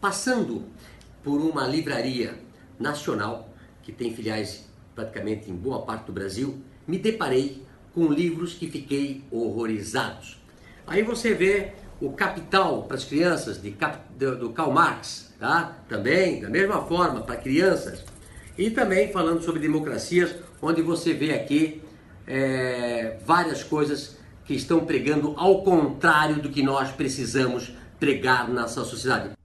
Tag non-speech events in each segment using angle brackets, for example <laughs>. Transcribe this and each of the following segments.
Passando por uma livraria nacional que tem filiais praticamente em boa parte do Brasil, me deparei com livros que fiquei horrorizados. Aí você vê o Capital para as crianças de, do Karl Marx, tá? Também da mesma forma para crianças e também falando sobre democracias, onde você vê aqui é, várias coisas que estão pregando ao contrário do que nós precisamos pregar na nossa sociedade.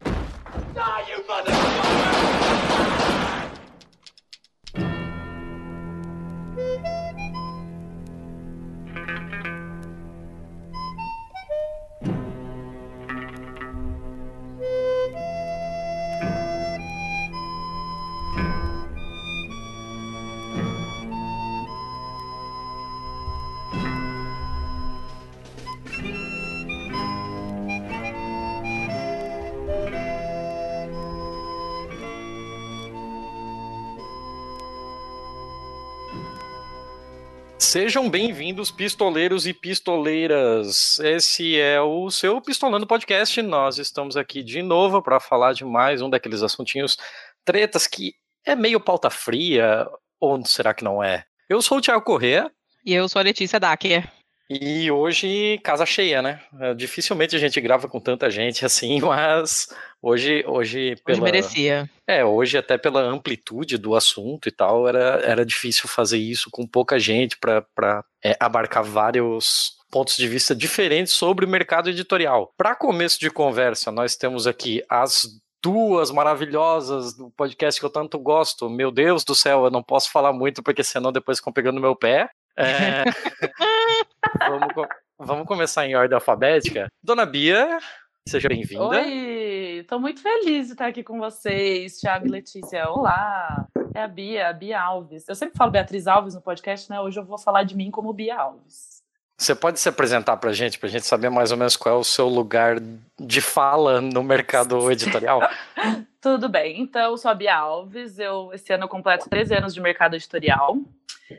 Sejam bem-vindos, pistoleiros e pistoleiras. Esse é o seu Pistolando Podcast. Nós estamos aqui de novo para falar de mais um daqueles assuntinhos tretas que é meio pauta fria, ou será que não é? Eu sou o Thiago Corrêa. E eu sou a Letícia Dacker. E hoje, casa cheia, né? É, dificilmente a gente grava com tanta gente <laughs> assim, mas hoje. Hoje, pela... hoje merecia. É, hoje, até pela amplitude do assunto e tal, era, era difícil fazer isso com pouca gente para é, abarcar vários pontos de vista diferentes sobre o mercado editorial. Para começo de conversa, nós temos aqui as duas maravilhosas do podcast que eu tanto gosto. Meu Deus do céu, eu não posso falar muito porque senão depois ficam pegando meu pé. É... <laughs> vamos, vamos começar em ordem alfabética. Dona Bia, seja bem-vinda. Oi, estou muito feliz de estar aqui com vocês, Thiago e Letícia. Olá, é a Bia, a Bia Alves. Eu sempre falo Beatriz Alves no podcast, né? Hoje eu vou falar de mim como Bia Alves. Você pode se apresentar para a gente, para a gente saber mais ou menos qual é o seu lugar de fala no mercado editorial? <laughs> Tudo bem, então sou a Bia Alves, eu, esse ano eu completo 13 anos de mercado editorial.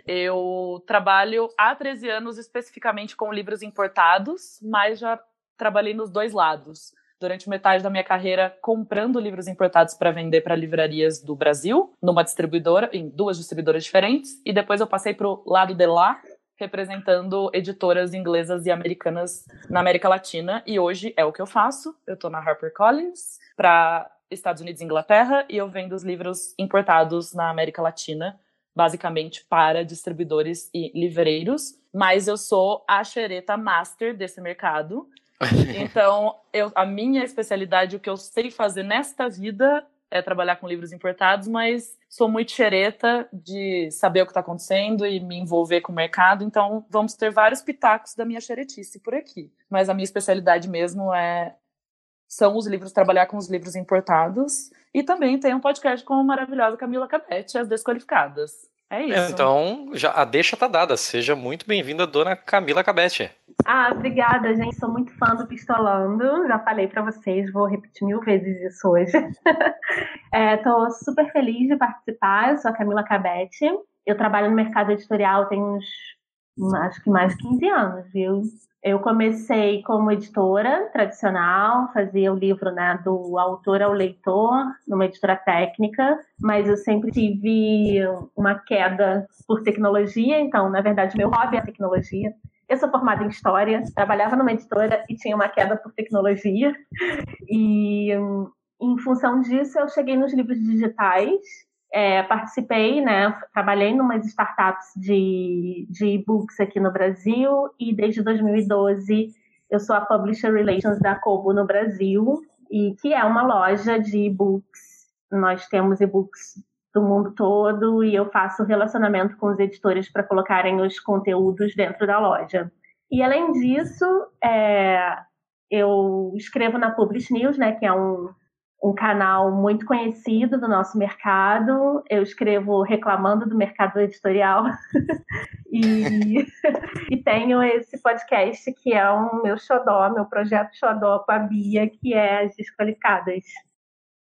Eu trabalho há 13 anos especificamente com livros importados, mas já trabalhei nos dois lados. Durante metade da minha carreira comprando livros importados para vender para livrarias do Brasil, numa distribuidora, em duas distribuidoras diferentes, e depois eu passei para o lado de lá, representando editoras inglesas e americanas na América Latina, e hoje é o que eu faço. Eu estou na HarperCollins para Estados Unidos e Inglaterra, e eu vendo os livros importados na América Latina, basicamente para distribuidores e livreiros, mas eu sou a xereta master desse mercado. <laughs> então, eu, a minha especialidade, o que eu sei fazer nesta vida é trabalhar com livros importados, mas sou muito xereta de saber o que está acontecendo e me envolver com o mercado, então vamos ter vários pitacos da minha xeretice por aqui. Mas a minha especialidade mesmo é são os livros, trabalhar com os livros importados. E também tem um podcast com a maravilhosa Camila Capete, As Desqualificadas. É isso. Então, já, a deixa tá dada. Seja muito bem-vinda, dona Camila Cabete. Ah, obrigada, gente. Sou muito fã do Pistolando. Já falei para vocês, vou repetir mil vezes isso hoje. Estou <laughs> é, super feliz de participar. Eu sou a Camila Cabete. Eu trabalho no mercado editorial tem uns, acho que mais de 15 anos, viu? Eu comecei como editora tradicional, fazia o livro né, do autor ao leitor, numa editora técnica, mas eu sempre tive uma queda por tecnologia, então, na verdade, meu hobby é a tecnologia. Eu sou formada em História, trabalhava numa editora e tinha uma queda por tecnologia, e em função disso eu cheguei nos livros digitais é, participei, né, trabalhei umas startups de, de e-books aqui no Brasil e desde 2012 eu sou a Publisher Relations da Kobo no Brasil, e que é uma loja de e-books. Nós temos e-books do mundo todo e eu faço relacionamento com os editores para colocarem os conteúdos dentro da loja. E além disso, é, eu escrevo na Publish News, né, que é um um canal muito conhecido do nosso mercado. Eu escrevo reclamando do mercado editorial <laughs> e, <laughs> e, tenho esse podcast que é um meu xodó, meu projeto xodó com a Bia, que é As Desqualificadas.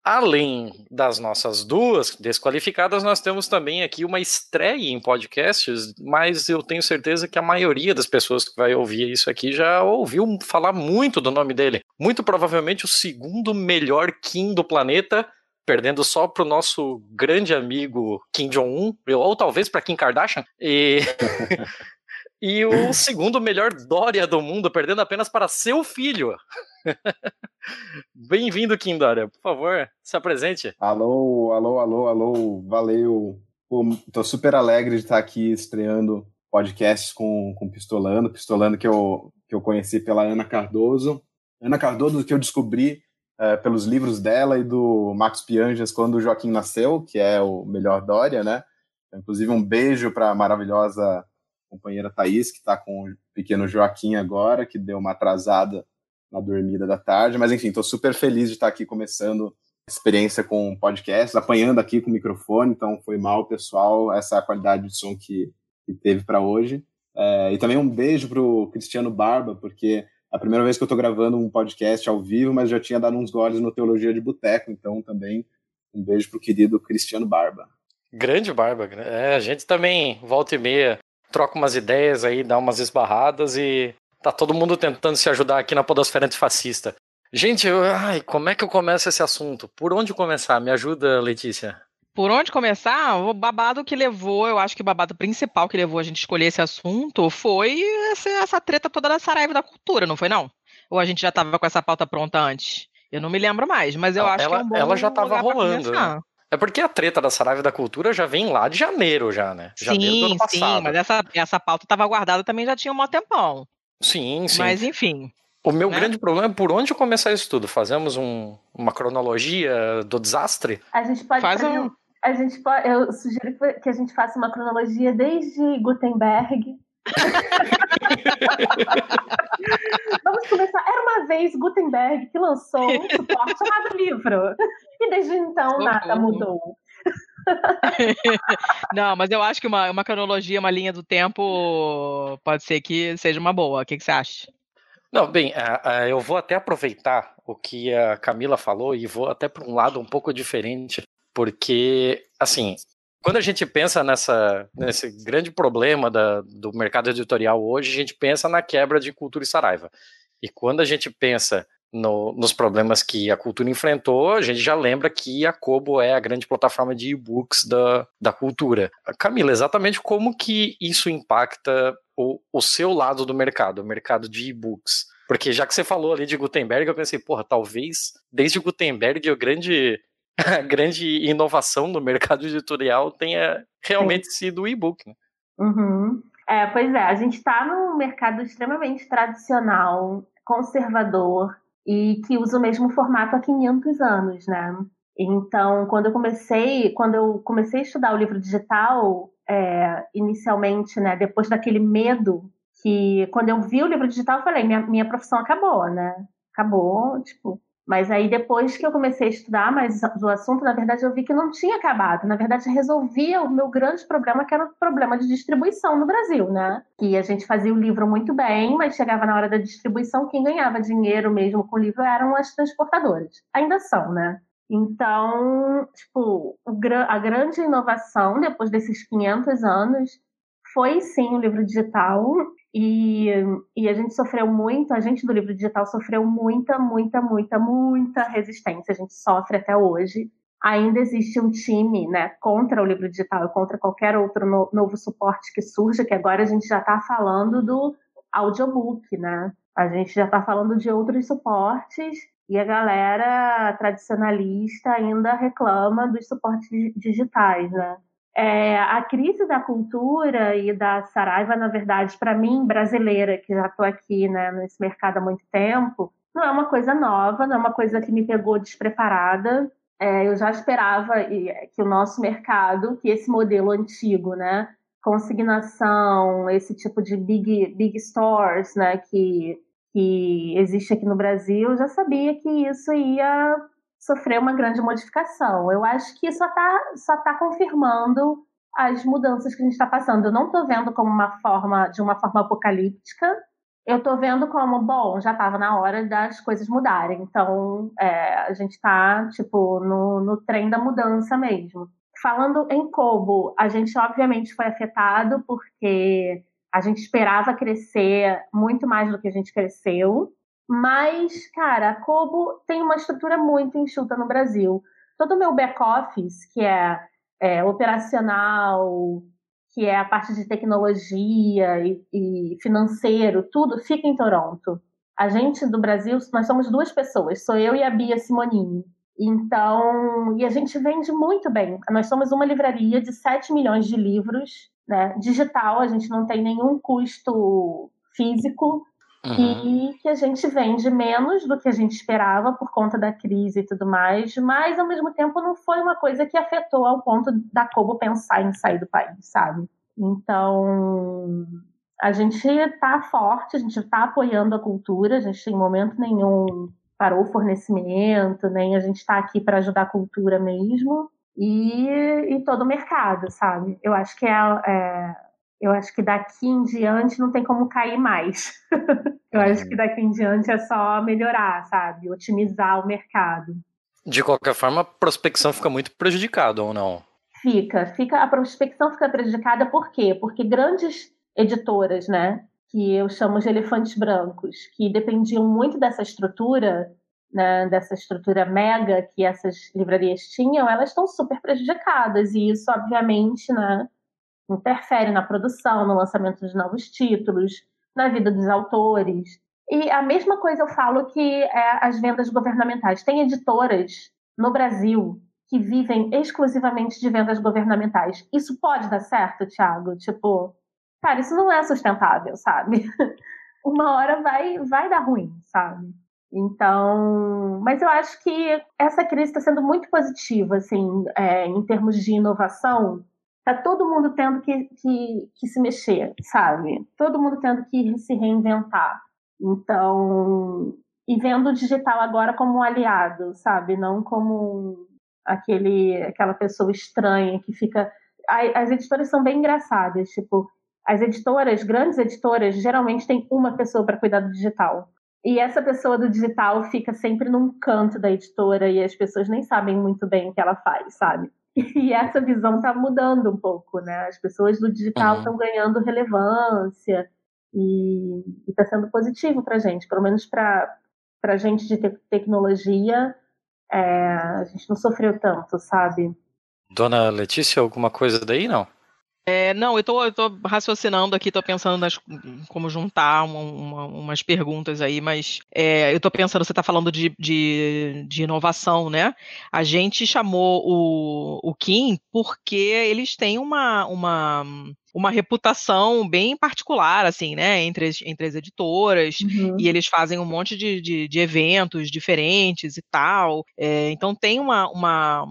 Além das nossas duas desqualificadas, nós temos também aqui uma estreia em podcasts, mas eu tenho certeza que a maioria das pessoas que vai ouvir isso aqui já ouviu falar muito do nome dele. Muito provavelmente o segundo melhor Kim do planeta, perdendo só pro nosso grande amigo Kim Jong-un, ou talvez para Kim Kardashian. E <laughs> e o segundo melhor Dória do mundo, perdendo apenas para seu filho. <laughs> Bem-vindo, Kim Dória. Por favor, se apresente. Alô, alô, alô, alô. Valeu. Estou super alegre de estar aqui estreando podcasts com, com Pistolando. Pistolando que eu, que eu conheci pela Ana Cardoso. Ana Cardoso que eu descobri é, pelos livros dela e do Max Pianjas quando o Joaquim nasceu, que é o melhor Dória, né? Inclusive um beijo para a maravilhosa companheira Thaís, que está com o pequeno Joaquim agora, que deu uma atrasada na dormida da tarde. Mas enfim, estou super feliz de estar aqui começando a experiência com podcast, apanhando aqui com o microfone, então foi mal, pessoal, essa qualidade de som que, que teve para hoje. É, e também um beijo para o Cristiano Barba, porque é a primeira vez que eu estou gravando um podcast ao vivo, mas já tinha dado uns goles no Teologia de Boteco, então também um beijo para o querido Cristiano Barba. Grande Barba, é, a gente também volta e meia troca umas ideias aí, dá umas esbarradas e tá todo mundo tentando se ajudar aqui na podosfera antifascista. Gente, eu, ai, como é que eu começo esse assunto? Por onde começar? Me ajuda, Letícia. Por onde começar? O babado que levou, eu acho que o babado principal que levou a gente escolher esse assunto foi essa, essa treta toda da Saraiva da Cultura, não foi não? Ou a gente já tava com essa pauta pronta antes? Eu não me lembro mais, mas eu ela, acho que é um bom Ela já tava rolando. Né? É porque a treta da Saraiva da Cultura já vem lá de janeiro, já, né? Janeiro sim, do ano passado. sim, mas essa, essa pauta estava guardada também já tinha um maior tempão. Sim, sim. Mas enfim. O meu né? grande problema é por onde começar isso tudo. Fazemos um, uma cronologia do desastre? A gente pode Faz fazer, um... a gente pode, eu sugiro que a gente faça uma cronologia desde Gutenberg. <laughs> Vamos começar. Era uma vez Gutenberg que lançou um suporte chamado livro. E desde então nada mudou. <laughs> Não, mas eu acho que uma, uma cronologia, uma linha do tempo pode ser que seja uma boa. O que, que você acha? Não, bem, eu vou até aproveitar o que a Camila falou e vou até para um lado um pouco diferente, porque, assim, quando a gente pensa nessa, nesse grande problema da, do mercado editorial hoje, a gente pensa na quebra de cultura e saraiva. E quando a gente pensa no, nos problemas que a cultura enfrentou, a gente já lembra que a Kobo é a grande plataforma de e-books da, da cultura. Camila, exatamente como que isso impacta o, o seu lado do mercado, o mercado de e-books? Porque já que você falou ali de Gutenberg, eu pensei, porra, talvez desde Gutenberg o grande a <laughs> grande inovação no mercado editorial tenha realmente Sim. sido o e-book. Né? Uhum. É, pois é, a gente está num mercado extremamente tradicional, conservador, e que usa o mesmo formato há 500 anos, né? Então, quando eu comecei, quando eu comecei a estudar o livro digital, é, inicialmente, né, depois daquele medo que, quando eu vi o livro digital, eu falei, minha, minha profissão acabou, né? Acabou, tipo, mas aí depois que eu comecei a estudar mais do assunto, na verdade eu vi que não tinha acabado. Na verdade resolvia o meu grande problema, que era o problema de distribuição no Brasil, né? Que a gente fazia o livro muito bem, mas chegava na hora da distribuição, quem ganhava dinheiro mesmo com o livro eram as transportadoras. Ainda são, né? Então, tipo, a grande inovação depois desses 500 anos foi sim o livro digital e, e, a gente sofreu muito, a gente do livro digital sofreu muita, muita, muita, muita resistência. A gente sofre até hoje. Ainda existe um time né, contra o livro digital e contra qualquer outro no, novo suporte que surja, que agora a gente já está falando do audiobook, né? A gente já está falando de outros suportes e a galera tradicionalista ainda reclama dos suportes digitais, né? É, a crise da cultura e da Saraiva, na verdade, para mim, brasileira, que já estou aqui né, nesse mercado há muito tempo, não é uma coisa nova, não é uma coisa que me pegou despreparada. É, eu já esperava que o nosso mercado, que esse modelo antigo, né, consignação, esse tipo de big, big stores, né, que, que existe aqui no Brasil, eu já sabia que isso ia sofreu uma grande modificação. Eu acho que só está só tá confirmando as mudanças que a gente está passando. Eu não estou vendo como uma forma de uma forma apocalíptica. eu tô vendo como, bom, já estava na hora das coisas mudarem. Então, é, a gente está tipo, no, no trem da mudança mesmo. Falando em Kobo, a gente obviamente foi afetado porque a gente esperava crescer muito mais do que a gente cresceu. Mas, cara, a Kobo tem uma estrutura muito enxuta no Brasil. Todo o meu back-office, que é, é operacional, que é a parte de tecnologia e, e, financeiro, tudo fica em Toronto. A gente do Brasil, nós somos duas pessoas, sou eu e a Bia Simonini. Então, e a gente vende muito bem. Nós somos uma livraria de 7 milhões de livros, né? Digital, a gente não tem nenhum custo físico. Uhum. E que a gente vende menos do que a gente esperava por conta da crise e tudo mais, mas ao mesmo tempo não foi uma coisa que afetou ao ponto da Kobo pensar em sair do país, sabe? Então, a gente está forte, a gente está apoiando a cultura, a gente em momento nenhum parou o fornecimento, nem a gente está aqui para ajudar a cultura mesmo. E, e todo o mercado, sabe? Eu acho que é, é eu acho que daqui em diante não tem como cair mais. <laughs> eu acho que uhum. daqui em diante é só melhorar, sabe? Otimizar o mercado. De qualquer forma, a prospecção fica muito prejudicada ou não? Fica, fica a prospecção fica prejudicada por quê? Porque grandes editoras, né, que eu chamo de elefantes brancos, que dependiam muito dessa estrutura, né, dessa estrutura mega que essas livrarias tinham, elas estão super prejudicadas e isso, obviamente, né, interfere na produção, no lançamento de novos títulos, na vida dos autores. E a mesma coisa eu falo que é as vendas governamentais. Tem editoras no Brasil que vivem exclusivamente de vendas governamentais. Isso pode dar certo, Thiago? Tipo, cara, isso não é sustentável, sabe? <laughs> Uma hora vai, vai dar ruim, sabe? Então, mas eu acho que essa crise está sendo muito positiva, assim, é, em termos de inovação, Tá todo mundo tendo que, que, que se mexer, sabe? Todo mundo tendo que se reinventar. Então, e vendo o digital agora como um aliado, sabe? Não como aquele, aquela pessoa estranha que fica. As editoras são bem engraçadas, tipo, as editoras, grandes editoras, geralmente tem uma pessoa para cuidar do digital. E essa pessoa do digital fica sempre num canto da editora e as pessoas nem sabem muito bem o que ela faz, sabe? <laughs> E essa visão está mudando um pouco, né? As pessoas do digital estão uhum. ganhando relevância e está sendo positivo para a gente, pelo menos para a gente de te tecnologia, é, a gente não sofreu tanto, sabe? Dona Letícia, alguma coisa daí, não? É, não, eu tô, eu tô raciocinando aqui, tô pensando nas, como juntar uma, uma, umas perguntas aí, mas é, eu tô pensando, você está falando de, de, de, inovação, né? A gente chamou o, o Kim porque eles têm uma, uma, uma reputação bem particular, assim, né, entre as, entre as editoras, uhum. e eles fazem um monte de, de, de eventos diferentes e tal. É, então tem uma, uma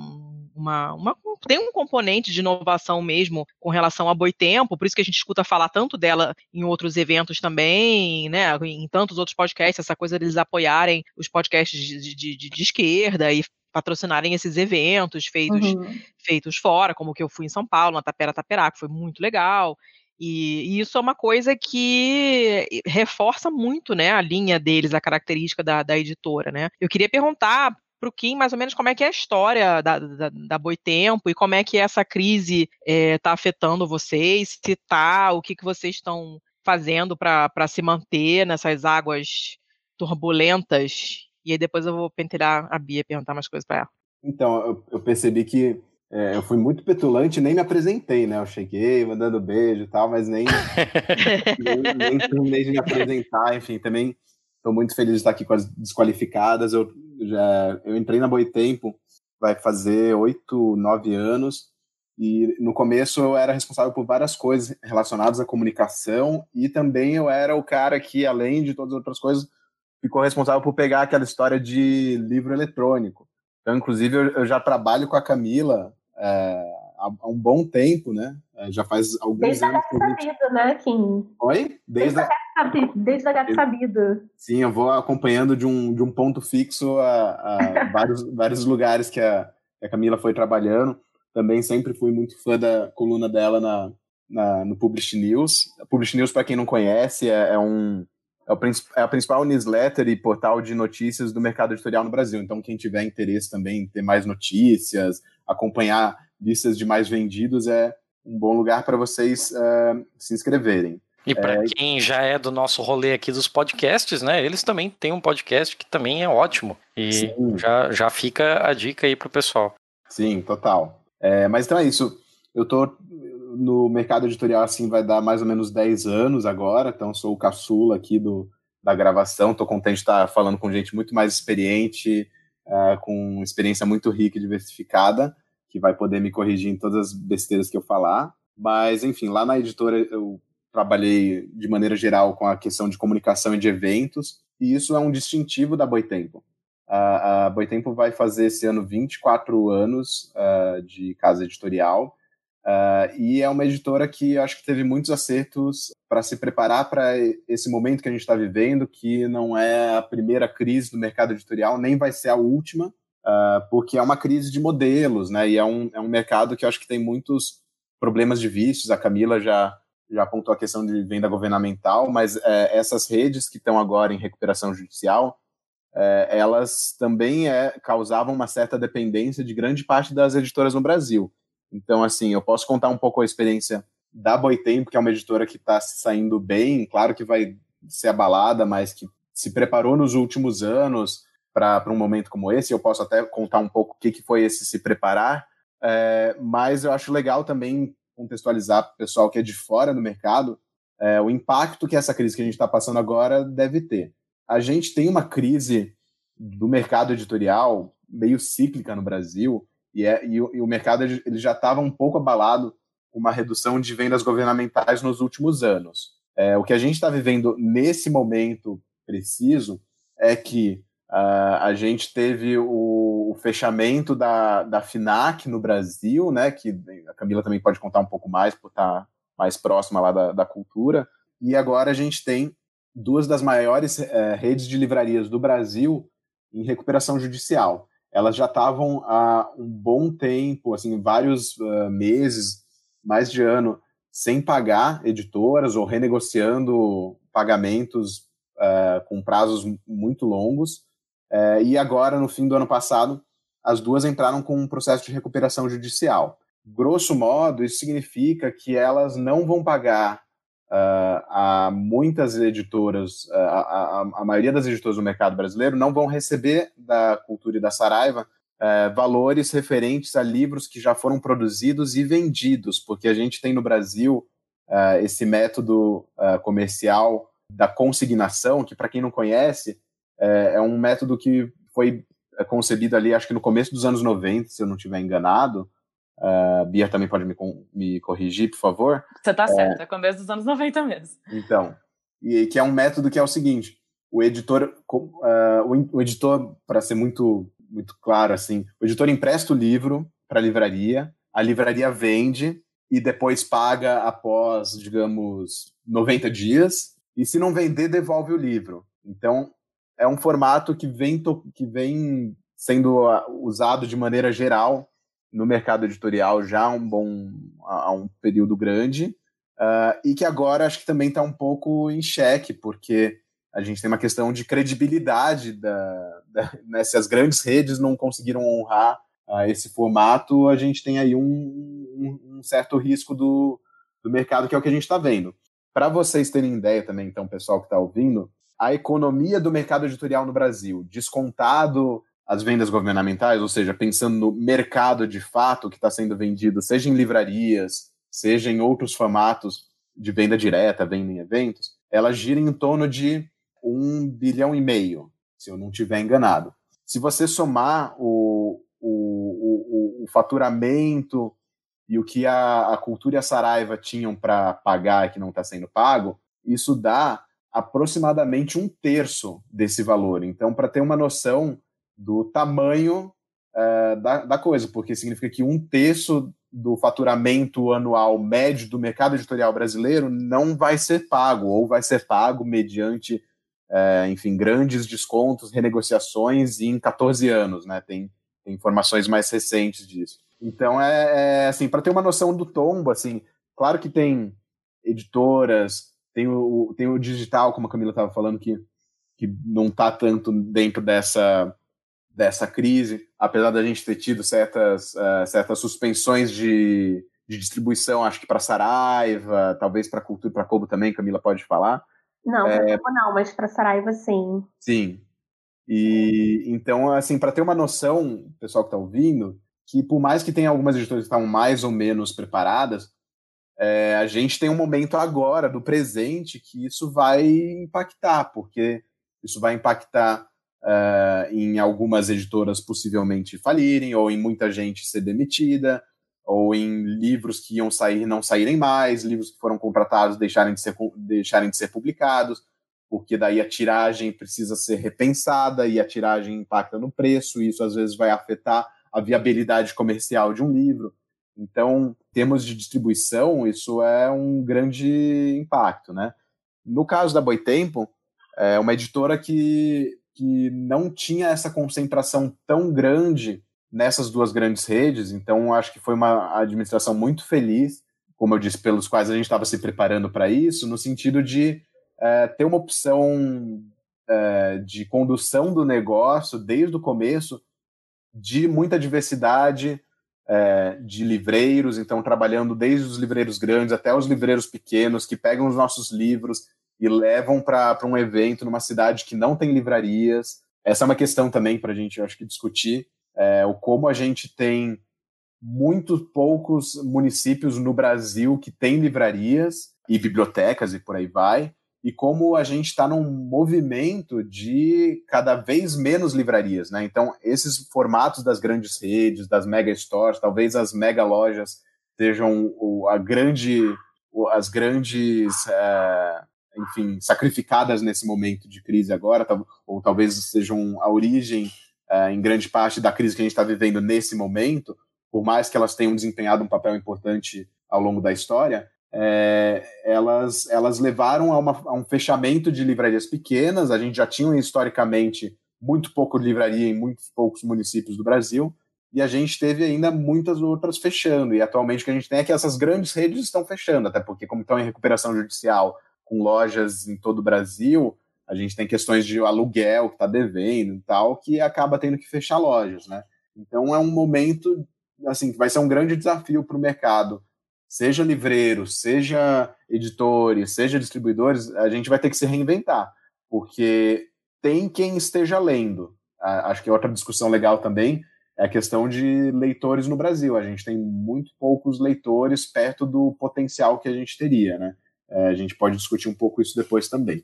uma, uma, tem um componente de inovação mesmo com relação a Boitempo, por isso que a gente escuta falar tanto dela em outros eventos também, né, em tantos outros podcasts, essa coisa deles apoiarem os podcasts de, de, de, de esquerda e patrocinarem esses eventos feitos, uhum. feitos fora, como que eu fui em São Paulo, na Tapera Taperá, que foi muito legal. E, e, isso é uma coisa que reforça muito, né, a linha deles, a característica da, da editora, né. Eu queria perguntar para o Kim mais ou menos como é que é a história da, da, da Boitempo e como é que essa crise está é, afetando vocês, se está, o que, que vocês estão fazendo para se manter nessas águas turbulentas. E aí depois eu vou pentear a Bia perguntar mais coisas para ela. Então, eu, eu percebi que é, eu fui muito petulante nem me apresentei, né? Eu cheguei mandando beijo e tal, mas nem, <laughs> nem, nem terminei de me apresentar, enfim, também estou muito feliz de estar aqui com as desqualificadas. Eu já eu entrei na Boitempo, vai fazer oito, nove anos, e no começo eu era responsável por várias coisas relacionadas à comunicação e também eu era o cara que, além de todas as outras coisas, ficou responsável por pegar aquela história de livro eletrônico. Então, inclusive, eu, já trabalho com a Camila é, há, um bom tempo, né? É, já faz alguns Desde anos. Desde a Gata Sabida, né, Kim? Oi? Desde, Desde a... a Desde a Gata Sabida. Sim, eu vou acompanhando de um, de um ponto fixo a, a <laughs> vários, vários lugares que a, que a Camila foi trabalhando. Também sempre fui muito fã da coluna dela na, na, no Publish News. Publish News, para quem não conhece, é, é, um, é, o, é a principal newsletter e portal de notícias do mercado editorial no Brasil. Então, quem tiver interesse também em ter mais notícias, acompanhar listas de mais vendidos, é um bom lugar para vocês uh, se inscreverem. E para é, quem já é do nosso rolê aqui dos podcasts, né? Eles também têm um podcast que também é ótimo. E já, já fica a dica aí pro pessoal. Sim, total. É, mas então é isso. Eu tô no mercado editorial assim vai dar mais ou menos 10 anos agora, então sou o caçula aqui do, da gravação. Tô contente de estar falando com gente muito mais experiente, uh, com experiência muito rica e diversificada, que vai poder me corrigir em todas as besteiras que eu falar. Mas, enfim, lá na editora eu trabalhei de maneira geral com a questão de comunicação e de eventos, e isso é um distintivo da Boitempo. A, a Boitempo vai fazer esse ano 24 anos uh, de casa editorial, uh, e é uma editora que acho que teve muitos acertos para se preparar para esse momento que a gente está vivendo, que não é a primeira crise do mercado editorial, nem vai ser a última, uh, porque é uma crise de modelos, né? E é um, é um mercado que acho que tem muitos problemas de vícios. A Camila já já apontou a questão de venda governamental, mas é, essas redes que estão agora em recuperação judicial, é, elas também é, causavam uma certa dependência de grande parte das editoras no Brasil. Então, assim, eu posso contar um pouco a experiência da Boitempo, que é uma editora que está saindo bem, claro que vai ser abalada, mas que se preparou nos últimos anos para um momento como esse. Eu posso até contar um pouco o que, que foi esse se preparar, é, mas eu acho legal também contextualizar para o pessoal que é de fora do mercado é, o impacto que essa crise que a gente está passando agora deve ter. A gente tem uma crise do mercado editorial meio cíclica no Brasil e, é, e, o, e o mercado ele já estava um pouco abalado com uma redução de vendas governamentais nos últimos anos. É, o que a gente está vivendo nesse momento preciso é que Uh, a gente teve o, o, fechamento da, da FINAC no Brasil, né, que a Camila também pode contar um pouco mais, por estar mais próxima lá da, da cultura. E agora a gente tem duas das maiores uh, redes de livrarias do Brasil em recuperação judicial. Elas já estavam há um bom tempo, assim, vários uh, meses, mais de ano, sem pagar editoras ou renegociando pagamentos com prazos muito longos. É, e agora, no fim do ano passado, as duas entraram com um processo de recuperação judicial. Grosso modo, isso significa que elas não vão pagar uh, a muitas editoras, uh, a, a, a, maioria das editoras do mercado brasileiro não vão receber da Cultura e da Saraiva uh, valores referentes a livros que já foram produzidos e vendidos, porque a gente tem no Brasil esse método comercial da consignação, que para quem não conhece, é, é um método que foi é, concebido ali, acho que no começo dos anos 90, se eu não estiver enganado. Uh, Bia também pode me, me corrigir, por favor. Você está certo, é, é começo dos anos 90 mesmo. Então, e que é um método que é o seguinte: o editor, uh, o editor, para ser muito, muito claro assim, o editor empresta o livro para a livraria, a livraria vende e depois paga após, digamos, 90 dias, e se não vender, devolve o livro. Então, é um formato que vem, que vem sendo ah, usado de maneira geral no mercado editorial já há um bom há um período grande uh, e que agora acho que também está um pouco em xeque porque a gente tem uma questão de credibilidade da, da né, se as grandes redes não conseguiram honrar uh, esse formato a gente tem aí um, um, um certo risco do, do mercado que é o que a gente está vendo. Para vocês terem ideia também então pessoal que está ouvindo a economia do mercado editorial no Brasil, descontado as vendas governamentais, ou seja, pensando no mercado de fato que está sendo vendido, seja em livrarias, seja em outros formatos de venda direta, venda em eventos, ela gira em torno de um bilhão e meio, se eu não estiver enganado. Se você somar o, o, o, o faturamento e o que a, a cultura e a Saraiva tinham para pagar e que não está sendo pago, isso dá aproximadamente um terço desse valor. Então, para ter uma noção do tamanho uh, da, da, coisa, porque significa que um terço do faturamento anual médio do mercado editorial brasileiro não vai ser pago, ou vai ser pago mediante, uh, enfim, grandes descontos, renegociações em 14 anos, né? Tem, tem informações mais recentes disso. Então, é, é assim, para ter uma noção do tombo, assim, claro que tem editoras tem o, tem o digital, como a Camila estava falando, que, que não está tanto dentro dessa, dessa crise, apesar da gente ter tido certas, uh, certas suspensões de, de distribuição, acho que para Saraiva, talvez para Cultura para Kobo também, Camila pode falar. Não, é... não, mas para Saraiva sim. Sim. E então, assim, para ter uma noção, pessoal que está ouvindo, que por mais que tenha algumas editoras que estão mais ou menos preparadas, é, a gente tem um momento agora, do presente, que isso vai impactar, porque isso vai impactar uh, em algumas editoras possivelmente falirem, ou em muita gente ser demitida, ou em livros que iam sair não saírem mais, livros que foram contratados deixarem de ser, deixarem de ser publicados, porque daí a tiragem precisa ser repensada e a tiragem impacta no preço, e isso às vezes vai afetar a viabilidade comercial de um livro. Então, termos de distribuição, isso é um grande impacto, né? No caso da Boitempo, é uma editora que, que não tinha essa concentração tão grande nessas duas grandes redes, então acho que foi uma administração muito feliz, como eu disse, pelos quais a gente estava se preparando para isso, no sentido de é, ter uma opção é, de condução do negócio desde o começo de muita diversidade, é, de livreiros, então trabalhando desde os livreiros grandes até os livreiros pequenos, que pegam os nossos livros e levam para um evento numa cidade que não tem livrarias. Essa é uma questão também para a gente, acho que, discutir, é, o como a gente tem muito poucos municípios no Brasil que têm livrarias e bibliotecas e por aí vai, e como a gente está num movimento de cada vez menos livrarias, né? Então, esses formatos das grandes redes, das mega stores, talvez as mega lojas sejam a grande, as grandes, é, enfim, sacrificadas nesse momento de crise agora, ou talvez sejam a origem, é, em grande parte, da crise que a gente está vivendo nesse momento, por mais que elas tenham desempenhado um papel importante ao longo da história, é, elas, elas levaram a, uma, a, um fechamento de livrarias pequenas. A gente já tinha historicamente muito pouco livraria em muitos poucos municípios do Brasil, e a gente teve ainda muitas outras fechando. E atualmente o que a gente tem é que essas grandes redes estão fechando, até porque, como estão em recuperação judicial com lojas em todo o Brasil, a gente tem questões de aluguel que está devendo e tal, que acaba tendo que fechar lojas, né? Então é um momento assim que vai ser um grande desafio para o mercado seja livreiros, seja editores, seja distribuidores, a gente vai ter que se reinventar, porque tem quem esteja lendo. Acho que outra discussão legal também é a questão de leitores no Brasil. A gente tem muito poucos leitores perto do potencial que a gente teria, né? É, a gente pode discutir um pouco isso depois também.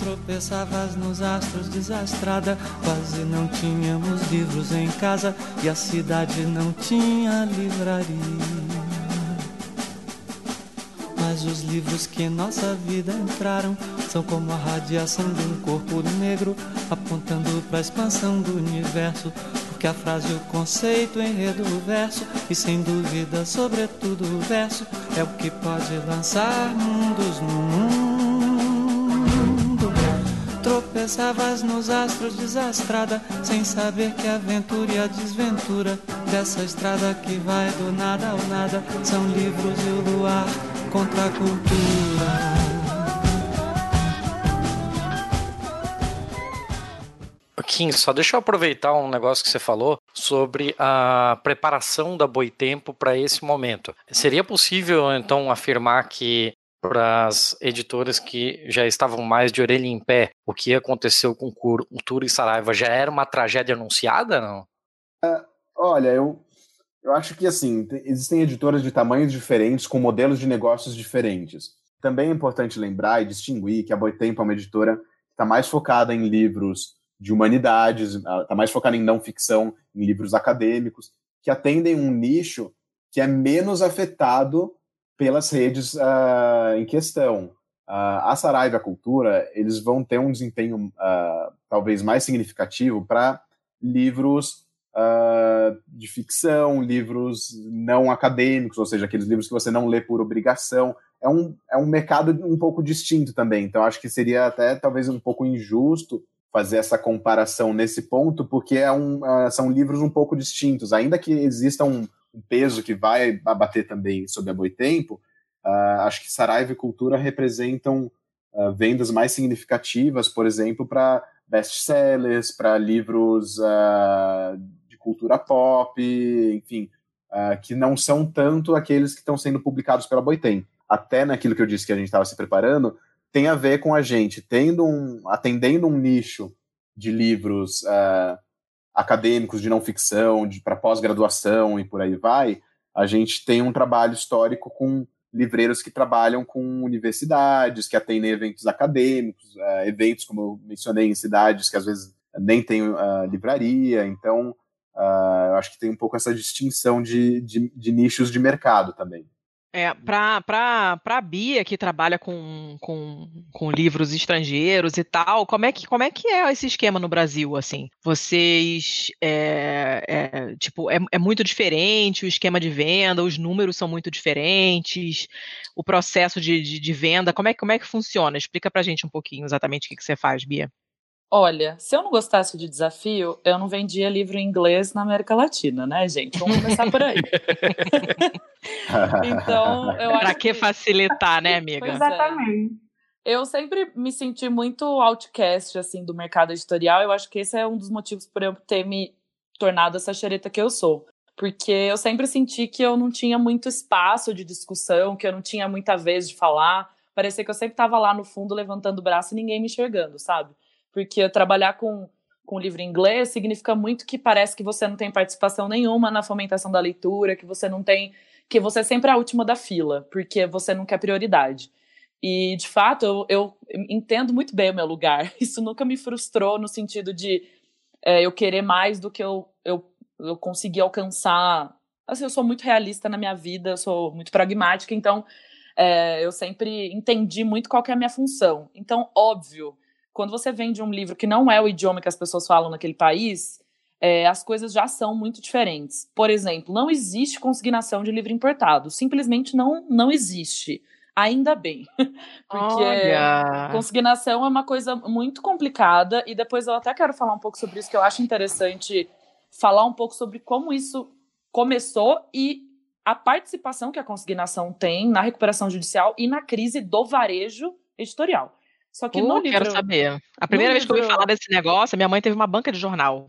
Tropeçavas nos astros desastrada, quase não tínhamos livros em casa e a cidade não tinha livraria. Mas os livros que em nossa vida entraram são como a radiação de um corpo negro apontando para a expansão do universo. Porque a frase, o conceito, o enredo, o verso e sem dúvida, sobretudo o verso é o que pode lançar mundos no mundo. Tropeçavas nos astros desastrada, sem saber que a aventura e a desventura dessa estrada que vai do nada ao nada são livros e o luar contra a cultura. Kim, só deixa eu aproveitar um negócio que você falou sobre a preparação da Boitempo para esse momento. Seria possível, então, afirmar que para as editoras que já estavam mais de orelha em pé, o que aconteceu com Cultura e Saraiva já era uma tragédia anunciada, não? Uh, olha, eu eu acho que, assim, existem editoras de tamanhos diferentes, com modelos de negócios diferentes. Também é importante lembrar e distinguir que a Boitempo é uma editora que está mais focada em livros de humanidades, está mais focada em não ficção, em livros acadêmicos, que atendem um nicho que é menos afetado pelas redes uh, em questão. Uh, a Saraiva a Cultura, eles vão ter um desempenho uh, talvez mais significativo para livros uh, de ficção, livros não acadêmicos, ou seja, aqueles livros que você não lê por obrigação. É um, é um mercado um pouco distinto também. Então, acho que seria até talvez um pouco injusto fazer essa comparação nesse ponto, porque é um, uh, são livros um pouco distintos. Ainda que exista um, um peso que vai abater também sobre a Boitempo, uh, acho que Saraiva e Cultura representam uh, vendas mais significativas, por exemplo, para best-sellers, para livros uh, cultura pop, enfim, que não são tanto aqueles que estão sendo publicados pela Boitem. Até naquilo que eu disse que a gente estava se preparando, tem a ver com a gente tendo um, atendendo um nicho de livros acadêmicos de não ficção, para pós-graduação e por aí vai, a gente tem um trabalho histórico com livreiros que trabalham com universidades, que atendem eventos acadêmicos, uh, eventos, como eu mencionei, em cidades que às vezes nem tem uh, livraria. Então, uh, eu acho que tem um pouco essa distinção de, de, de nichos de mercado também. É, para a Bia, que trabalha com, com, com, livros estrangeiros e tal, como é, que, como é que é esse esquema no Brasil, assim? Vocês, é, é tipo, é, é muito diferente o esquema de venda, os números são muito diferentes, o processo de, de, de venda, como é, como é que funciona? Explica pra gente um pouquinho exatamente o que, que você faz, Bia. Olha, se eu não gostasse de desafio, eu não vendia livro em inglês na América Latina, né, gente? Vamos começar por aí. <laughs> então, eu acho Pra que, que facilitar, né, amiga? É. Exatamente. Eu sempre me senti muito outcast, assim, do mercado editorial. Eu acho que esse é um dos motivos por eu ter me tornado essa xereta que eu sou. Porque eu sempre senti que eu não tinha muito espaço de discussão, que eu não tinha muita vez de falar. Parecia que eu sempre estava lá no fundo levantando o braço e ninguém me enxergando, sabe? Porque trabalhar com, com livro em inglês significa muito que parece que você não tem participação nenhuma na fomentação da leitura, que você não tem. que você é sempre a última da fila, porque você não quer prioridade. E, de fato, eu, eu entendo muito bem o meu lugar. <laughs> Isso nunca me frustrou no sentido de é, eu querer mais do que eu, eu, eu consegui alcançar. Assim, eu sou muito realista na minha vida, eu sou muito pragmática, então é, eu sempre entendi muito qual é a minha função. Então, óbvio quando você vende um livro que não é o idioma que as pessoas falam naquele país, é, as coisas já são muito diferentes. Por exemplo, não existe consignação de livro importado. Simplesmente não, não existe. Ainda bem. <laughs> Porque Olha. consignação é uma coisa muito complicada e depois eu até quero falar um pouco sobre isso, que eu acho interessante falar um pouco sobre como isso começou e a participação que a consignação tem na recuperação judicial e na crise do varejo editorial. Só que Pô, no livro. quero saber. A primeira vez livro... que eu ouvi falar desse negócio, minha mãe teve uma banca de jornal.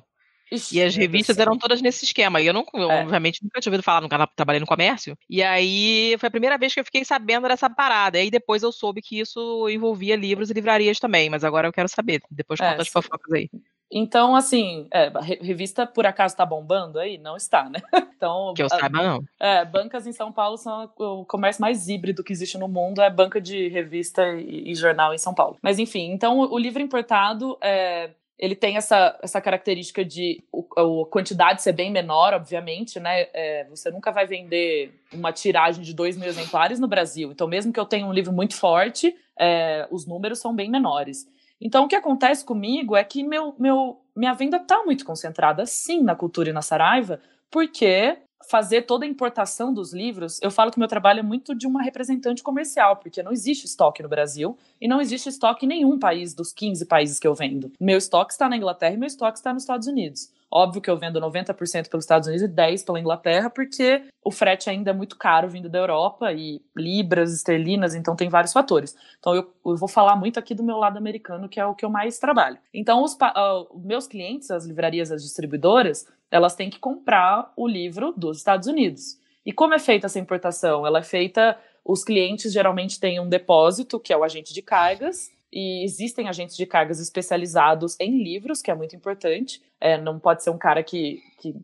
Ixi, e as revistas eram todas nesse esquema. E eu, não, eu, é. obviamente, nunca tinha ouvido falar, nunca trabalhei no comércio. E aí foi a primeira vez que eu fiquei sabendo dessa parada. E aí depois eu soube que isso envolvia livros e livrarias também. Mas agora eu quero saber. Depois conta é, as fofocas aí. Então, assim, é, revista por acaso tá bombando aí? Não está, né? <laughs> Então, que eu saiba, não. É, bancas em São Paulo são o comércio mais híbrido que existe no mundo, é banca de revista e, e jornal em São Paulo. Mas enfim, então o, o livro importado é, ele tem essa, essa característica de o, a quantidade ser bem menor, obviamente, né? É, você nunca vai vender uma tiragem de dois mil exemplares no Brasil. Então, mesmo que eu tenha um livro muito forte, é, os números são bem menores. Então, o que acontece comigo é que meu, meu, minha venda está muito concentrada, sim, na cultura e na Saraiva, porque fazer toda a importação dos livros, eu falo que meu trabalho é muito de uma representante comercial, porque não existe estoque no Brasil e não existe estoque em nenhum país dos 15 países que eu vendo. Meu estoque está na Inglaterra e meu estoque está nos Estados Unidos. Óbvio que eu vendo 90% pelos Estados Unidos e 10% pela Inglaterra, porque o frete ainda é muito caro vindo da Europa e libras esterlinas, então tem vários fatores. Então eu, eu vou falar muito aqui do meu lado americano, que é o que eu mais trabalho. Então os uh, meus clientes, as livrarias, as distribuidoras, elas têm que comprar o livro dos Estados Unidos. E como é feita essa importação? Ela é feita, os clientes geralmente têm um depósito, que é o agente de cargas, e existem agentes de cargas especializados em livros, que é muito importante. É, não pode ser um cara que, que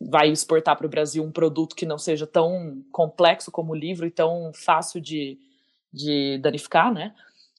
vai exportar para o Brasil um produto que não seja tão complexo como o livro e tão fácil de, de danificar, né?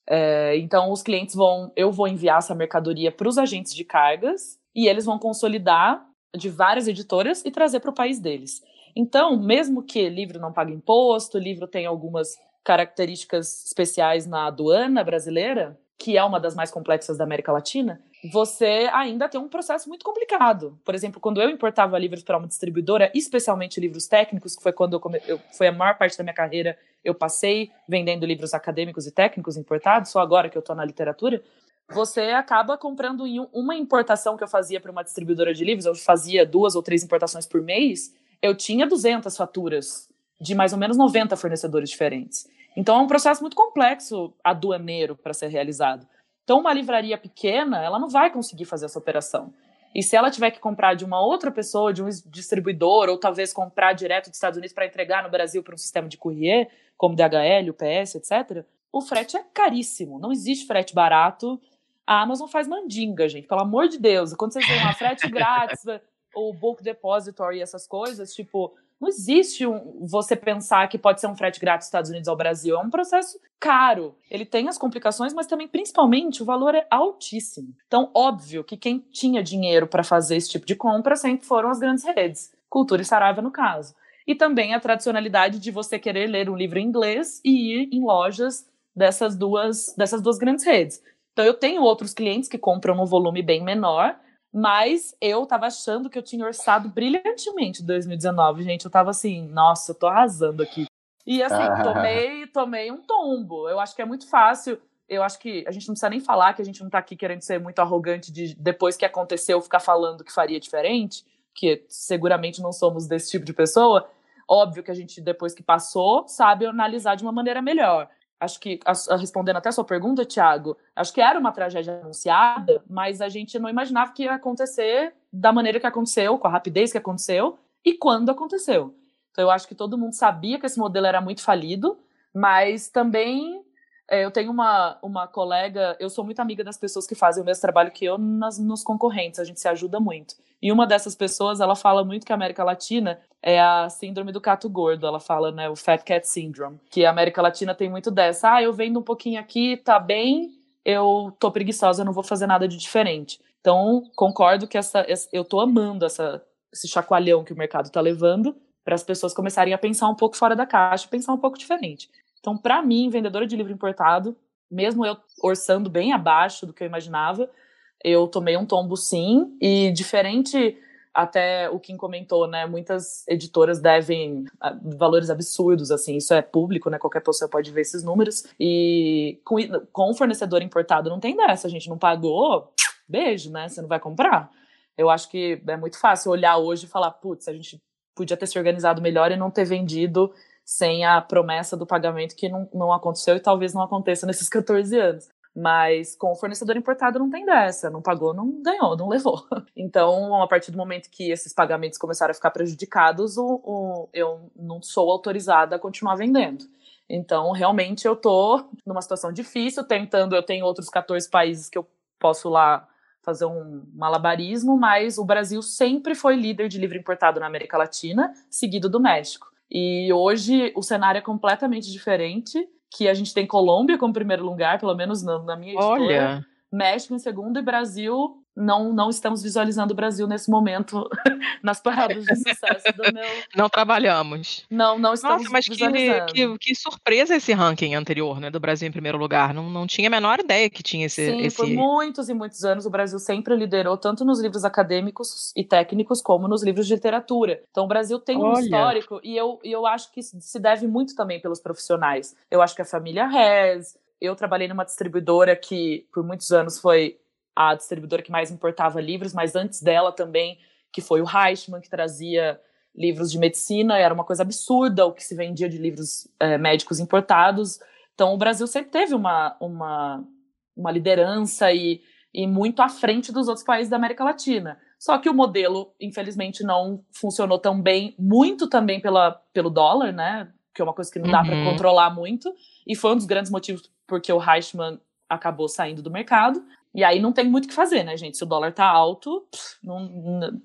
É, então, os clientes vão, eu vou enviar essa mercadoria para os agentes de cargas e eles vão consolidar de várias editoras e trazer para o país deles. Então, mesmo que livro não pague imposto, livro tem algumas características especiais na aduana brasileira, que é uma das mais complexas da América Latina, você ainda tem um processo muito complicado. Por exemplo, quando eu importava livros para uma distribuidora, especialmente livros técnicos, que foi quando eu, come... eu, foi a maior parte da minha carreira, eu passei vendendo livros acadêmicos e técnicos importados, só agora que eu estou na literatura, você acaba comprando uma importação que eu fazia para uma distribuidora de livros, eu fazia duas ou três importações por mês, eu tinha 200 faturas de mais ou menos 90 fornecedores diferentes. Então é um processo muito complexo aduaneiro para ser realizado. Então uma livraria pequena, ela não vai conseguir fazer essa operação. E se ela tiver que comprar de uma outra pessoa, de um distribuidor, ou talvez comprar direto dos Estados Unidos para entregar no Brasil para um sistema de courrier, como DHL, UPS, etc., o frete é caríssimo. Não existe frete barato. A Amazon faz mandinga, gente, pelo amor de Deus. Quando vocês veem uma frete <laughs> grátis, o Book Depository e essas coisas, tipo, não existe um, você pensar que pode ser um frete grátis dos Estados Unidos ao Brasil. É um processo caro. Ele tem as complicações, mas também, principalmente, o valor é altíssimo. Então, óbvio que quem tinha dinheiro para fazer esse tipo de compra sempre foram as grandes redes. Cultura e Saraiva, no caso. E também a tradicionalidade de você querer ler um livro em inglês e ir em lojas dessas duas, dessas duas grandes redes. Então, eu tenho outros clientes que compram um volume bem menor, mas eu tava achando que eu tinha orçado brilhantemente 2019, gente. Eu tava assim, nossa, eu tô arrasando aqui. E assim, tomei, tomei um tombo. Eu acho que é muito fácil. Eu acho que a gente não precisa nem falar que a gente não tá aqui querendo ser muito arrogante de depois que aconteceu ficar falando que faria diferente, que seguramente não somos desse tipo de pessoa. Óbvio que a gente, depois que passou, sabe analisar de uma maneira melhor acho que, respondendo até a sua pergunta, Tiago, acho que era uma tragédia anunciada, mas a gente não imaginava que ia acontecer da maneira que aconteceu, com a rapidez que aconteceu e quando aconteceu. Então, eu acho que todo mundo sabia que esse modelo era muito falido, mas também eu tenho uma, uma colega, eu sou muito amiga das pessoas que fazem o mesmo trabalho que eu nas, nos concorrentes, a gente se ajuda muito. E uma dessas pessoas, ela fala muito que a América Latina é a síndrome do cato gordo, ela fala, né, o Fat Cat Syndrome, que a América Latina tem muito dessa, ah, eu vendo um pouquinho aqui, tá bem, eu tô preguiçosa, eu não vou fazer nada de diferente. Então, concordo que essa, eu tô amando essa, esse chacoalhão que o mercado tá levando para as pessoas começarem a pensar um pouco fora da caixa, pensar um pouco diferente. Então, para mim, vendedora de livro importado, mesmo eu orçando bem abaixo do que eu imaginava, eu tomei um tombo sim, e diferente até o Kim comentou, né, muitas editoras devem ah, valores absurdos, assim, isso é público, né, qualquer pessoa pode ver esses números, e com, com fornecedor importado não tem dessa, a gente não pagou, beijo, né, você não vai comprar. Eu acho que é muito fácil olhar hoje e falar, putz, a gente podia ter se organizado melhor e não ter vendido sem a promessa do pagamento que não, não aconteceu e talvez não aconteça <laughs> nesses 14 anos. Mas com o fornecedor importado não tem dessa, não pagou, não ganhou, não levou. <laughs> Então, a partir do momento que esses pagamentos começaram a ficar prejudicados, o, o, eu não sou autorizada a continuar vendendo. Então, realmente, eu tô numa situação difícil, tentando. Eu tenho outros 14 países que eu posso lá fazer um malabarismo, mas o Brasil sempre foi líder de livro importado na América Latina, seguido do México. E hoje o cenário é completamente diferente, que a gente tem Colômbia como primeiro lugar, pelo menos na, na minha história. Olha. México em segundo e Brasil não, não estamos visualizando o Brasil nesse momento <laughs> nas paradas de sucesso do meu. Não trabalhamos. Não, não estamos Nossa, mas visualizando. Que, que, que, surpresa esse ranking anterior, né? Do Brasil em primeiro lugar. Não, não tinha a menor ideia que tinha esse. Sim, esse... por muitos e muitos anos o Brasil sempre liderou, tanto nos livros acadêmicos e técnicos, como nos livros de literatura. Então o Brasil tem um Olha. histórico, e eu, e eu acho que se deve muito também pelos profissionais. Eu acho que a família Rez. Eu trabalhei numa distribuidora que por muitos anos foi a distribuidora que mais importava livros, mas antes dela também, que foi o Reichmann, que trazia livros de medicina, era uma coisa absurda o que se vendia de livros é, médicos importados. Então, o Brasil sempre teve uma, uma, uma liderança e, e muito à frente dos outros países da América Latina. Só que o modelo, infelizmente, não funcionou tão bem, muito também pela, pelo dólar, né? Que é uma coisa que não dá uhum. para controlar muito. E foi um dos grandes motivos porque o Reichmann acabou saindo do mercado. E aí não tem muito o que fazer, né, gente? Se o dólar tá alto, não,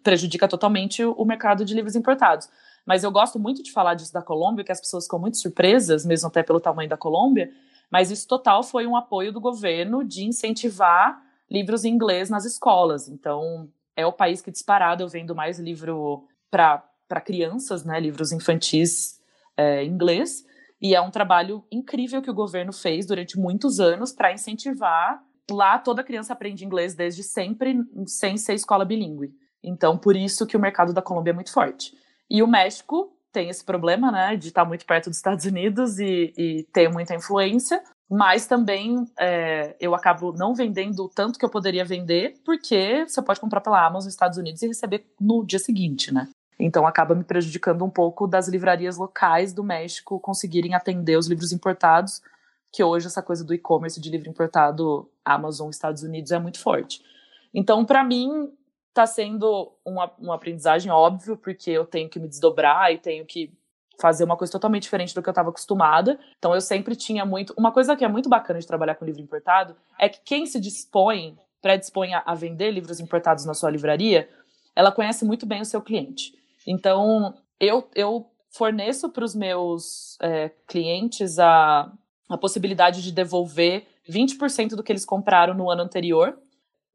prejudica totalmente o, o mercado de livros importados. Mas eu gosto muito de falar disso da Colômbia, que as pessoas ficam muito surpresas, mesmo até pelo tamanho da Colômbia. Mas isso total foi um apoio do governo de incentivar livros em inglês nas escolas. Então, é o país que disparado eu vendo mais livro para crianças, né, livros infantis é, em inglês. E é um trabalho incrível que o governo fez durante muitos anos para incentivar lá toda criança aprende inglês desde sempre, sem ser escola bilíngue. Então, por isso que o mercado da Colômbia é muito forte. E o México tem esse problema, né, de estar muito perto dos Estados Unidos e, e ter muita influência, mas também é, eu acabo não vendendo o tanto que eu poderia vender, porque você pode comprar pela Amazon nos Estados Unidos e receber no dia seguinte, né? Então acaba me prejudicando um pouco das livrarias locais do México conseguirem atender os livros importados, que hoje essa coisa do e-commerce de livro importado, Amazon, Estados Unidos, é muito forte. Então, para mim, está sendo uma, uma aprendizagem óbvio, porque eu tenho que me desdobrar e tenho que fazer uma coisa totalmente diferente do que eu estava acostumada. Então eu sempre tinha muito. Uma coisa que é muito bacana de trabalhar com livro importado é que quem se dispõe, predispõe a, vender livros importados na sua livraria, ela conhece muito bem o seu cliente. Então eu, eu forneço para os meus é, clientes a, a possibilidade de devolver 20% do que eles compraram no ano anterior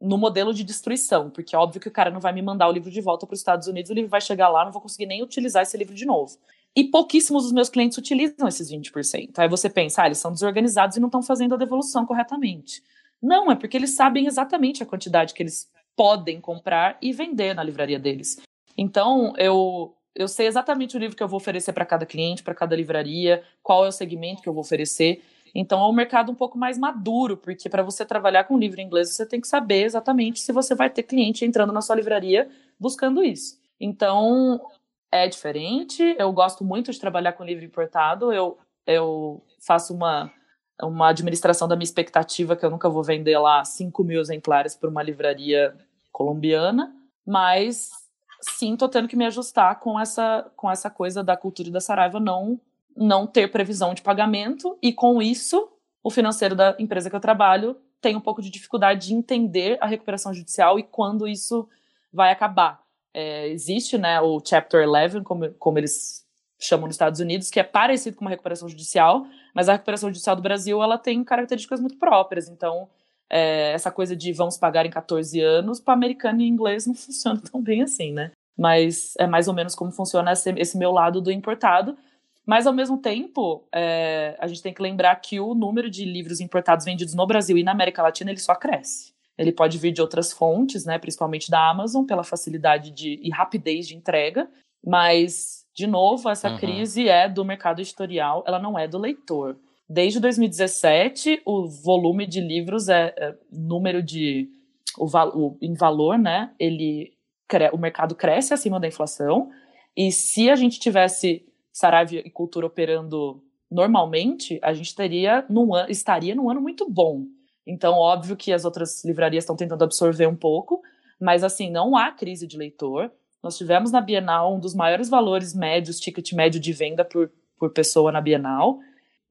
no modelo de destruição, porque é óbvio que o cara não vai me mandar o livro de volta para os Estados Unidos, o livro vai chegar lá, não vou conseguir nem utilizar esse livro de novo. E pouquíssimos dos meus clientes utilizam esses 20%. Aí você pensa, ah, eles são desorganizados e não estão fazendo a devolução corretamente. Não, é porque eles sabem exatamente a quantidade que eles podem comprar e vender na livraria deles. Então, eu, eu sei exatamente o livro que eu vou oferecer para cada cliente, para cada livraria, qual é o segmento que eu vou oferecer. Então, é um mercado um pouco mais maduro, porque para você trabalhar com livro em inglês, você tem que saber exatamente se você vai ter cliente entrando na sua livraria buscando isso. Então, é diferente. Eu gosto muito de trabalhar com livro importado. Eu, eu faço uma, uma administração da minha expectativa que eu nunca vou vender lá 5 mil exemplares para uma livraria colombiana, mas sim, estou tendo que me ajustar com essa, com essa coisa da cultura da Saraiva não, não ter previsão de pagamento, e com isso, o financeiro da empresa que eu trabalho tem um pouco de dificuldade de entender a recuperação judicial e quando isso vai acabar. É, existe né, o Chapter 11, como, como eles chamam nos Estados Unidos, que é parecido com uma recuperação judicial, mas a recuperação judicial do Brasil ela tem características muito próprias. Então, é, essa coisa de vamos pagar em 14 anos, para americano e inglês não <laughs> funciona tão bem assim, né? Mas é mais ou menos como funciona esse, esse meu lado do importado. Mas, ao mesmo tempo, é, a gente tem que lembrar que o número de livros importados vendidos no Brasil e na América Latina ele só cresce. Ele pode vir de outras fontes, né, principalmente da Amazon, pela facilidade de, e rapidez de entrega, mas, de novo, essa uhum. crise é do mercado editorial, ela não é do leitor. Desde 2017, o volume de livros é, é número de o, o, em valor, né? Ele o mercado cresce acima da inflação. E se a gente tivesse Saraiva e Cultura operando normalmente, a gente teria num, estaria num ano muito bom. Então, óbvio que as outras livrarias estão tentando absorver um pouco, mas assim, não há crise de leitor. Nós tivemos na Bienal um dos maiores valores médios, ticket médio de venda por, por pessoa na Bienal.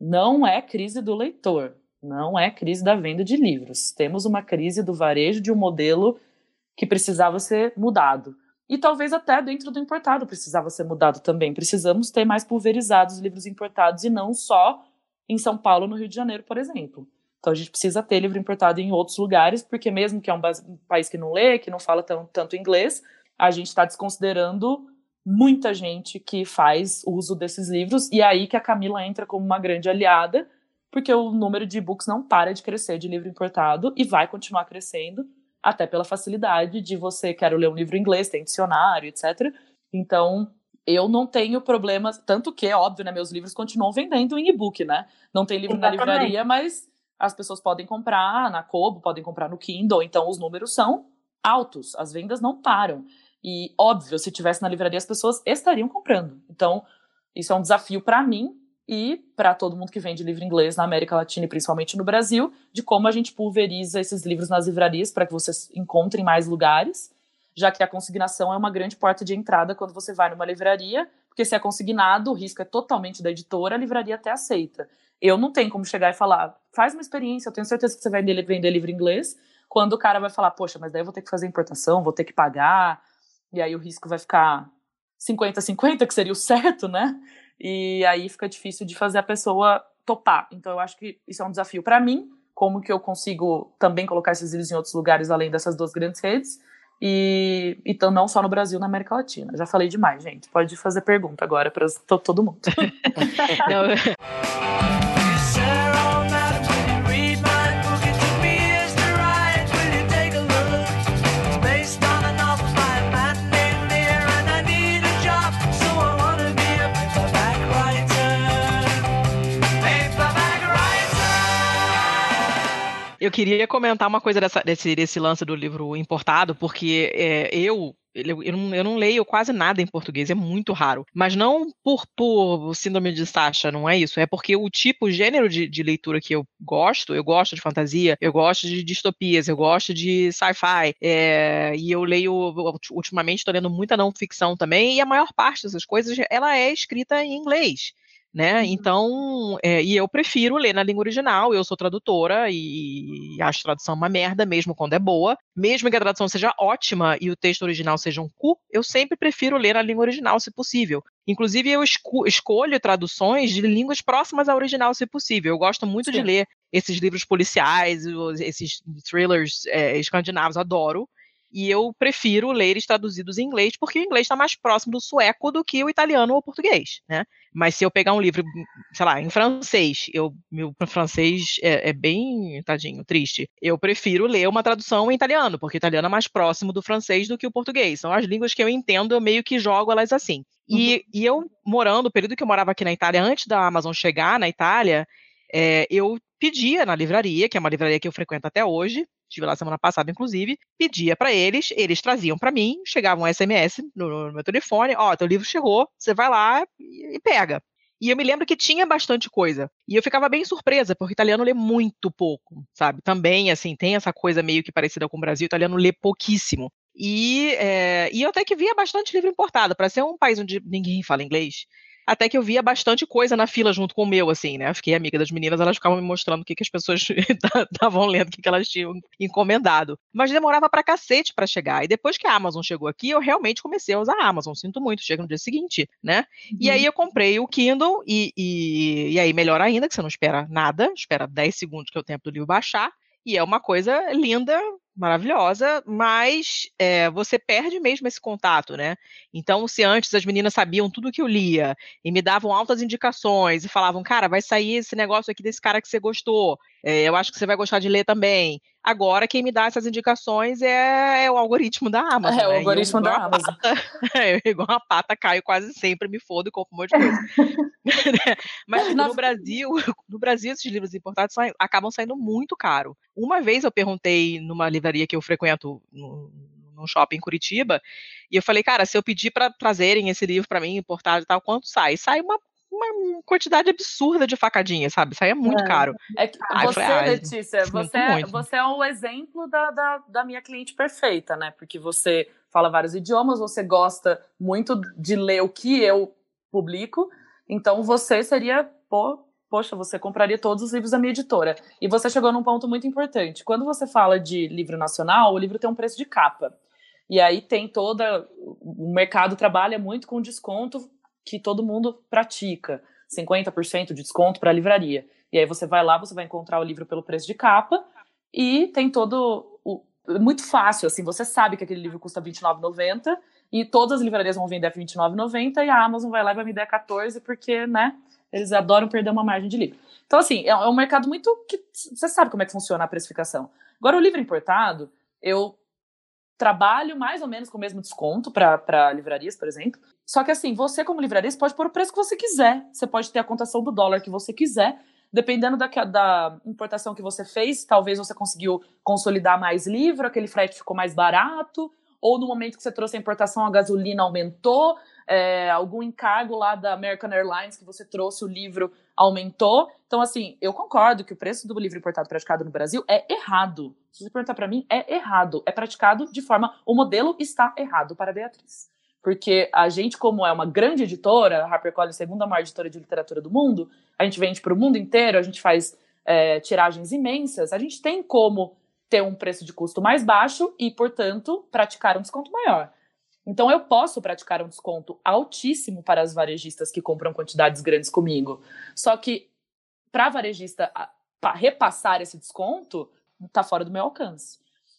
Não é crise do leitor, não é crise da venda de livros. Temos uma crise do varejo de um modelo que precisava ser mudado. E talvez até dentro do importado precisava ser mudado também. Precisamos ter mais pulverizados livros importados e não só em São Paulo, no Rio de Janeiro, por exemplo. Então a gente precisa ter livro importado em outros lugares, porque mesmo que é um, um país que não lê, que não fala tão, tanto inglês, a gente está desconsiderando muita gente que faz uso desses livros, e é aí que a Camila entra como uma grande aliada, porque o número de e-books não para de crescer de livro importado e vai continuar crescendo, até pela facilidade de você quero ler um livro em inglês, tem dicionário, etc. Então, eu não tenho problemas, tanto que, é óbvio, né, meus livros continuam vendendo em e-book, né? Não tem livro Exatamente. na livraria, mas as pessoas podem comprar na Kobo, podem comprar no Kindle, então os números são altos, as vendas não param. E, óbvio, se tivesse na livraria, as pessoas estariam comprando. Então, isso é um desafio para mim e para todo mundo que vende livro inglês na América Latina e principalmente no Brasil, de como a gente pulveriza esses livros nas livrarias para que vocês encontrem mais lugares, já que a consignação é uma grande porta de entrada quando você vai numa livraria, porque se é consignado, o risco é totalmente da editora, a livraria até aceita. Eu não tenho como chegar e falar, faz uma experiência, eu tenho certeza que você vai vender livro inglês, quando o cara vai falar, poxa, mas daí eu vou ter que fazer importação, vou ter que pagar, e aí o risco vai ficar 50-50, que seria o certo, né? E aí fica difícil de fazer a pessoa topar. Então eu acho que isso é um desafio para mim, como que eu consigo também colocar esses livros em outros lugares além dessas duas grandes redes. E então não só no Brasil, na América Latina. Já falei demais, gente. Pode fazer pergunta agora para todo mundo. <laughs> <laughs> Eu queria comentar uma coisa dessa, desse, desse lance do livro importado, porque é, eu eu não, eu não, leio quase nada em português, é muito raro. Mas não por, por síndrome de Sasha, não é isso. É porque o tipo, o gênero de, de, leitura que eu gosto, eu gosto de fantasia, eu gosto de distopias, eu gosto de sci-fi. É, e eu leio, ultimamente, estou lendo muita não ficção também, e a maior parte dessas coisas, ela é escrita em inglês né? Então, é, e eu prefiro ler na língua original, eu sou tradutora e, e acho tradução uma merda, mesmo quando é boa. Mesmo que a tradução seja ótima e o texto original seja um cu, eu sempre prefiro ler na língua original, se possível. Inclusive, eu esco escolho traduções de línguas próximas à original, se possível. Eu gosto muito Sim. de ler esses livros policiais, esses thrillers é, escandinavos, adoro e eu prefiro ler eles traduzidos em inglês, porque o inglês está mais próximo do sueco do que o italiano ou o português, né? Mas se eu pegar um livro, sei lá, em francês, eu, meu francês é, é, bem, tadinho, triste, eu prefiro ler uma tradução em italiano, porque o italiano é mais próximo do francês do que o português. São as línguas que eu entendo, eu meio que jogo elas assim. E, uhum. e eu, morando, o período que eu morava aqui na Itália, antes da Amazon chegar na Itália, é, eu pedia na livraria, que é uma livraria que eu frequento até hoje, estive lá semana passada, inclusive, pedia para eles, eles traziam para mim, chegava um SMS no, no, meu telefone, ó, teu livro chegou, você vai lá e, pega. E eu me lembro que tinha bastante coisa. E eu ficava bem surpresa, porque italiano lê muito pouco, sabe? Também, assim, tem essa coisa meio que parecida com o Brasil, o italiano lê pouquíssimo. E, é, e eu até que via bastante livro importado. Para ser um país onde ninguém fala inglês, até que eu via bastante coisa na fila junto com o meu, assim, né? Fiquei amiga das meninas, elas ficavam me mostrando o que, que as pessoas <laughs> estavam lendo, o que, que elas tinham encomendado. Mas demorava pra cacete para chegar. E depois que a Amazon chegou aqui, eu realmente comecei a usar a Amazon. Sinto muito, chega no dia seguinte, né? Uhum. E aí eu comprei o Kindle, e, e, e aí melhor ainda, que você não espera nada, espera 10 segundos que é o tempo do livro baixar. E é uma coisa linda, maravilhosa, mas é, você perde mesmo esse contato, né? Então, se antes as meninas sabiam tudo que eu lia e me davam altas indicações e falavam, cara, vai sair esse negócio aqui desse cara que você gostou, é, eu acho que você vai gostar de ler também. Agora, quem me dá essas indicações é, é o algoritmo da Amazon. É, né? o algoritmo da Amazon. Pata, <laughs> é, igual a pata, caio quase sempre, me fodo e compro um monte de coisa. <laughs> Mas tipo, no Brasil, <laughs> no Brasil, esses livros importados acabam saindo muito caro. Uma vez eu perguntei numa livraria que eu frequento no, num shopping em Curitiba, e eu falei, cara, se eu pedir para trazerem esse livro para mim importado e tal, quanto sai? Sai uma uma quantidade absurda de facadinha, sabe? Saía muito é. caro. É que você, falei, ah, Letícia, você, é, você é o exemplo da, da, da, minha cliente perfeita, né? Porque você fala vários idiomas, você gosta muito de ler o que eu publico, então você seria, pô, poxa, você compraria todos os livros da minha editora. E você chegou num ponto muito importante. Quando você fala de livro nacional, o livro tem um preço de capa. E aí tem toda. O mercado trabalha muito com desconto que todo mundo pratica. 50% de desconto para a livraria. E aí você vai lá, você vai encontrar o livro pelo preço de capa e tem todo o muito fácil, assim, você sabe que aquele livro custa R$29,90 e todas as livrarias vão vender por R$29,90 e a Amazon vai lá e vai me dar 14 porque, né, eles adoram perder uma margem de livro. Então, assim, é, é um mercado muito que você sabe como é que funciona a precificação. Agora, o livro importado, eu trabalho mais ou menos com o mesmo desconto para livrarias, por exemplo. Só que assim, você como livraria, pode pôr o preço que você quiser. Você pode ter a contação do dólar que você quiser. Dependendo da, da importação que você fez, talvez você conseguiu consolidar mais livro, aquele frete ficou mais barato, ou no momento que você trouxe a importação, a gasolina aumentou, é, algum encargo lá da American Airlines que você trouxe, o livro aumentou. Então, assim, eu concordo que o preço do livro importado praticado no Brasil é errado. Se você perguntar para mim, é errado. É praticado de forma. O modelo está errado para a Beatriz. Porque a gente, como é uma grande editora, a HarperCollins, segunda maior editora de literatura do mundo, a gente vende para o mundo inteiro, a gente faz é, tiragens imensas, a gente tem como ter um preço de custo mais baixo e, portanto, praticar um desconto maior. Então, eu posso praticar um desconto altíssimo para as varejistas que compram quantidades grandes comigo. Só que, para a varejista repassar esse desconto, está fora do meu alcance.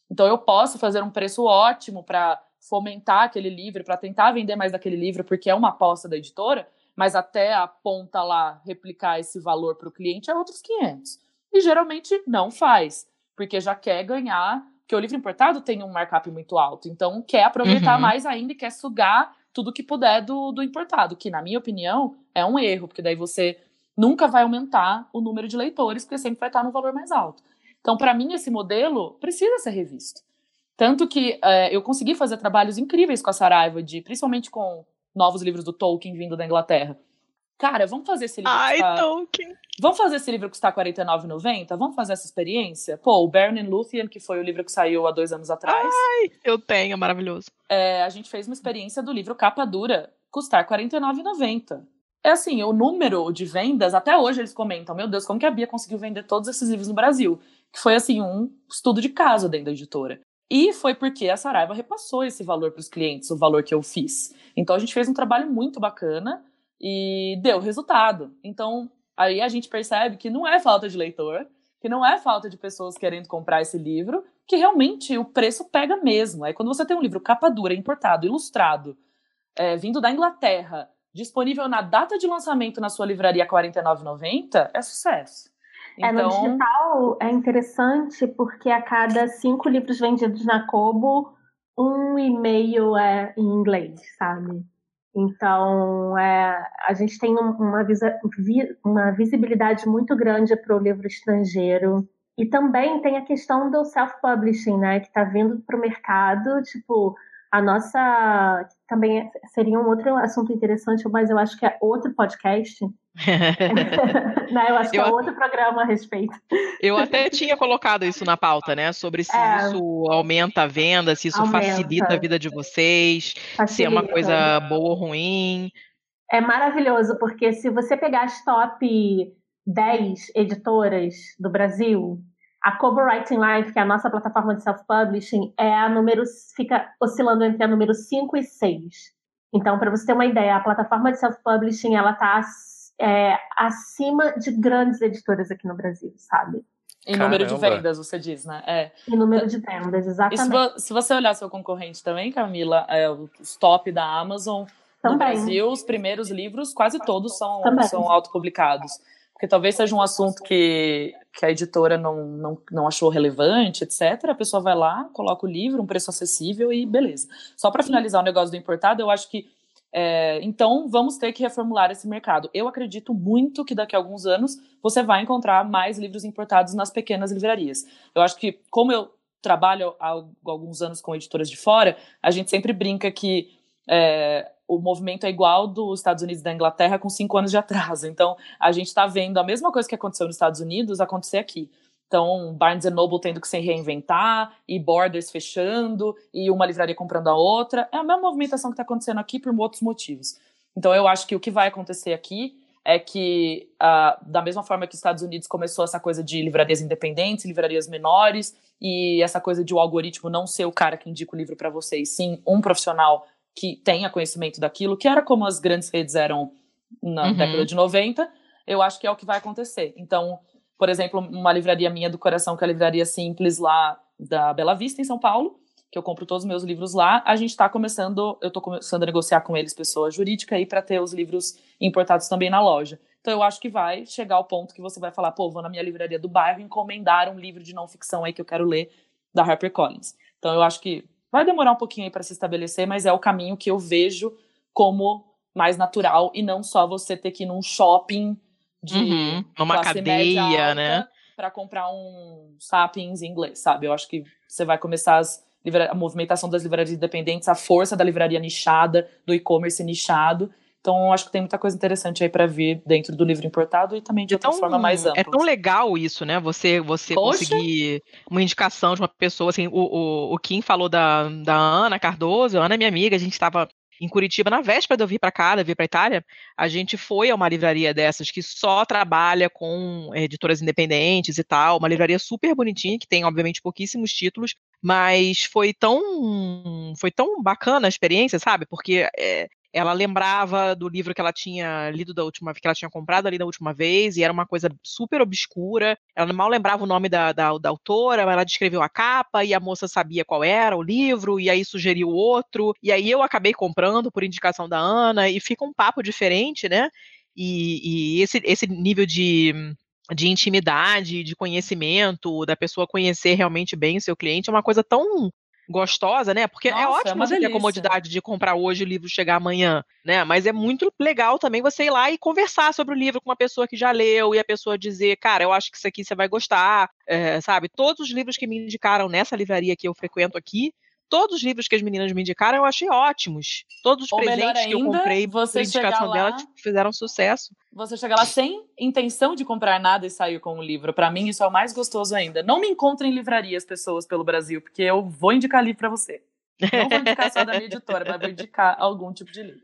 Então, eu posso fazer um preço ótimo para fomentar aquele livro, para tentar vender mais daquele livro, porque é uma aposta da editora, mas até a ponta lá replicar esse valor para o cliente é outros 500. E geralmente não faz, porque já quer ganhar, porque o livro importado tem um markup muito alto, então quer aproveitar uhum. mais ainda e quer sugar tudo que puder do, do importado, que na minha opinião é um erro, porque daí você nunca vai aumentar o número de leitores, porque sempre vai estar no valor mais alto. Então, para mim, esse modelo precisa ser revisto. Tanto que é, eu consegui fazer trabalhos incríveis com a Saraiva, de, principalmente com novos livros do Tolkien vindo da Inglaterra. Cara, vamos fazer esse livro. Ai, custar... Tolkien! Vamos fazer esse livro custar R$ 49,90? Vamos fazer essa experiência? Pô, o Baron and Luthien, que foi o livro que saiu há dois anos atrás. Ai, eu tenho, é maravilhoso. É, a gente fez uma experiência do livro capa dura custar R$ 49,90. É assim, o número de vendas, até hoje eles comentam, meu Deus, como que a Bia conseguiu vender todos esses livros no Brasil? Que foi, assim, um estudo de caso dentro da editora. E foi porque a Saraiva repassou esse valor para os clientes, o valor que eu fiz. Então a gente fez um trabalho muito bacana e deu resultado. Então aí a gente percebe que não é falta de leitor, que não é falta de pessoas querendo comprar esse livro, que realmente o preço pega mesmo. Aí quando você tem um livro capa dura, importado, ilustrado, é, vindo da Inglaterra, disponível na data de lançamento na sua livraria R$ 49,90, é sucesso. Então... É, no então digital é interessante porque a cada cinco livros vendidos na Kobo, um e meio é em inglês, sabe? Então, é, a gente tem uma, uma visibilidade muito grande para o livro estrangeiro. E também tem a questão do self-publishing, né? Que está vindo para o mercado, tipo, a nossa também seria um outro assunto interessante, mas eu acho que é outro podcast. <laughs> né? Eu acho que é eu, é outro programa a respeito. Eu até tinha colocado isso na pauta, né? Sobre se é, isso aumenta a venda, se isso aumenta. facilita a vida de vocês, facilita. se é uma coisa boa ou ruim. É maravilhoso, porque se você pegar as top 10 editoras do Brasil, a Kobo Writing Live, que é a nossa plataforma de self-publishing, é a número, fica oscilando entre a número 5 e 6. Então, para você ter uma ideia, a plataforma de self-publishing ela está é, acima de grandes editoras aqui no Brasil, sabe? Em Caramba. número de vendas, você diz, né? É. Em número de vendas, exatamente. Se, se, você olhar seu concorrente também, Camila, é, os top da Amazon, também. no Brasil, os primeiros livros, quase todos são, são autopublicados porque talvez seja um assunto que, que a editora não, não, não achou relevante, etc. A pessoa vai lá, coloca o livro, um preço acessível e beleza. Só para finalizar o negócio do importado, eu acho que é, então vamos ter que reformular esse mercado. Eu acredito muito que daqui a alguns anos você vai encontrar mais livros importados nas pequenas livrarias. Eu acho que, como eu trabalho há alguns anos com editoras de fora, a gente sempre brinca que é, o movimento é igual dos Estados Unidos e da Inglaterra com cinco anos de atraso. Então, a gente está vendo a mesma coisa que aconteceu nos Estados Unidos acontecer aqui. Então, Barnes Noble tendo que se reinventar, e Borders fechando, e uma livraria comprando a outra. É a mesma movimentação que está acontecendo aqui por outros motivos. Então, eu acho que o que vai acontecer aqui é que, uh, da mesma forma que os Estados Unidos começou essa coisa de livrarias independentes, livrarias menores, e essa coisa de o algoritmo não ser o cara que indica o livro para vocês, sim um profissional que tenha conhecimento daquilo, que era como as grandes redes eram na uhum. década de 90, eu acho que é o que vai acontecer. Então, por exemplo, uma livraria minha do coração, que é a livraria simples lá da Bela Vista, em São Paulo, que eu compro todos os meus livros lá, a gente está começando, eu estou começando a negociar com eles, pessoa jurídica, aí para ter os livros importados também na loja. Então eu acho que vai chegar ao ponto que você vai falar, pô, vou na minha livraria do bairro encomendar um livro de não ficção aí que eu quero ler da HarperCollins. Então eu acho que Vai demorar um pouquinho aí para se estabelecer, mas é o caminho que eu vejo como mais natural e não só você ter que ir num shopping de uhum, numa cadeia, né? Para comprar um Sapiens em inglês, sabe? Eu acho que você vai começar as, a movimentação das livrarias independentes, a força da livraria nichada, do e-commerce nichado então, acho que tem muita coisa interessante aí para vir dentro do livro importado e também de é outra tão, forma mais ampla. É tão legal isso, né? Você você conseguir uma indicação de uma pessoa, assim, o, o, o Kim falou da, da Ana Cardoso, a Ana é minha amiga, a gente estava em Curitiba, na véspera de eu vir para cá, de eu vir para Itália, a gente foi a uma livraria dessas que só trabalha com editoras independentes e tal, uma livraria super bonitinha, que tem, obviamente, pouquíssimos títulos, mas foi tão foi tão bacana a experiência, sabe? Porque é, ela lembrava do livro que ela tinha lido da última que ela tinha comprado ali da última vez, e era uma coisa super obscura. Ela mal lembrava o nome da, da, da autora, mas ela descreveu a capa e a moça sabia qual era o livro, e aí sugeriu outro. E aí eu acabei comprando por indicação da Ana, e fica um papo diferente, né? E, e esse, esse nível de, de intimidade, de conhecimento, da pessoa conhecer realmente bem o seu cliente, é uma coisa tão gostosa, né? Porque é Nossa, é ótimo você ter a comodidade de comprar hoje e o livro chegar amanhã, né? Mas é muito legal também você ir lá e conversar sobre o livro com uma pessoa que já leu e a pessoa dizer, cara, eu acho que isso aqui você vai gostar, é, sabe? Todos os livros que me indicaram nessa livraria que eu frequento aqui, todos os livros que as meninas me indicaram eu achei ótimos. Todos os Ou presentes que eu ainda, comprei você por indicação chegar dela lá- tipo, fizeram sucesso. Você chega lá sem intenção de comprar nada e sair com o livro. Pra mim, isso é o mais gostoso ainda. Não me encontre em livrarias, pessoas pelo Brasil, porque eu vou indicar livro pra você. Não vou indicar só da minha editora, mas vou indicar algum tipo de livro.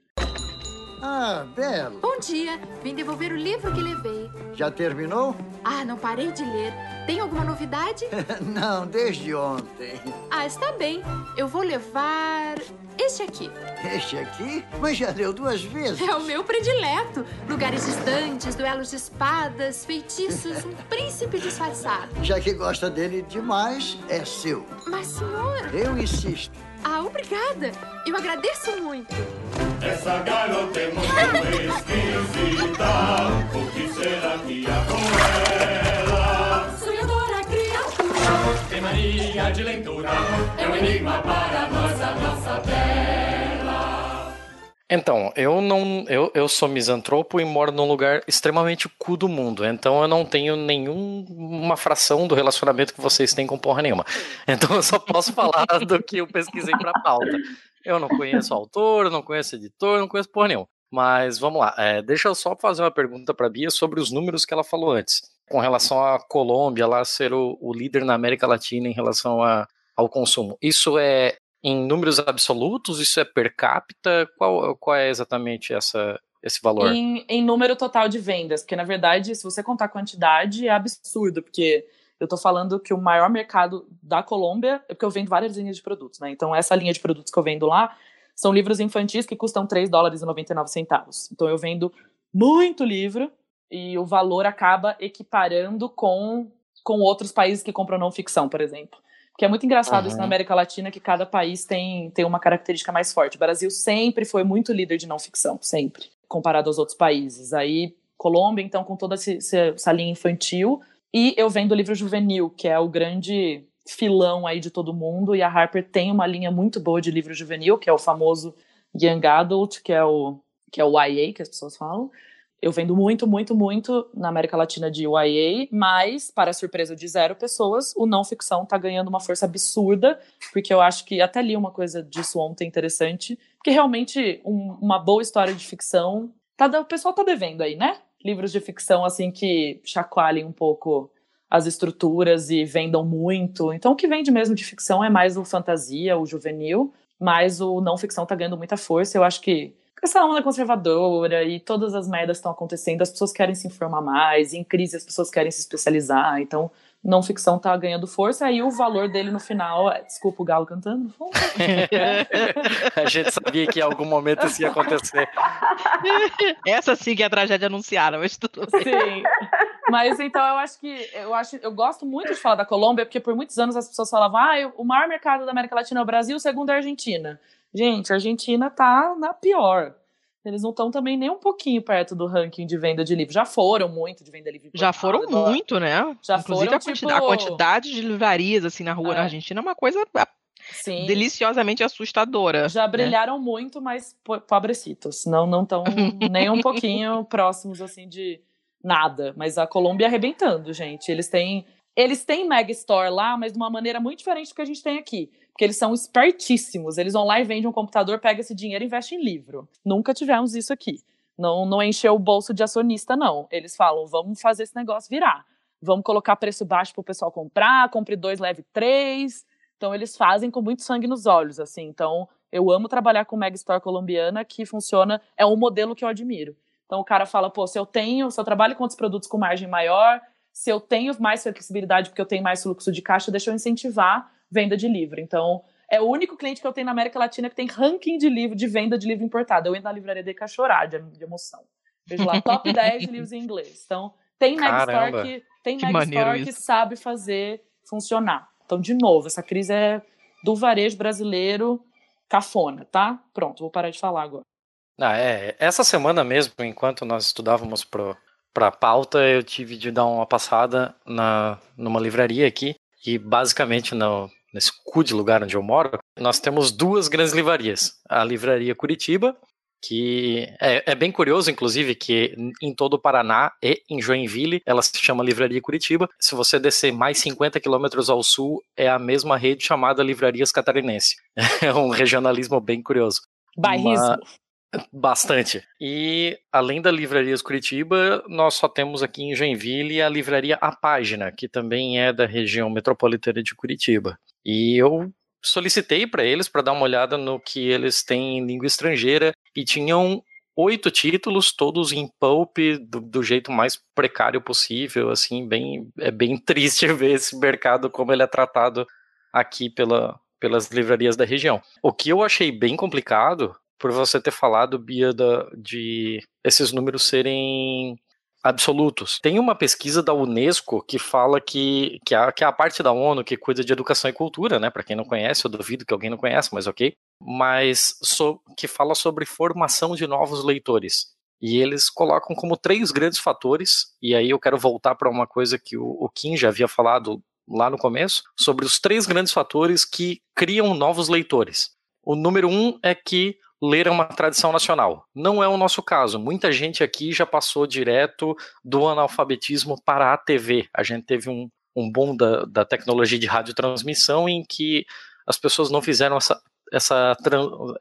Ah, Belo, Bom dia, vim devolver o livro que levei. já terminou? Ah, não parei de ler. Tem alguma novidade? <laughs> Não, desde ontem. Ah, está bem. Eu vou levar este aqui. Este aqui? Mas já leu duas vezes. É o meu predileto. Lugares distantes, duelos de espadas, feitiços, <laughs> um príncipe disfarçado. Já que gosta dele demais, é seu. Mas, senhor... Eu insisto. Ah, obrigada. Eu agradeço muito. Essa garota é muito <laughs> esquisita. O que será que há com ela? Sonhadora criatura. Tem mania de leitura. É um enigma para nós, a nossa bela. Então, eu não. Eu, eu sou misantropo e moro num lugar extremamente cu do mundo. Então eu não tenho nenhuma fração do relacionamento que vocês têm com porra nenhuma. Então eu só posso falar <laughs> do que eu pesquisei pra pauta. Eu não conheço autor, não conheço editor, não conheço porra nenhuma. Mas vamos lá. é, deixa eu só fazer uma pergunta pra Bia sobre os números que ela falou antes. Com relação à Colômbia lá ser o, o líder na América Latina em relação a, ao consumo. Isso é em números absolutos? Isso é per capita? Qual, qual é exatamente essa, esse valor? Em, em número total de vendas, porque na verdade, se você contar quantidade, é absurdo, porque eu tô falando que o maior mercado da Colômbia é porque eu vendo várias linhas de produtos, né? Então, essa linha de produtos que eu vendo lá são livros infantis que custam 3 dólares e 99 centavos. Então, eu vendo muito livro e o valor acaba equiparando com, com outros países que compram não ficção, por exemplo. Porque é muito engraçado isso Aham. na América Latina, que cada país tem, tem uma característica mais forte. O Brasil sempre foi muito líder de não ficção, sempre, comparado aos outros países. Aí, Colômbia, então, com toda essa linha infantil. E eu vendo o livro juvenil, que é o grande filão aí de todo mundo. E a Harper tem uma linha muito boa de livro juvenil, que é o famoso Young Adult, que é o, que é o YA, que as pessoas falam. Eu vendo muito, muito, muito na América Latina de YA, mas, para surpresa de zero pessoas, o não ficção tá ganhando uma força absurda, porque eu acho que até li uma coisa disso ontem interessante, porque realmente um- uma boa história de ficção, tá, o pessoal tá devendo aí, né? Livros de ficção, assim, que chacoalhem um pouco as estruturas e vendam muito. Então, o que vende mesmo de ficção é mais o fantasia, o juvenil, mas o não ficção tá ganhando muita força. Eu acho que essa onda conservadora e todas as merdas estão acontecendo, as pessoas querem se informar mais, e em crise as pessoas querem se especializar, então não ficção tá ganhando força, aí o valor dele no final, é, desculpa o galo cantando, no fundo. <laughs> A gente sabia que em algum momento isso ia acontecer. <laughs> Essa sim que é a tragédia anunciada, mas tudo bem. Sim. Mas então eu acho que eu acho, eu gosto muito de falar da Colômbia, porque por muitos anos as pessoas falavam: "Ah, o maior mercado da América Latina é o Brasil, o segundo é a Argentina". Gente, a Argentina tá na pior. Eles não estão também nem um pouquinho perto do ranking de venda de livros. Já foram muito de venda de livro. Já foram muito, né? Já Inclusive foram, a, quanti- tipo- a quantidade de livrarias assim na rua É. na Argentina é uma coisa ah, Sim. deliciosamente assustadora. Já né? brilharam muito, mas po- pobrecitos. Não não estão <laughs> nem um pouquinho próximos assim de nada. Mas a Colômbia arrebentando, gente. Eles têm eles têm Mega Store lá, mas de uma maneira muito diferente do que a gente tem aqui. Porque eles são espertíssimos. Eles vão lá e vendem um computador, pega esse dinheiro e investe em livro. Nunca tivemos isso aqui. Não, não encheu o bolso de acionista, não. Eles falam, vamos fazer esse negócio virar. Vamos colocar preço baixo para o pessoal comprar, compre dois, leve três. Então eles fazem com muito sangue nos olhos, assim. Então eu amo trabalhar com Mega Store colombiana, que funciona, é um modelo que eu admiro. Então o cara fala, pô, se eu tenho, se eu trabalho com outros produtos com margem maior, se eu tenho mais flexibilidade porque eu tenho mais fluxo de caixa, deixa eu incentivar venda de livro. Então é o único cliente que eu tenho na América Latina que tem ranking de livro, de venda de livro importado. Eu entro na livraria de chorar de, de emoção. Vejo lá, top <laughs> 10 de livros em inglês. Então, tem Mega Store Caramba. que, tem Que que sabe fazer funcionar. Então, de novo, essa crise é do varejo brasileiro cafona, tá? Pronto, vou parar de falar agora. Ah, é. Essa semana mesmo, enquanto nós estudávamos pro, pra pauta, eu tive de dar uma passada na, numa livraria aqui. E basicamente no, nesse cu de lugar onde eu moro, nós temos duas grandes livrarias. A Livraria Curitiba, que é, é, bem curioso, inclusive, que em todo o Paraná e em Joinville, ela se chama Livraria Curitiba. Se você descer mais 50 quilômetros ao sul, é a mesma rede chamada Livrarias Catarinense. <laughs> É um regionalismo bem curioso. Bairrismo. Bastante. E além da Livrarias Curitiba, nós só temos aqui em Joinville a Livraria A Página, que também é da região metropolitana de Curitiba. E eu solicitei para eles para dar uma olhada no que eles têm em língua estrangeira e tinham oito títulos, todos em pulp, do, do, jeito mais precário possível, assim, bem, é bem <laughs> triste ver esse mercado como ele é tratado aqui pela, pelas livrarias da região. O que eu achei bem complicado por você ter falado, Bia, da, de esses números serem absolutos. Tem uma pesquisa da Unesco que fala que, que, a, que é a parte da ONU que cuida de educação e cultura, né? Para quem não conhece, eu duvido que alguém não conhece, mas ok. Mas so, que fala sobre formação de novos leitores. E eles colocam como três grandes fatores, e aí eu quero voltar para uma coisa que o, o Kim já havia falado lá no começo, sobre os três grandes fatores que criam novos leitores. O número um é que ler é uma tradição nacional. Não é o nosso caso. Muita gente aqui já passou direto do analfabetismo para a TV. A gente teve um, um boom da, da tecnologia de radiotransmissão em que as pessoas não fizeram essa, essa,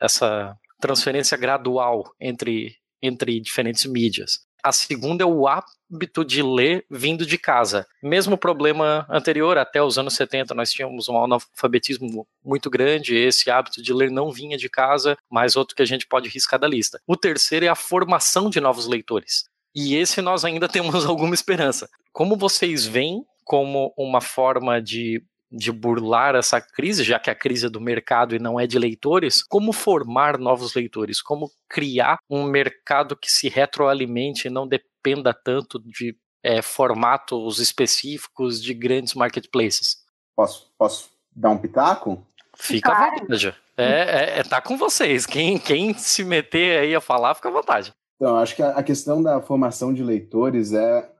essa transferência gradual entre, entre diferentes mídias. A segunda é o hábito de ler vindo de casa. Mesmo problema anterior, até os anos 70, nós tínhamos um analfabetismo muito grande, esse hábito de ler não vinha de casa, mas outro que a gente pode riscar da lista. O terceiro é a formação de novos leitores. E esse nós ainda temos <laughs> alguma esperança. Como vocês veem como uma forma de de burlar essa crise, já que a crise é do mercado e não é de leitores, como formar novos leitores, como criar um mercado que se retroalimente e não dependa tanto de é, formatos específicos de grandes marketplaces. Posso, posso dar um pitaco? Fica claro. à vontade. É, é, é, tá com vocês. Quem, quem se meter aí a falar, fica à vontade. Então, acho que a, a questão da formação de leitores é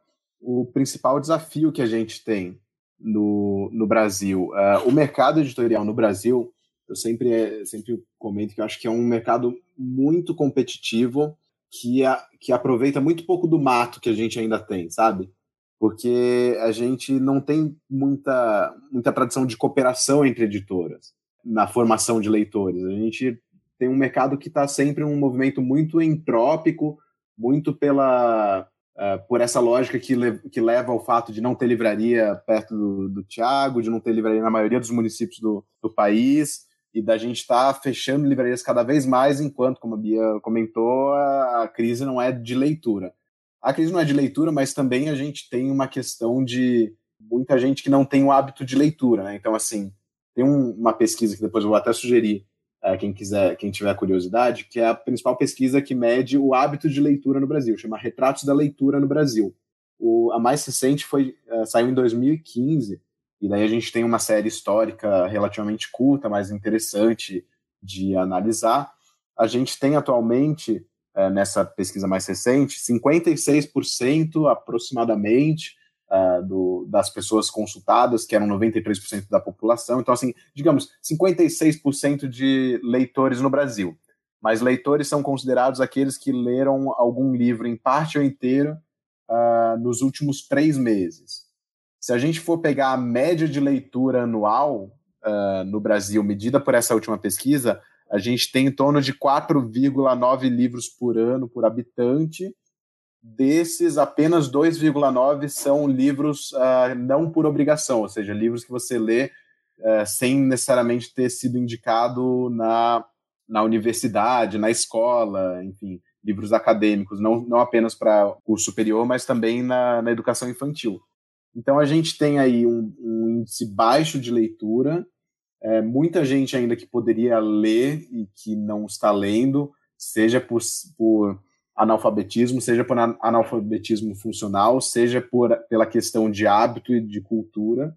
o principal desafio que a gente tem no, no Brasil. Uh, o mercado editorial no Brasil, eu sempre, sempre comento que eu acho que é um mercado muito competitivo que, a, que aproveita muito pouco do mato que a gente ainda tem, sabe? Porque a gente não tem muita, muita tradição de cooperação entre editoras na formação de leitores. A gente tem um mercado que está sempre um movimento muito entrópico, muito pela Uh, por essa lógica que, le que leva ao fato de não ter livraria perto do, do Tiago, de não ter livraria na maioria dos municípios do, do país, e da gente estar tá fechando livrarias cada vez mais, enquanto, como a Bia comentou, a, a, crise não é de leitura. A crise não é de leitura, mas também a gente tem uma questão de muita gente que não tem o hábito de leitura. Né? Então, assim, tem um, uma pesquisa que depois eu vou até sugerir é, quem quiser, quem tiver curiosidade, que é a principal pesquisa que mede o hábito de leitura no Brasil, chama Retratos da Leitura no Brasil. O, a mais recente foi é, saiu em 2015 e daí a gente tem uma série histórica relativamente curta, mas interessante de analisar. A gente tem atualmente é, nessa pesquisa mais recente 56% aproximadamente uh, do, das pessoas consultadas, que eram 93% da população. Então, assim, digamos, 56% de leitores no Brasil. Mas leitores são considerados aqueles que leram algum livro em parte ou inteiro uh, nos últimos três meses. Se a gente for pegar a média de leitura anual uh, no Brasil, medida por essa última pesquisa, a gente tem em torno de 4,9 livros por ano por habitante, Desses, apenas 2,9 são livros uh, não por obrigação, ou seja, livros que você lê uh, sem necessariamente ter sido indicado na, na universidade, na escola, enfim, livros acadêmicos, não, não apenas para curso superior, mas também na, na educação infantil. Então a gente tem aí um, um índice baixo de leitura, é, muita gente ainda que poderia ler e que não está lendo, seja por, por analfabetismo, seja por analfabetismo funcional, seja por, pela questão de hábito e de cultura.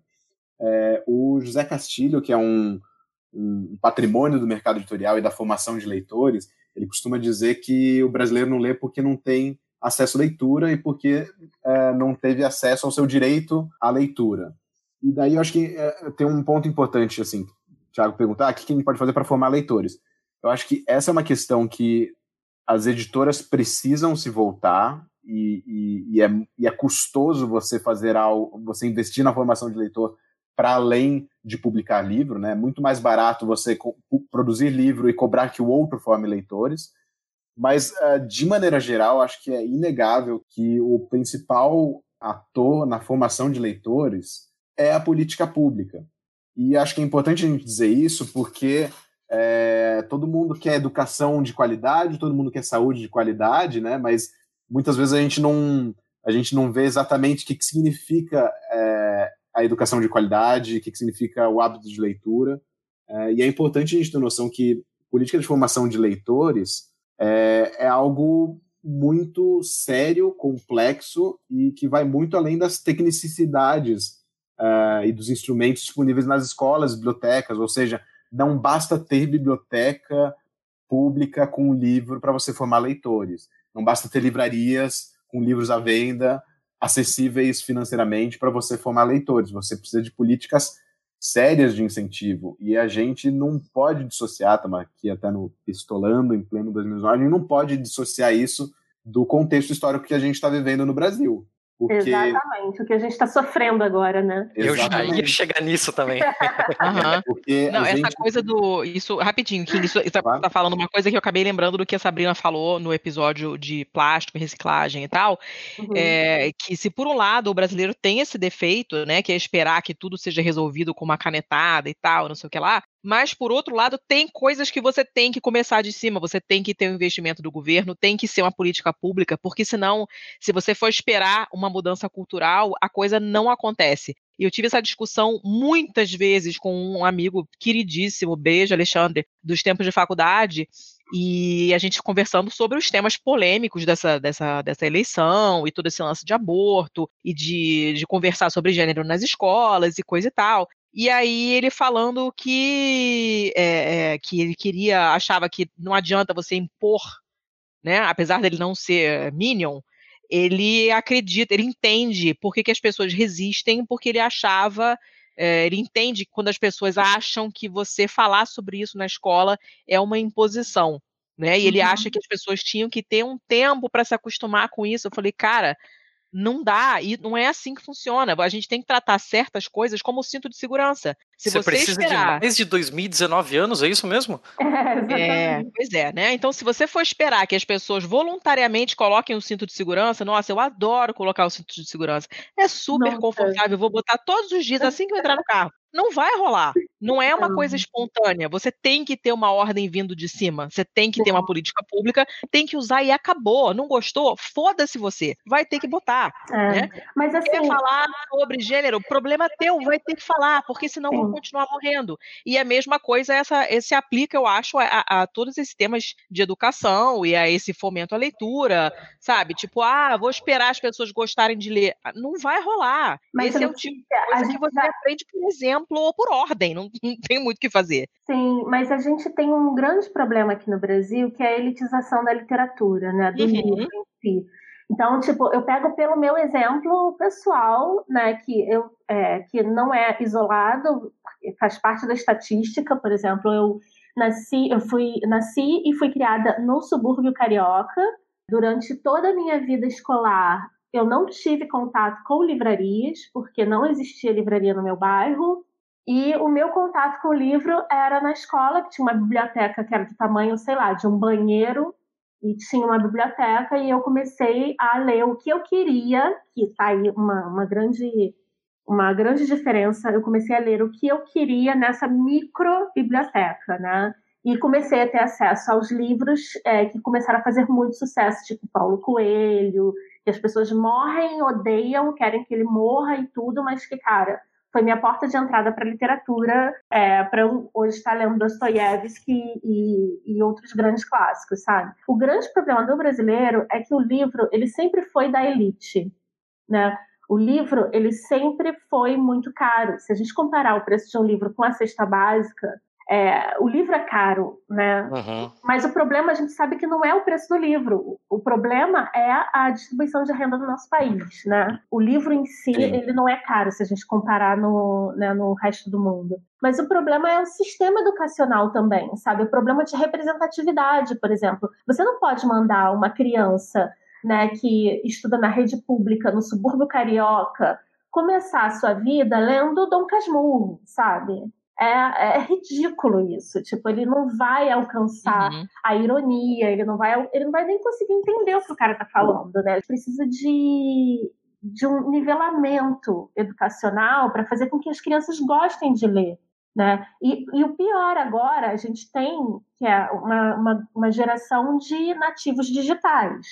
É, o José Castilho, que é um, um, patrimônio do mercado editorial e da formação de leitores, ele costuma dizer que o brasileiro não lê porque não tem acesso à leitura e porque é, não teve acesso ao seu direito à leitura. E daí eu acho que é, tem um ponto importante, assim, Thiago perguntar, ah, o que a gente pode fazer para formar leitores? Eu acho que essa é uma questão que as editoras precisam se voltar e, e, e, é, e é custoso você fazer algo, você investir na formação de leitor para além de publicar livro, né? É muito mais barato você produzir livro e cobrar que o outro forme leitores. Mas, ah, de maneira geral, acho que é inegável que o principal ator na formação de leitores é a política pública. E acho que é importante a gente dizer isso porque é, todo mundo quer educação de qualidade, todo mundo quer saúde de qualidade, né? Mas muitas vezes a gente não, a gente não vê exatamente o que, que significa é, a educação de qualidade, o que, que significa o hábito de leitura. É, e é importante a gente ter noção que política de formação de leitores é, é algo muito sério, complexo e que vai muito além das tecnicidades uh, e dos instrumentos disponíveis nas escolas, bibliotecas, ou seja, não basta ter biblioteca pública com livro para você formar leitores. Não basta ter livrarias com livros à venda acessíveis financeiramente para você formar leitores. Você precisa de políticas sérias de incentivo. E a gente não pode dissociar, estamos aqui até no pistolando em pleno 2019, a gente não pode dissociar isso do contexto histórico que a gente está vivendo no Brasil. Porque... Exatamente, o que a gente está sofrendo agora, né? Eu já ia chegar nisso também. <laughs> uhum. Porque Não, essa gente... coisa do. Isso, rapidinho, Kim, isso está tá falando uma coisa que eu acabei lembrando do que a Sabrina falou no episódio de plástico, reciclagem e tal. Uhum. É, que se por um lado o brasileiro tem esse defeito, né? Que é esperar que tudo seja resolvido com uma canetada e tal, não sei o que lá. Mas, por outro lado, tem coisas que você tem que começar de cima, você tem que ter um investimento do governo, tem que ser uma política pública, porque senão, se você for esperar uma mudança cultural, a coisa não acontece. E eu tive essa discussão muitas vezes com um amigo queridíssimo, beijo, Alexandre, dos tempos de faculdade, e a gente conversando sobre os temas polêmicos dessa, dessa, dessa eleição e todo esse lance de aborto e de, de conversar sobre gênero nas escolas e coisa e tal. E aí ele falando que, é, é, que ele queria, achava que não adianta você impor, né? Apesar dele não ser Minion, ele acredita, ele entende por que, que as pessoas resistem, porque ele achava, é, ele entende que quando as pessoas acham que você falar sobre isso na escola é uma imposição. Né? E ele uhum. acha que as pessoas tinham que ter um tempo para se acostumar com isso. Eu falei, cara, não dá, e não é assim que funciona. A gente tem que tratar certas coisas como cinto de segurança. Se você, você precisa esperar... de mais de 2019 anos, é isso mesmo? <laughs> É, é, pois é, né? Então, se você for esperar que as pessoas voluntariamente coloquem o cinto de segurança, nossa, eu adoro colocar o cinto de segurança. É super nossa. confortável, vou botar todos os dias assim que eu entrar no carro não vai rolar. Não é uma coisa espontânea. Você tem que ter uma ordem vindo de cima. Você tem que ter uma política pública, tem que usar e acabou. Não gostou? Foda-se você. Vai ter que botar. É. Né? Mas assim. Quer falar sobre gênero? Problema teu, vai ter que falar, porque senão continuar morrendo. E a mesma coisa essa, esse aplica, eu acho, a, a, todos esses temas de educação e a esse fomento à leitura, sabe? Tipo, ah, vou esperar as pessoas gostarem de ler. Não vai rolar. Mas esse é o tipo de coisa que você aprende, por exemplo exemplo ou por ordem, não, <laughs> não tem muito o que fazer. Sim, mas a gente tem um grande problema aqui no Brasil, que é a elitização da literatura, né, do uhum. livro em si. Então, tipo, eu pego pelo meu exemplo pessoal, né, que eu é, que não é isolado, faz parte da estatística, por exemplo, eu nasci, eu fui nasci e fui criada no subúrbio carioca. Durante toda a minha vida escolar, eu não tive contato com livrarias, porque não existia livraria no meu bairro. E o meu contato com o livro era na escola, que tinha uma biblioteca que era do tamanho, sei lá, de um banheiro, e tinha uma biblioteca, e eu comecei a ler o que eu queria, que está aí uma, uma, grande, uma grande diferença. Eu comecei a ler o que eu queria nessa micro biblioteca, né? E comecei a ter acesso aos livros é, que começaram a fazer muito sucesso, tipo Paulo Coelho, que as pessoas morrem, odeiam, querem que ele morra e tudo, mas que, cara, foi minha porta de entrada para a literatura, é, para hoje estar lendo Dostoiévski e, e, outros grandes clássicos, sabe? O grande problema do brasileiro é que o livro, ele sempre foi da elite, né? O livro, ele sempre foi muito caro. Se a gente comparar o preço de um livro com a cesta básica, É, o livro é caro, né? Uhum. Mas o problema a gente sabe que não é o preço do livro. O problema é a distribuição de renda no nosso país, né? O livro em si Sim. ele não é caro se a gente comparar no, né, no resto do mundo. Mas o problema é o sistema educacional também, sabe? O problema de representatividade, por exemplo. Você não pode mandar uma criança, né, que estuda na rede pública no subúrbio carioca começar a sua vida lendo Dom Casmurro, sabe? É, é <laughs> ridículo isso. Tipo, ele não vai alcançar Uhum. a ironia, ele não vai, ele não vai nem conseguir entender o que o cara tá falando, né? Ele precisa de, de um nivelamento educacional para fazer com que as crianças gostem de ler. Né? E, e o pior agora, a gente tem que é uma, uma, uma geração de nativos digitais.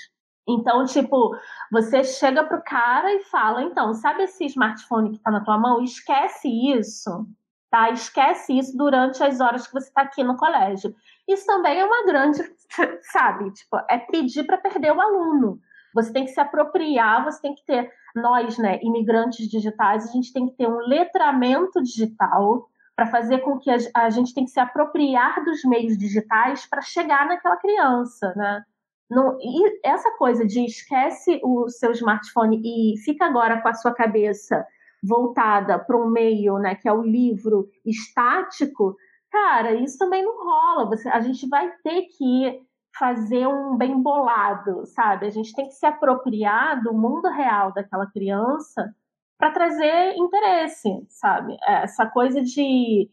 Então, tipo, você chega pro cara e fala, então, sabe esse smartphone que está na tua mão? Esquece isso, tá? Esquece isso durante as horas que você está aqui no colégio. Isso também é uma grande, <laughs> sabe? Tipo, é pedir para perder o aluno. Você tem que se apropriar, você tem que ter, nós, né, imigrantes digitais, a gente tem que ter um letramento digital para fazer com que a, a gente tem que se apropriar dos meios digitais para chegar naquela criança, né? Não, e essa coisa de esquece o seu smartphone e fica agora com a sua cabeça voltada para um meio, né, que é o livro estático, cara, isso também não rola. Você, a gente vai ter que fazer um bem bolado, sabe? A gente tem que se apropriar do mundo real daquela criança para trazer interesse, sabe? Essa coisa de,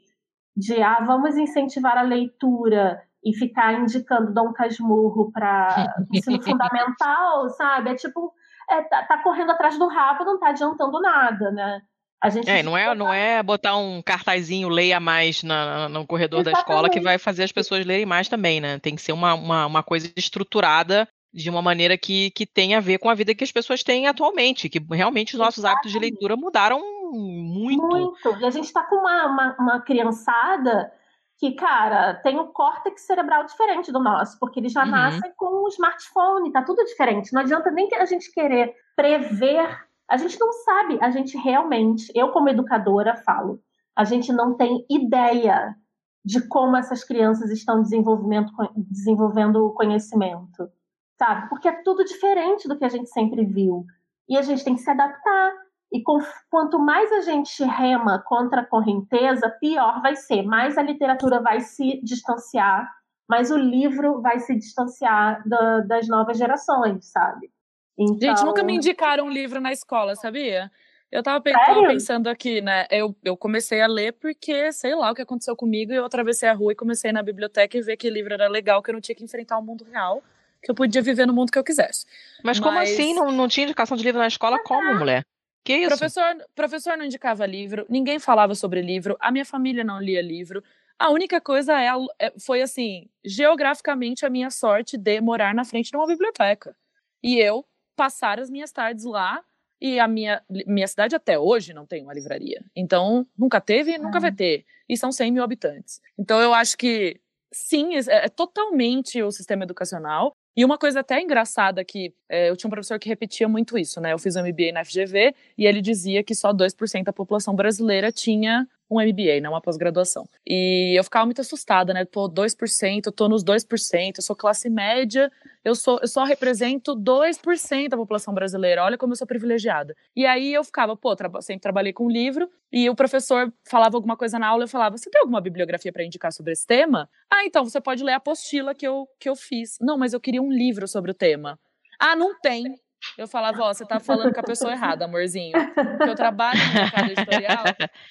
de ah, vamos incentivar a leitura e ficar indicando Dom Casmurro para <laughs> ensino fundamental, sabe? É tipo, é, tá, tá, correndo atrás do rabo, não tá adiantando nada, né? A gente é, não é, não é botar um cartazinho leia mais na, no corredor Exatamente. da escola que vai fazer as pessoas lerem mais também, né? Tem que ser uma, uma, uma coisa estruturada de uma maneira que, que tenha a ver com a vida que as pessoas têm atualmente, que realmente os nossos Exatamente. hábitos de leitura mudaram muito. Muito. E a gente está com uma, uma, uma, criançada que, cara, tem um córtex cerebral diferente do nosso, porque eles já uhum. nascem com um smartphone, tá tudo diferente. Não adianta nem a gente querer prever. A gente não sabe, a gente realmente, eu como educadora falo, a gente não tem ideia de como essas crianças estão desenvolvendo o conhecimento sabe? Porque é tudo diferente do que a gente sempre viu. E a gente tem que se adaptar. E com, quanto mais a gente rema contra a correnteza, pior vai ser. Mais a literatura vai se distanciar, mais o livro vai se distanciar da, das novas gerações, sabe? Então... Gente, nunca me indicaram um livro na escola, sabia? Eu tava, tava pensando aqui, né? Eu, eu comecei a ler porque, sei lá, o que aconteceu comigo, e eu atravessei a rua e comecei na biblioteca e ver que livro era legal, que eu não tinha que enfrentar o mundo real que eu podia viver no mundo que eu quisesse. Mas como Mas... assim? Não, não tinha indicação de livro na escola? Como, mulher? Que isso? Professor, professor não indicava livro, ninguém falava sobre livro, a minha família não lia livro. A única coisa é, foi assim, geograficamente a minha sorte de morar na frente de uma biblioteca. E eu passar as minhas tardes lá e a minha, minha cidade até hoje não tem uma livraria. Então, nunca teve e nunca vai ter. E são 100 mil habitantes. Então, eu acho que, sim, é, é totalmente o sistema educacional. E uma coisa até engraçada que é, eu tinha um professor que repetia muito isso, né? Eu fiz um MBA na FGV e ele dizia que só 2% da população brasileira tinha um MBA, né? Uma pós-graduação. E eu ficava muito assustada, né? Pô, 2%, eu tô nos 2%, eu sou classe média, eu, sou, eu só represento 2% da população brasileira, olha como eu sou privilegiada. E aí eu ficava, pô, tra sempre trabalhei com livro, e o professor falava alguma coisa na aula, eu falava, você tem alguma bibliografia para indicar sobre esse tema? Ah, então você pode ler a apostila que eu, que eu fiz. Não, mas eu queria um livro sobre o tema. Ah, não tem. Eu falava, ó, você tá falando com a pessoa errada, amorzinho. Porque eu trabalho no mercado editorial,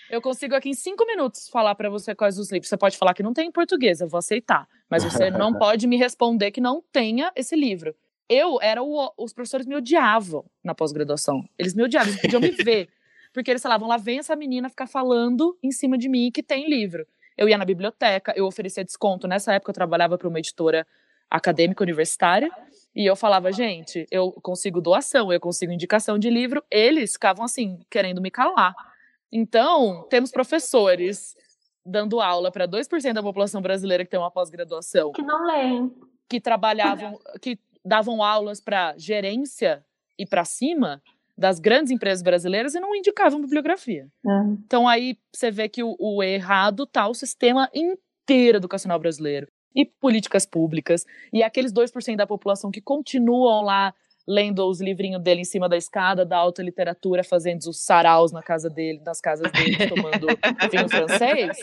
eu consigo aqui em cinco minutos falar para você quais os livros. Você pode falar que não tem em português, eu vou aceitar. Mas você <laughs> não pode me responder que não tenha esse livro. Eu era o, os professores me odiavam na pós-graduação. Eles me odiavam, eles podiam me ver. Porque eles falavam, lá vem essa menina ficar falando em cima de mim que tem livro. Eu ia na biblioteca, eu oferecia desconto. Nessa época eu trabalhava para uma editora acadêmica universitária. E eu falava, gente, eu consigo doação, eu consigo indicação de livro. Eles ficavam assim, querendo me calar. Então, temos professores dando aula para 2% da população brasileira que tem uma pós-graduação. Que não leem. Que trabalhavam, que davam aulas para gerência e para cima das grandes empresas brasileiras e não indicavam bibliografia. É. Então aí você vê que o, o errado tá o sistema inteiro educacional brasileiro e políticas públicas, e aqueles 2% da população que continuam lá lendo os livrinhos dele em cima da escada da alta literatura, fazendo os saraus na casa dele, nas casas dele, <laughs> tomando vinho francês.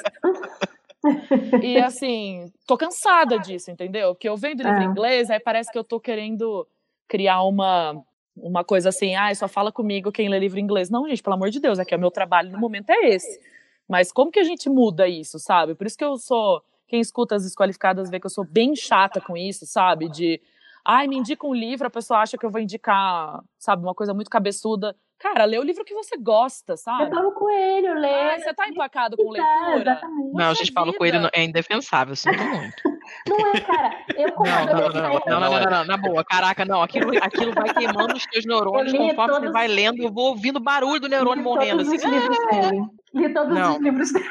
E assim, tô cansada disso, entendeu? Porque eu vendo livro em É. inglês, aí parece que eu tô querendo criar uma uma coisa assim, ah, só fala comigo quem lê livro em inglês. Não, gente, pelo amor de Deus, aqui é o meu trabalho no momento é esse. Mas como que a gente muda isso, sabe? Por isso que eu sou, quem escuta as desqualificadas vê que eu sou bem chata com isso, sabe? De, ai, me indica um livro, a pessoa acha que eu vou indicar, sabe, uma coisa muito cabeçuda. Cara, lê o livro que você gosta, sabe? É Paulo Coelho, lê. Ah, você tá empacado com leitura? exatamente. Não, gente, Paulo. Coelho é indefensável, sinto muito. <laughs> Não é, cara. Eu como Não, não, não, não, não, não, não, não, na boa, caraca, não, aquilo, aquilo vai queimando os teus neurônios Eu li conforme você todos- vai lendo, eu vou ouvindo o barulho do neurônio Li morrendo, todos assim, os livros dele. Li todos Não. os livros dele.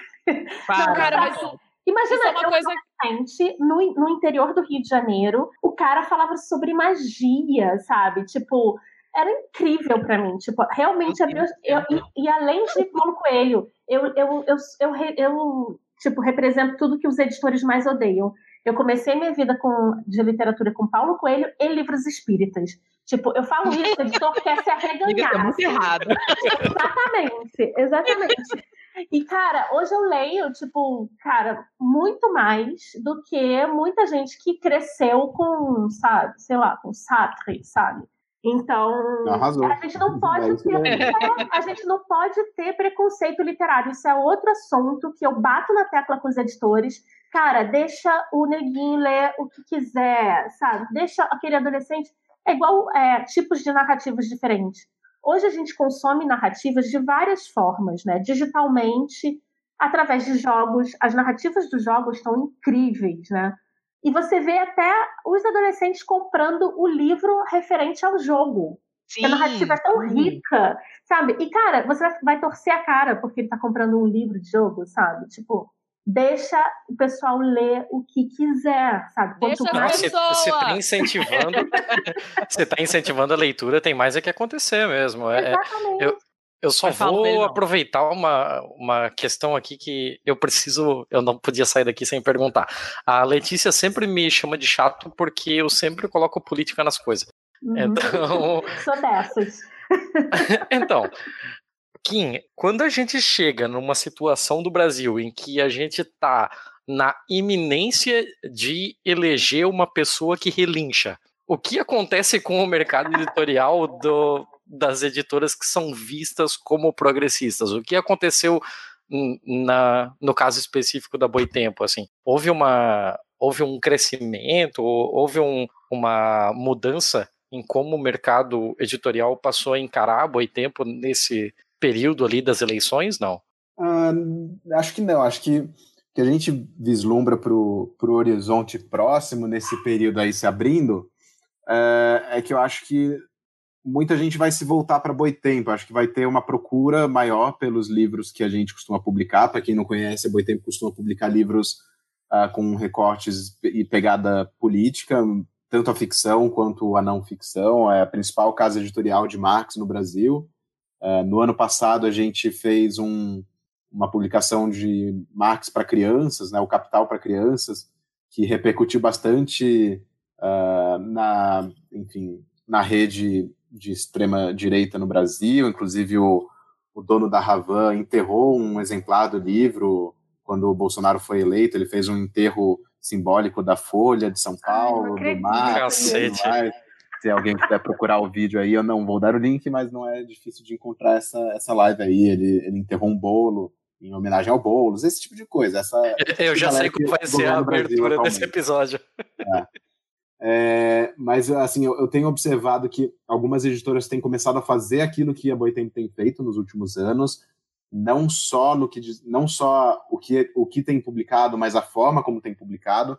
para, Não, Cara, mas não. Imagina, isso é uma eu coisa no, no interior do Rio de Janeiro, o cara falava sobre magia, sabe? Tipo, era incrível pra mim. Tipo, realmente Eu abriu. Eu, e, e além de Paulo Coelho, eu, eu, eu, eu, eu, tipo, represento tudo que os editores mais odeiam. Eu comecei minha vida com, de literatura com Paulo Coelho e livros espíritas. Tipo, eu falo isso, o editor quer se <laughs> arreganhar. muito errado. Exatamente, exatamente. E, cara, hoje eu leio, tipo, cara, muito mais do que muita gente que cresceu com, sabe, sei lá, com Sartre, sabe? Então, Arrasou. a gente não É pode isso ter, é, <laughs> a gente não pode ter preconceito literário. Isso é outro assunto que eu bato na tecla com os editores. Cara, deixa o neguinho ler o que quiser, sabe? Deixa aquele adolescente. É igual é, tipos de narrativas diferentes. Hoje a gente consome narrativas de várias formas, né? Digitalmente, através de jogos. As narrativas dos jogos estão incríveis, né? E você vê até os adolescentes comprando o livro referente ao jogo. Sim, a narrativa é tão sim. rica, sabe? E, cara, você vai- vai torcer a cara porque ele tá comprando um livro de jogo, sabe? Tipo, deixa o pessoal ler o que quiser, sabe? Deixa Quanto as mais Você pessoa. você tá incentivando. <laughs> você tá incentivando a leitura, tem mais é que acontecer mesmo. É, é- Exatamente. eu, eu só vou dele, aproveitar uma, uma questão aqui que eu preciso. Eu não podia sair daqui sem perguntar. A Letícia sempre me chama de chato porque eu sempre coloco política nas coisas. Uhum. Então, <laughs> Sou dessas. <laughs> então, Kim, quando a gente chega numa situação do Brasil em que a gente tá na iminência de eleger uma pessoa que relincha, o que acontece com o mercado editorial do- das editoras que são vistas como progressistas? O que aconteceu na, no caso específico da Boitempo? Assim, houve uma houve um crescimento, houve um- uma mudança em como o mercado editorial passou a encarar a Boitempo nesse período ali das eleições? Não. Ah, acho que não, acho que que a gente vislumbra para o horizonte próximo, nesse período aí se abrindo, é, é que eu acho que muita gente vai se voltar para Boitempo. Acho que vai ter uma procura maior pelos livros que a gente costuma publicar. Para quem não conhece, a Boitempo costuma publicar livros ah, com recortes e pegada política, tanto a ficção quanto a não ficção. É a principal casa editorial de Marx no Brasil. Ah, no ano passado, a gente fez um, uma publicação de Marx para crianças, né, o Capital para crianças, que repercutiu bastante ah, na, enfim, na rede de extrema direita no Brasil. Inclusive o, o dono da Ravan enterrou um exemplar do livro quando o Bolsonaro foi eleito. Ele fez um enterro simbólico da Folha de São Paulo, do acredito Marx. Cacete. mais. Se alguém quiser procurar o vídeo aí, eu não vou dar o link, mas não é difícil de encontrar essa, essa live aí. Ele, ele enterrou um bolo em homenagem ao Boulos, esse tipo de coisa. Essa, <laughs> Eu já sei como vai ser a o Brasil abertura desse episódio. É, mas assim, eu, eu tenho observado que algumas editoras têm começado a fazer aquilo que a Boitempo tem feito nos últimos anos, não só no que não só o que o que tem publicado, mas a forma como tem publicado,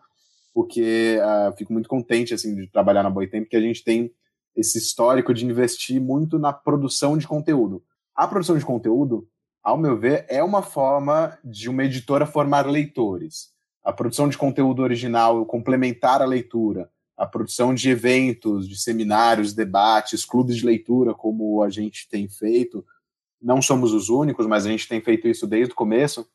porque ah, fico muito contente assim de trabalhar na Boitempo, que a gente tem esse histórico de investir muito na produção de conteúdo. A produção de conteúdo, ao meu ver, é uma forma de uma editora formar leitores. A produção de conteúdo original, complementar a leitura, a produção de eventos, de seminários, debates, clubes de leitura, como a gente tem feito. Não somos os únicos, mas a gente tem feito isso desde o começo.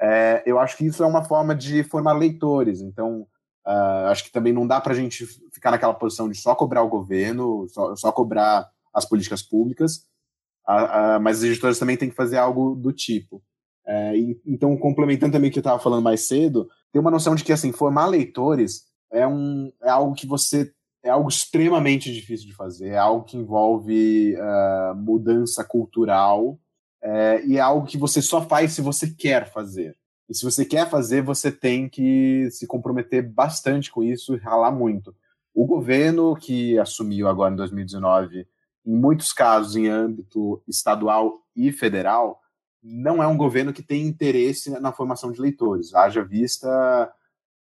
é, eu acho que isso é uma forma de formar leitores. Então, uh, acho que também não dá para a gente ficar naquela posição de só cobrar o governo, só, só cobrar as políticas públicas, uh, uh, mas as editoras também têm que fazer algo do tipo. É, e, então, complementando também o que eu estava falando mais cedo, tem uma noção de que assim formar leitores é, um, é algo que você é algo extremamente difícil de fazer, é algo que envolve uh, mudança cultural é, e é algo que você só faz se você quer fazer. E se você quer fazer, você tem que se comprometer bastante com isso e ralar muito. O governo que assumiu agora em 2019, em muitos casos em âmbito estadual e federal, não é um governo que tem interesse na formação de leitores. Haja vista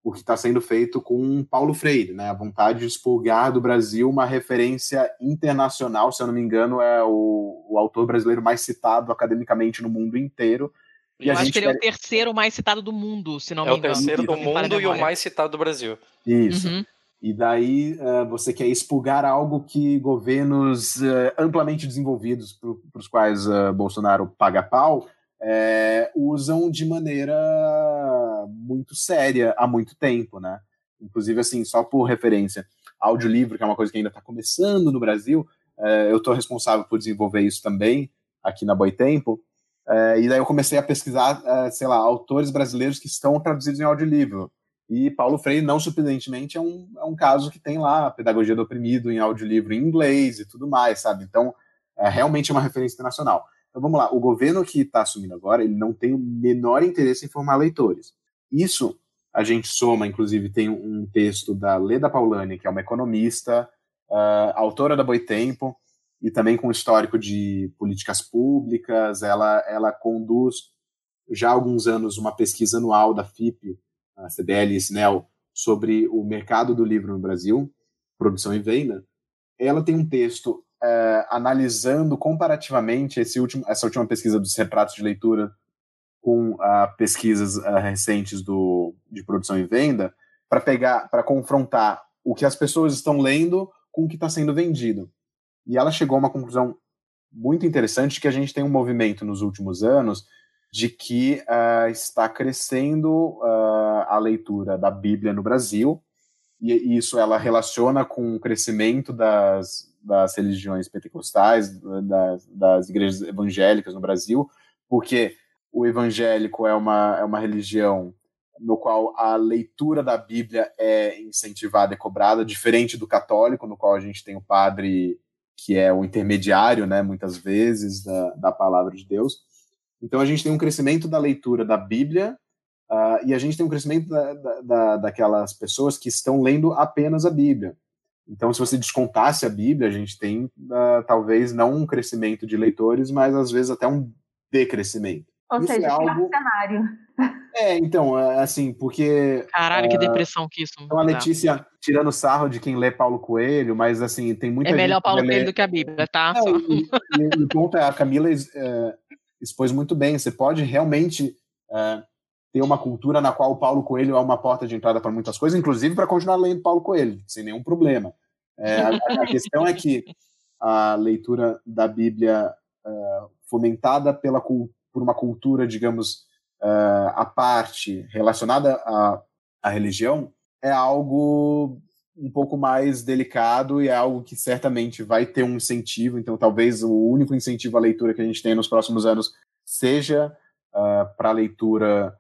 o que está sendo feito com Paulo Freire, né? A vontade de expulgar do Brasil uma referência internacional, se eu não me engano, é o, o autor brasileiro mais citado academicamente no mundo inteiro. E eu acho que ele quer... é o terceiro mais citado do mundo, se não é me engano. É o terceiro do mundo e o mais citado do Brasil. Isso. Uhum. E daí uh, você quer expulgar algo que governos uh, amplamente desenvolvidos, para os quais uh, Bolsonaro paga pau, é, usam de maneira muito séria há muito tempo, né? Inclusive, assim, só por referência, audiolivro, que é uma coisa que ainda está começando no Brasil, eu estou responsável por desenvolver isso também aqui na Boitempo, é, e daí eu comecei a pesquisar, é, sei lá, autores brasileiros que estão traduzidos em audiolivro. E Paulo Freire, não surpreendentemente, é um, é um caso que tem lá a Pedagogia do Oprimido em audiolivro em inglês e tudo mais, sabe? Então, é realmente uma referência internacional. Então vamos lá, o governo que está assumindo agora, ele não tem o menor interesse em formar leitores. Isso a gente soma, inclusive tem um texto da Leda Paulani, que é uma economista, uh, autora da Boitempo, e também com histórico de políticas públicas. Ela, ela conduz já há alguns anos uma pesquisa anual da FIP, a CDL e SNEL, sobre o mercado do livro no Brasil, produção e venda. Ela tem um texto é, analisando comparativamente esse último, essa última pesquisa dos retratos de leitura com uh, pesquisas uh, recentes do, de produção e venda, para pegar, para confrontar o que as pessoas estão lendo com o que está sendo vendido. E ela chegou a uma conclusão muito interessante que a gente tem um movimento nos últimos anos de que uh, está crescendo a leitura da Bíblia no Brasil, e isso ela relaciona com o crescimento das, das religiões pentecostais, das, das igrejas evangélicas no Brasil, porque o evangélico é uma, é uma religião no qual a leitura da Bíblia é incentivada e cobrada, diferente do católico, no qual a gente tem o padre que é o intermediário, né, muitas vezes, da, da palavra de Deus. Então a gente tem um crescimento da leitura da Bíblia uh, e a gente tem um crescimento da, da, daquelas pessoas que estão lendo apenas a Bíblia. Então, se você descontasse a Bíblia, a gente tem uh, talvez não um crescimento de leitores, mas às vezes até um decrescimento. Ou isso seja, é algo... cenário. É, então, é, assim, porque. Caralho, uh, que depressão que isso. Então a Letícia tirando sarro de quem lê Paulo Coelho, mas assim, tem muita É melhor Paulo Coelho do que a Bíblia, tá? Não, e, e, o ponto é, a Camila é, expôs muito bem. Você pode realmente é, ter uma cultura na qual o Paulo Coelho é uma porta de entrada para muitas coisas, inclusive para continuar lendo Paulo Coelho, sem nenhum problema. É, a, a, questão é que a leitura da Bíblia uh, fomentada pela, por uma cultura, digamos, uh, à parte, relacionada à, à religião, é algo um pouco mais delicado e é algo que certamente vai ter um incentivo. Então, talvez o único incentivo à leitura que a gente tem nos próximos anos seja uh, para a leitura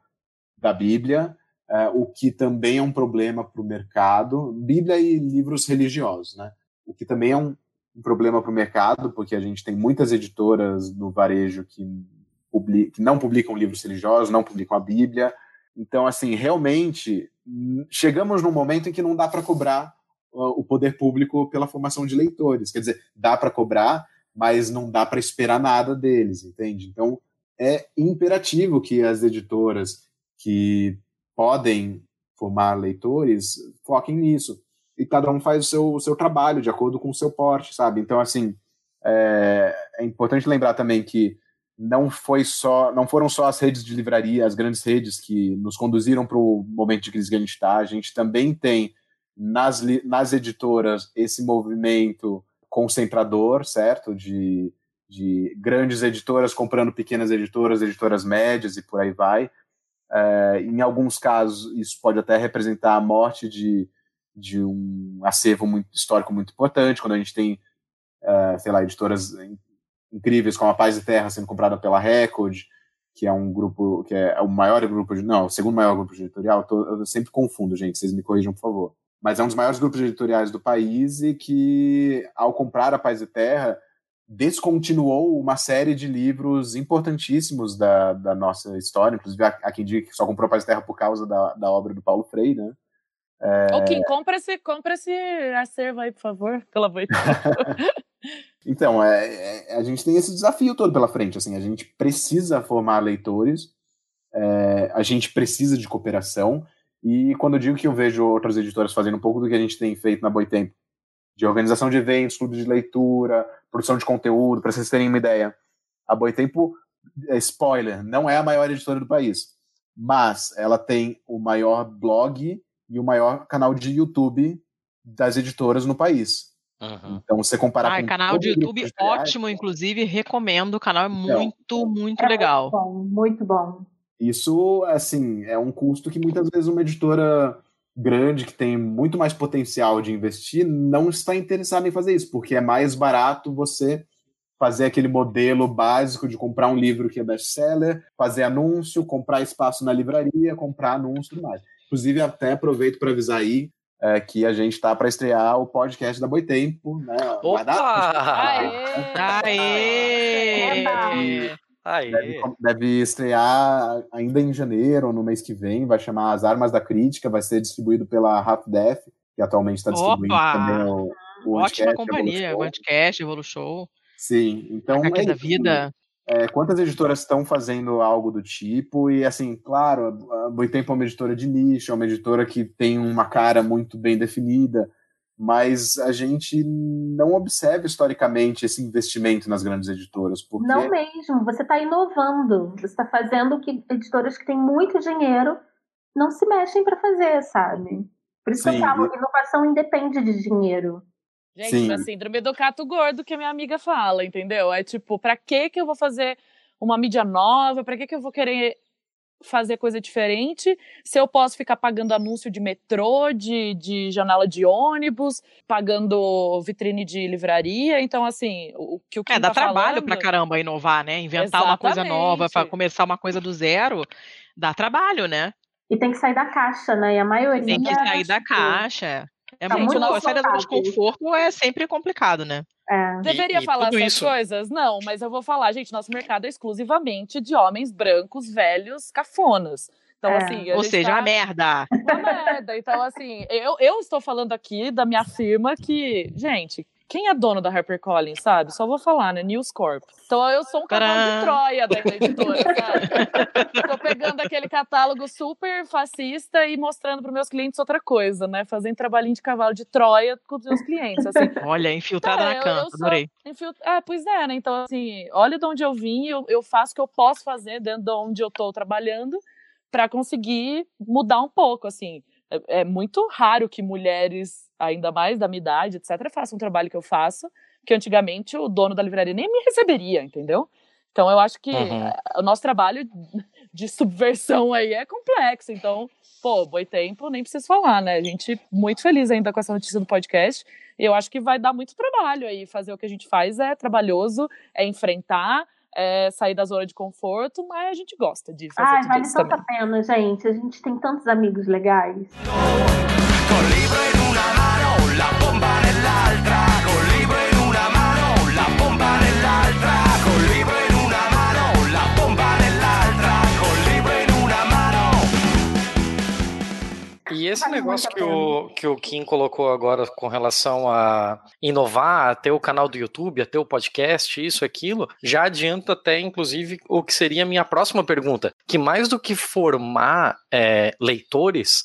da Bíblia, uh, o que também é um problema para o mercado, Bíblia e livros religiosos, né? O que também é um, um problema para o mercado, porque a gente tem muitas editoras no varejo que, public, que não publicam livros religiosos, não publicam a Bíblia. Então, assim, realmente chegamos num momento em que não dá para cobrar uh, o poder público pela formação de leitores. Quer dizer, dá para cobrar, mas não dá para esperar nada deles, entende? Então, é imperativo que as editoras que podem formar leitores, foquem nisso. E cada um faz o seu, o seu trabalho de acordo com o seu porte, sabe? Então, assim, é, é importante lembrar também que não foi só, não foram só as redes de livraria, as grandes redes que nos conduziram para o momento de crise que a gente está. A gente também tem nas, nas editoras esse movimento concentrador, certo? De, de grandes editoras comprando pequenas editoras, editoras médias e por aí vai. É, em alguns casos, isso pode até representar a morte de, de um acervo muito, histórico muito importante, quando a gente tem, é, sei lá, editoras incríveis como a Paz e Terra sendo comprada pela Record, que é um grupo, que é o maior grupo, de, não, o segundo maior grupo editorial, eu, tô, eu sempre confundo, gente, vocês me corrijam, por favor. Mas é um dos maiores grupos editoriais do país e que, ao comprar a Paz e Terra, descontinuou uma série de livros importantíssimos da, da nossa história, inclusive há quem diga que só comprou Paz e Terra por causa da, da obra do Paulo Freire, né? É... Kim, compra esse, compra esse acervo aí, por favor, pelo amor de Deus. <laughs> então, é, é, a gente tem esse desafio todo pela frente, assim, a gente precisa formar leitores, é, a gente precisa de cooperação, e quando eu digo que eu vejo outras editoras fazendo um pouco do que a gente tem feito na Boitempo, de organização de eventos, clube de leitura, produção de conteúdo, para vocês terem uma ideia. A Boitempo, é spoiler, não é a maior editora do país, mas ela tem o maior blog e o maior canal de YouTube das editoras no país. Uhum. Então, você comparar ah, com. canal de YouTube ótimo, inclusive, recomendo. O canal é então, muito, muito é legal. Muito bom, muito bom. Isso, assim, é um custo que muitas vezes uma editora grande que tem muito mais potencial de investir não está interessado em fazer isso, porque é mais barato você fazer aquele modelo básico de comprar um livro que é best-seller, fazer anúncio, comprar espaço na livraria, comprar anúncio e tudo mais. Inclusive, até aproveito para avisar aí é, que a gente está para estrear o podcast da Boitempo, né? Opa! Aê! Aê! Aê. Deve, deve, estrear ainda em janeiro, no mês que vem, vai chamar As Armas da Crítica, vai ser distribuído pela Half Def, que atualmente está distribuindo Opa! também o, o Ótima companhia, o Anticast, Evolution. Sim, então. A é da vida. É, quantas editoras estão fazendo algo do tipo? E, assim, claro, a Boitempo é uma editora de nicho, é uma editora que tem uma cara muito bem definida, mas a gente não observa historicamente esse investimento nas grandes editoras. Porque... Não mesmo, você está inovando, você está fazendo que editoras que têm muito dinheiro não se mexem para fazer, sabe? Por isso Sim. que eu falo, inovação independe de dinheiro. Gente, Sim. a síndrome do cato gordo que a minha amiga fala, entendeu? É tipo, para que que eu vou fazer uma mídia nova? Para que que eu vou querer fazer coisa diferente, se eu posso ficar pagando anúncio de metrô, de, de janela de ônibus, pagando vitrine de livraria, então assim, o, que o que É, dá tá trabalho falando... pra caramba inovar, né? Inventar Exatamente. uma coisa nova, para começar uma coisa do zero, dá trabalho, né? E tem que sair da caixa, né? E a maioria. Tem que sair da caixa. É tá muito, muito sair da zona de conforto é sempre complicado, né? É. Deveria e, e falar essas isso... coisas? Não, mas eu vou falar, gente, nosso mercado é exclusivamente de homens brancos, velhos, cafonas. Então, É. assim. a Ou gente seja, tá- uma merda. Uma merda. Então, assim, eu, eu estou falando aqui da minha firma que, gente, quem é dono da HarperCollins, sabe? Só vou falar, né? News Corp. Então eu sou um cavalo de! Troia da editora, sabe? Tô pegando aquele catálogo super fascista e mostrando para meus clientes outra coisa, né? Fazendo trabalhinho de cavalo de Troia com os meus clientes, assim. <laughs> Olha, infiltrada É, na sou- adorei. Enfim, é, pois é, né? Então, assim, olha de onde eu vim, eu, eu faço o que eu posso fazer dentro de onde eu estou trabalhando para conseguir mudar um pouco, assim. É, é muito raro que mulheres, ainda mais da minha idade, etc., façam um trabalho que eu faço, que antigamente o dono da livraria nem me receberia, entendeu? Então, eu acho que Uhum. eh, o nosso trabalho <laughs> de subversão aí é complexo. Então, pô, boi tempo, nem preciso falar, né? A gente muito feliz ainda com essa notícia do podcast. E eu acho que vai dar muito trabalho aí. Fazer o que a gente faz é trabalhoso, é enfrentar, é sair da zona de conforto, mas a gente gosta de fazer Ai, tudo vale isso tanta também. pena, gente. A gente tem tantos amigos legais. Col E esse Vale negócio que o, que o Kim colocou agora com relação a inovar, a ter o canal do YouTube, a ter o podcast, isso, aquilo, já adianta até, inclusive, o que seria a minha próxima pergunta. Que mais do que formar é, leitores,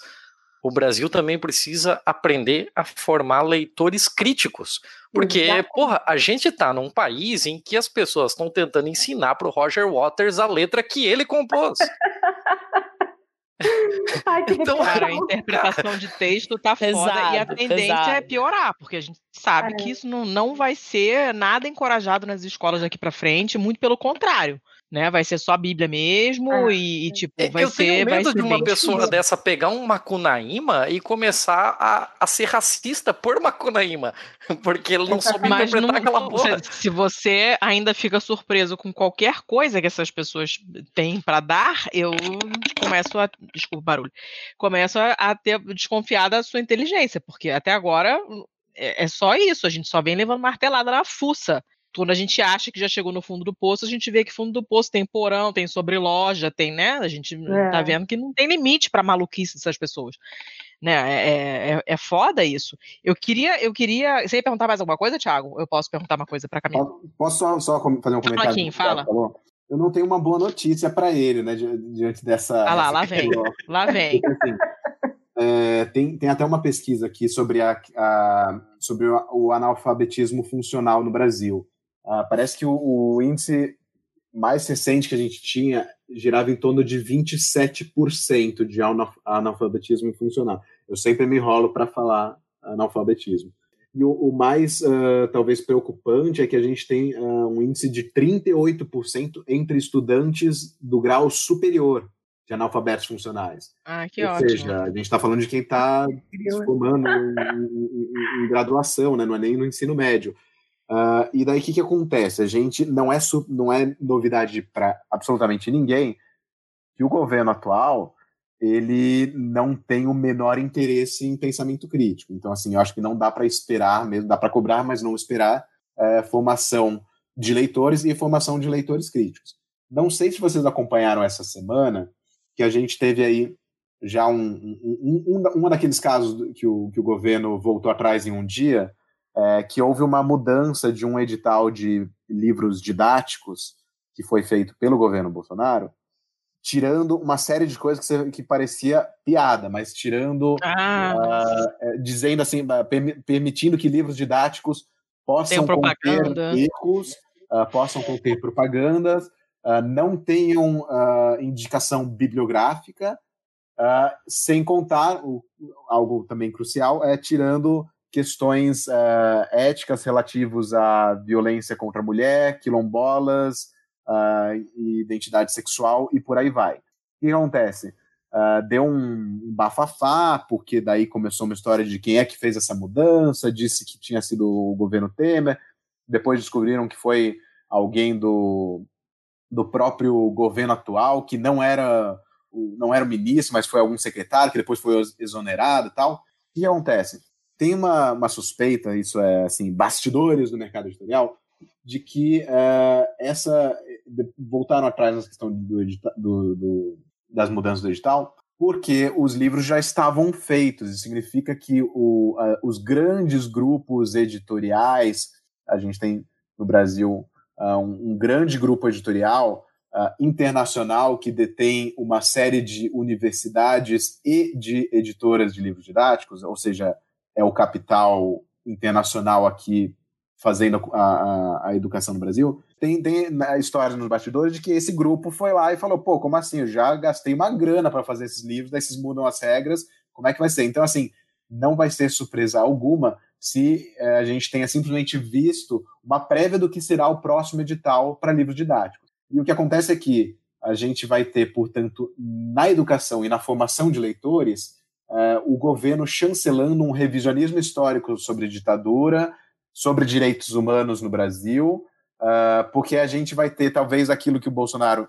o Brasil também precisa aprender a formar leitores críticos. Porque, Exato. porra, a gente tá num país em que as pessoas estão tentando ensinar pro Roger Waters a letra que ele compôs. Ai, que Então, Cara, a interpretação de texto tá foda e a Pesado, tendência é piorar, porque a gente sabe É. que isso não, não vai ser nada encorajado nas escolas daqui pra frente, muito pelo contrário, né? Vai ser só a Bíblia mesmo Ah, e, e, tipo, É, vai eu ser, tenho vai medo de uma pessoa dessa pegar um Macunaíma e começar a, a ser racista por Macunaíma, <laughs> porque ele não soube Mas interpretar não- aquela <laughs> porra. se, se você ainda fica surpreso com qualquer coisa que essas pessoas têm pra dar, eu começo a. Desculpa o barulho. Começo a, a ter desconfiar da sua inteligência, porque até agora é, é só isso, a gente só vem levando martelada na fuça. Quando a gente acha que já chegou no fundo do poço, a gente vê que fundo do poço tem porão, tem sobreloja, tem, né? A gente tá É. vendo que não tem limite pra maluquice dessas pessoas. Né? É, é, é- é foda isso. Eu queria, eu queria. Você ia perguntar mais alguma coisa, Thiago? Eu posso perguntar uma coisa pra Camila? Posso só, só fazer um comentário? Thiago fala. falou? Eu não tenho uma boa notícia para ele, né, di- diante dessa. Ah lá, lá vem. Lá vem. Assim, é, tem, tem até uma pesquisa aqui sobre, a, a- sobre o analfabetismo funcional no Brasil. Ah, parece que o, o índice mais recente que a gente tinha girava em torno de 27% de analf- analfabetismo funcional. Eu sempre me enrolo para falar analfabetismo. E o, o mais, ah, talvez, preocupante é que a gente tem ah, um índice de 38% entre estudantes do grau superior de analfabetos funcionais. Ah, que Ou ótimo. seja, a gente está falando de quem está se formando em, em- em- em graduação, né? não é nem no ensino médio. Ah, e daí o que, que acontece? A gente não é, não é novidade para absolutamente ninguém que o governo atual ele não tem o menor interesse em pensamento crítico. Então, assim, eu acho que não dá para esperar mesmo, dá para cobrar, mas não esperar eh, formação de leitores e formação de leitores críticos. Não sei se vocês acompanharam essa semana que a gente teve aí já um, um, um, um, um daqueles casos que o, que o governo voltou atrás em um dia, é, que houve uma mudança de um edital de livros didáticos que foi feito pelo governo Bolsonaro, tirando uma série de coisas que, você- que parecia piada, mas tirando, Ah, é, dizendo assim, ah, permi- permitindo que livros didáticos possam conter erros, ah, possam conter propagandas, ah, não tenham indicação bibliográfica, sem contar o- algo também crucial é tirando questões ah, éticas relativas à violência contra a mulher, quilombolas, e identidade sexual e por aí vai. O que acontece? Ah, deu um, bafafá, porque daí começou uma história de quem é que fez essa mudança, disse que tinha sido o governo Temer, depois descobriram que foi alguém do, do próprio governo atual, que não era não era o ministro, mas foi algum secretário, que depois foi exonerado e tal. O que acontece? Tem uma, uma suspeita, isso é assim, bastidores do mercado editorial, de que eh, essa voltaram atrás nessa questão do, do- do- das mudanças do edital, porque os livros já estavam feitos. Isso significa que o, os grandes grupos editoriais, a gente tem no Brasil ah, um, um grande grupo editorial ah, internacional que detém uma série de universidades e de editoras de livros didáticos, ou seja, é o capital internacional aqui fazendo a, a, a educação no Brasil. Tem, tem histórias nos bastidores de que esse grupo foi lá e falou: pô, como assim? Eu já gastei uma grana para fazer esses livros, daí vocês mudam as regras, como é que vai ser? Então, assim, não vai ser surpresa alguma se eh, a gente tenha simplesmente visto uma prévia do que será o próximo edital para livros didáticos. E o que acontece é que a gente vai ter, portanto, na educação e na formação de leitores, eh, o governo chancelando um revisionismo histórico sobre ditadura, sobre direitos humanos no Brasil, ah, porque a gente vai ter talvez aquilo que o Bolsonaro,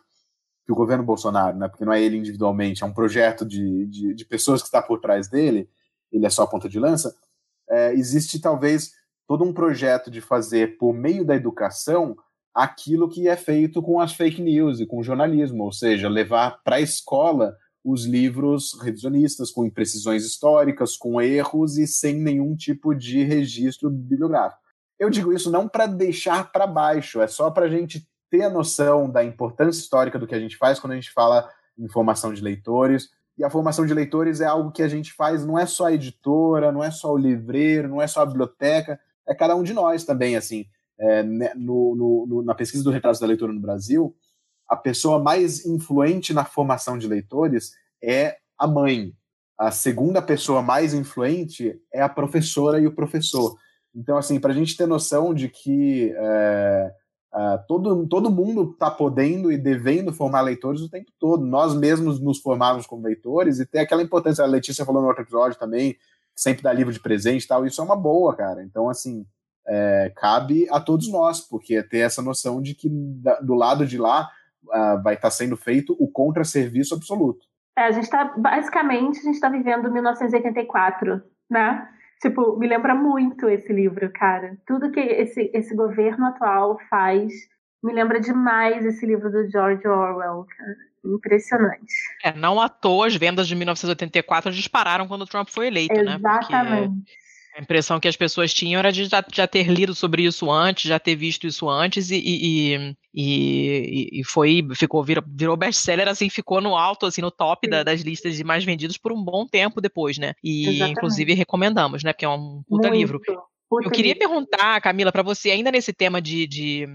que o governo Bolsonaro, né, porque não é ele individualmente, é um projeto de, de, de pessoas que está por trás dele, ele é só a ponta de lança, é, existe talvez todo um projeto de fazer, por meio da educação, aquilo que é feito com as fake news e com o jornalismo, ou seja, levar para a escola os livros revisionistas, com imprecisões históricas, com erros e sem nenhum tipo de registro bibliográfico. Eu digo isso não para deixar para baixo, é só para a gente ter a noção da importância histórica do que a gente faz quando a gente fala em formação de leitores. E a formação de leitores é algo que a gente faz, não é só a editora, não é só o livreiro, não é só a biblioteca, é cada um de nós também, assim. É, né, no, no, no, na pesquisa do Retratos da Leitura no Brasil, a pessoa mais influente na formação de leitores é a mãe. A segunda pessoa mais influente é a professora e o professor. Então, assim, para a gente ter noção de que é, Uh, todo, todo mundo está podendo e devendo formar leitores o tempo todo. Nós mesmos nos formávamos como leitores e tem aquela importância. A Letícia falou no outro episódio também, sempre dá livro de presente e tal. Isso é uma boa, cara. Então, assim, é, cabe a todos nós, porque é ter essa noção de que do lado de lá uh, vai estar tá sendo feito o contra-serviço absoluto. É, a gente está, basicamente, a gente está vivendo 1984, né? Tipo, me lembra muito esse livro, cara. Tudo que esse, esse governo atual faz me lembra demais esse livro do George Orwell, cara. Impressionante. É, não à toa as vendas de 1984 dispararam quando o Trump foi eleito, Exatamente. né? Exatamente. A impressão que as pessoas tinham era de já, já, ter lido sobre isso antes, já ter visto isso antes e, e, e, e foi, ficou, virou, virou best-seller, assim, ficou no alto, assim, no top da, das listas de mais vendidos por um bom tempo depois, né? E Exatamente. inclusive recomendamos, né? Porque é um puta Muito. livro. Puta Eu queria livro. perguntar, Camila, para você, ainda nesse tema de, de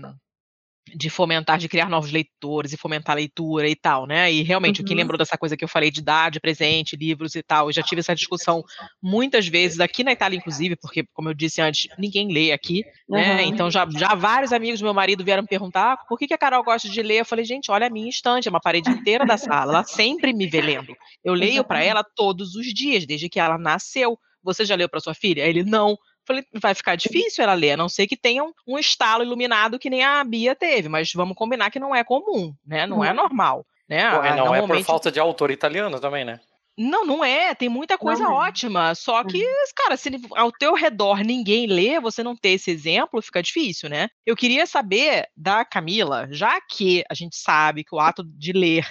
de fomentar, de criar novos leitores e fomentar a leitura e tal, né? E realmente, uhum. o que lembrou dessa coisa que eu falei de idade, presente, livros e tal, eu já tive essa discussão muitas vezes aqui na Itália, inclusive, porque, como eu disse antes, ninguém lê aqui, né? Uhum. Então, já, já vários amigos do meu marido vieram me perguntar ah, por que, que a Carol gosta de ler. Eu falei, gente, olha a minha estante, é uma parede inteira da sala, ela sempre me vê lendo. Eu leio para ela todos os dias, desde que ela nasceu. Você já leu para sua filha? Ele não. Falei, vai ficar difícil ela ler, a não ser que tenha um, estalo iluminado que nem a Bia teve, mas vamos combinar que não é comum, né? Não, é normal. Né? Pô, não Normalmente... é por falta de autor italiano também, né? Não, não é. Tem muita coisa não, ótima. Só que, cara, se ao teu redor ninguém lê, você não ter esse exemplo, fica difícil, né? Eu queria saber da Camila, já que a gente sabe que o ato de ler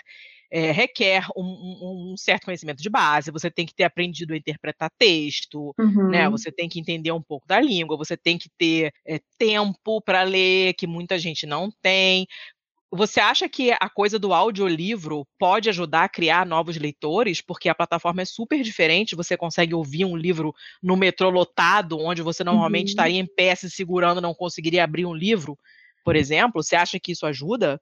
é, requer um, um, certo conhecimento de base, você tem que ter aprendido a interpretar texto, né, uhum. né? Você tem que entender um pouco da língua, você tem que ter é, tempo para ler, que muita gente não tem. Você acha que a coisa do audiolivro pode ajudar a criar novos leitores? Porque a plataforma é super diferente, você consegue ouvir um livro no metrô lotado, onde você normalmente uhum. estaria em pé se segurando, não conseguiria abrir um livro, por exemplo. Você acha que isso ajuda?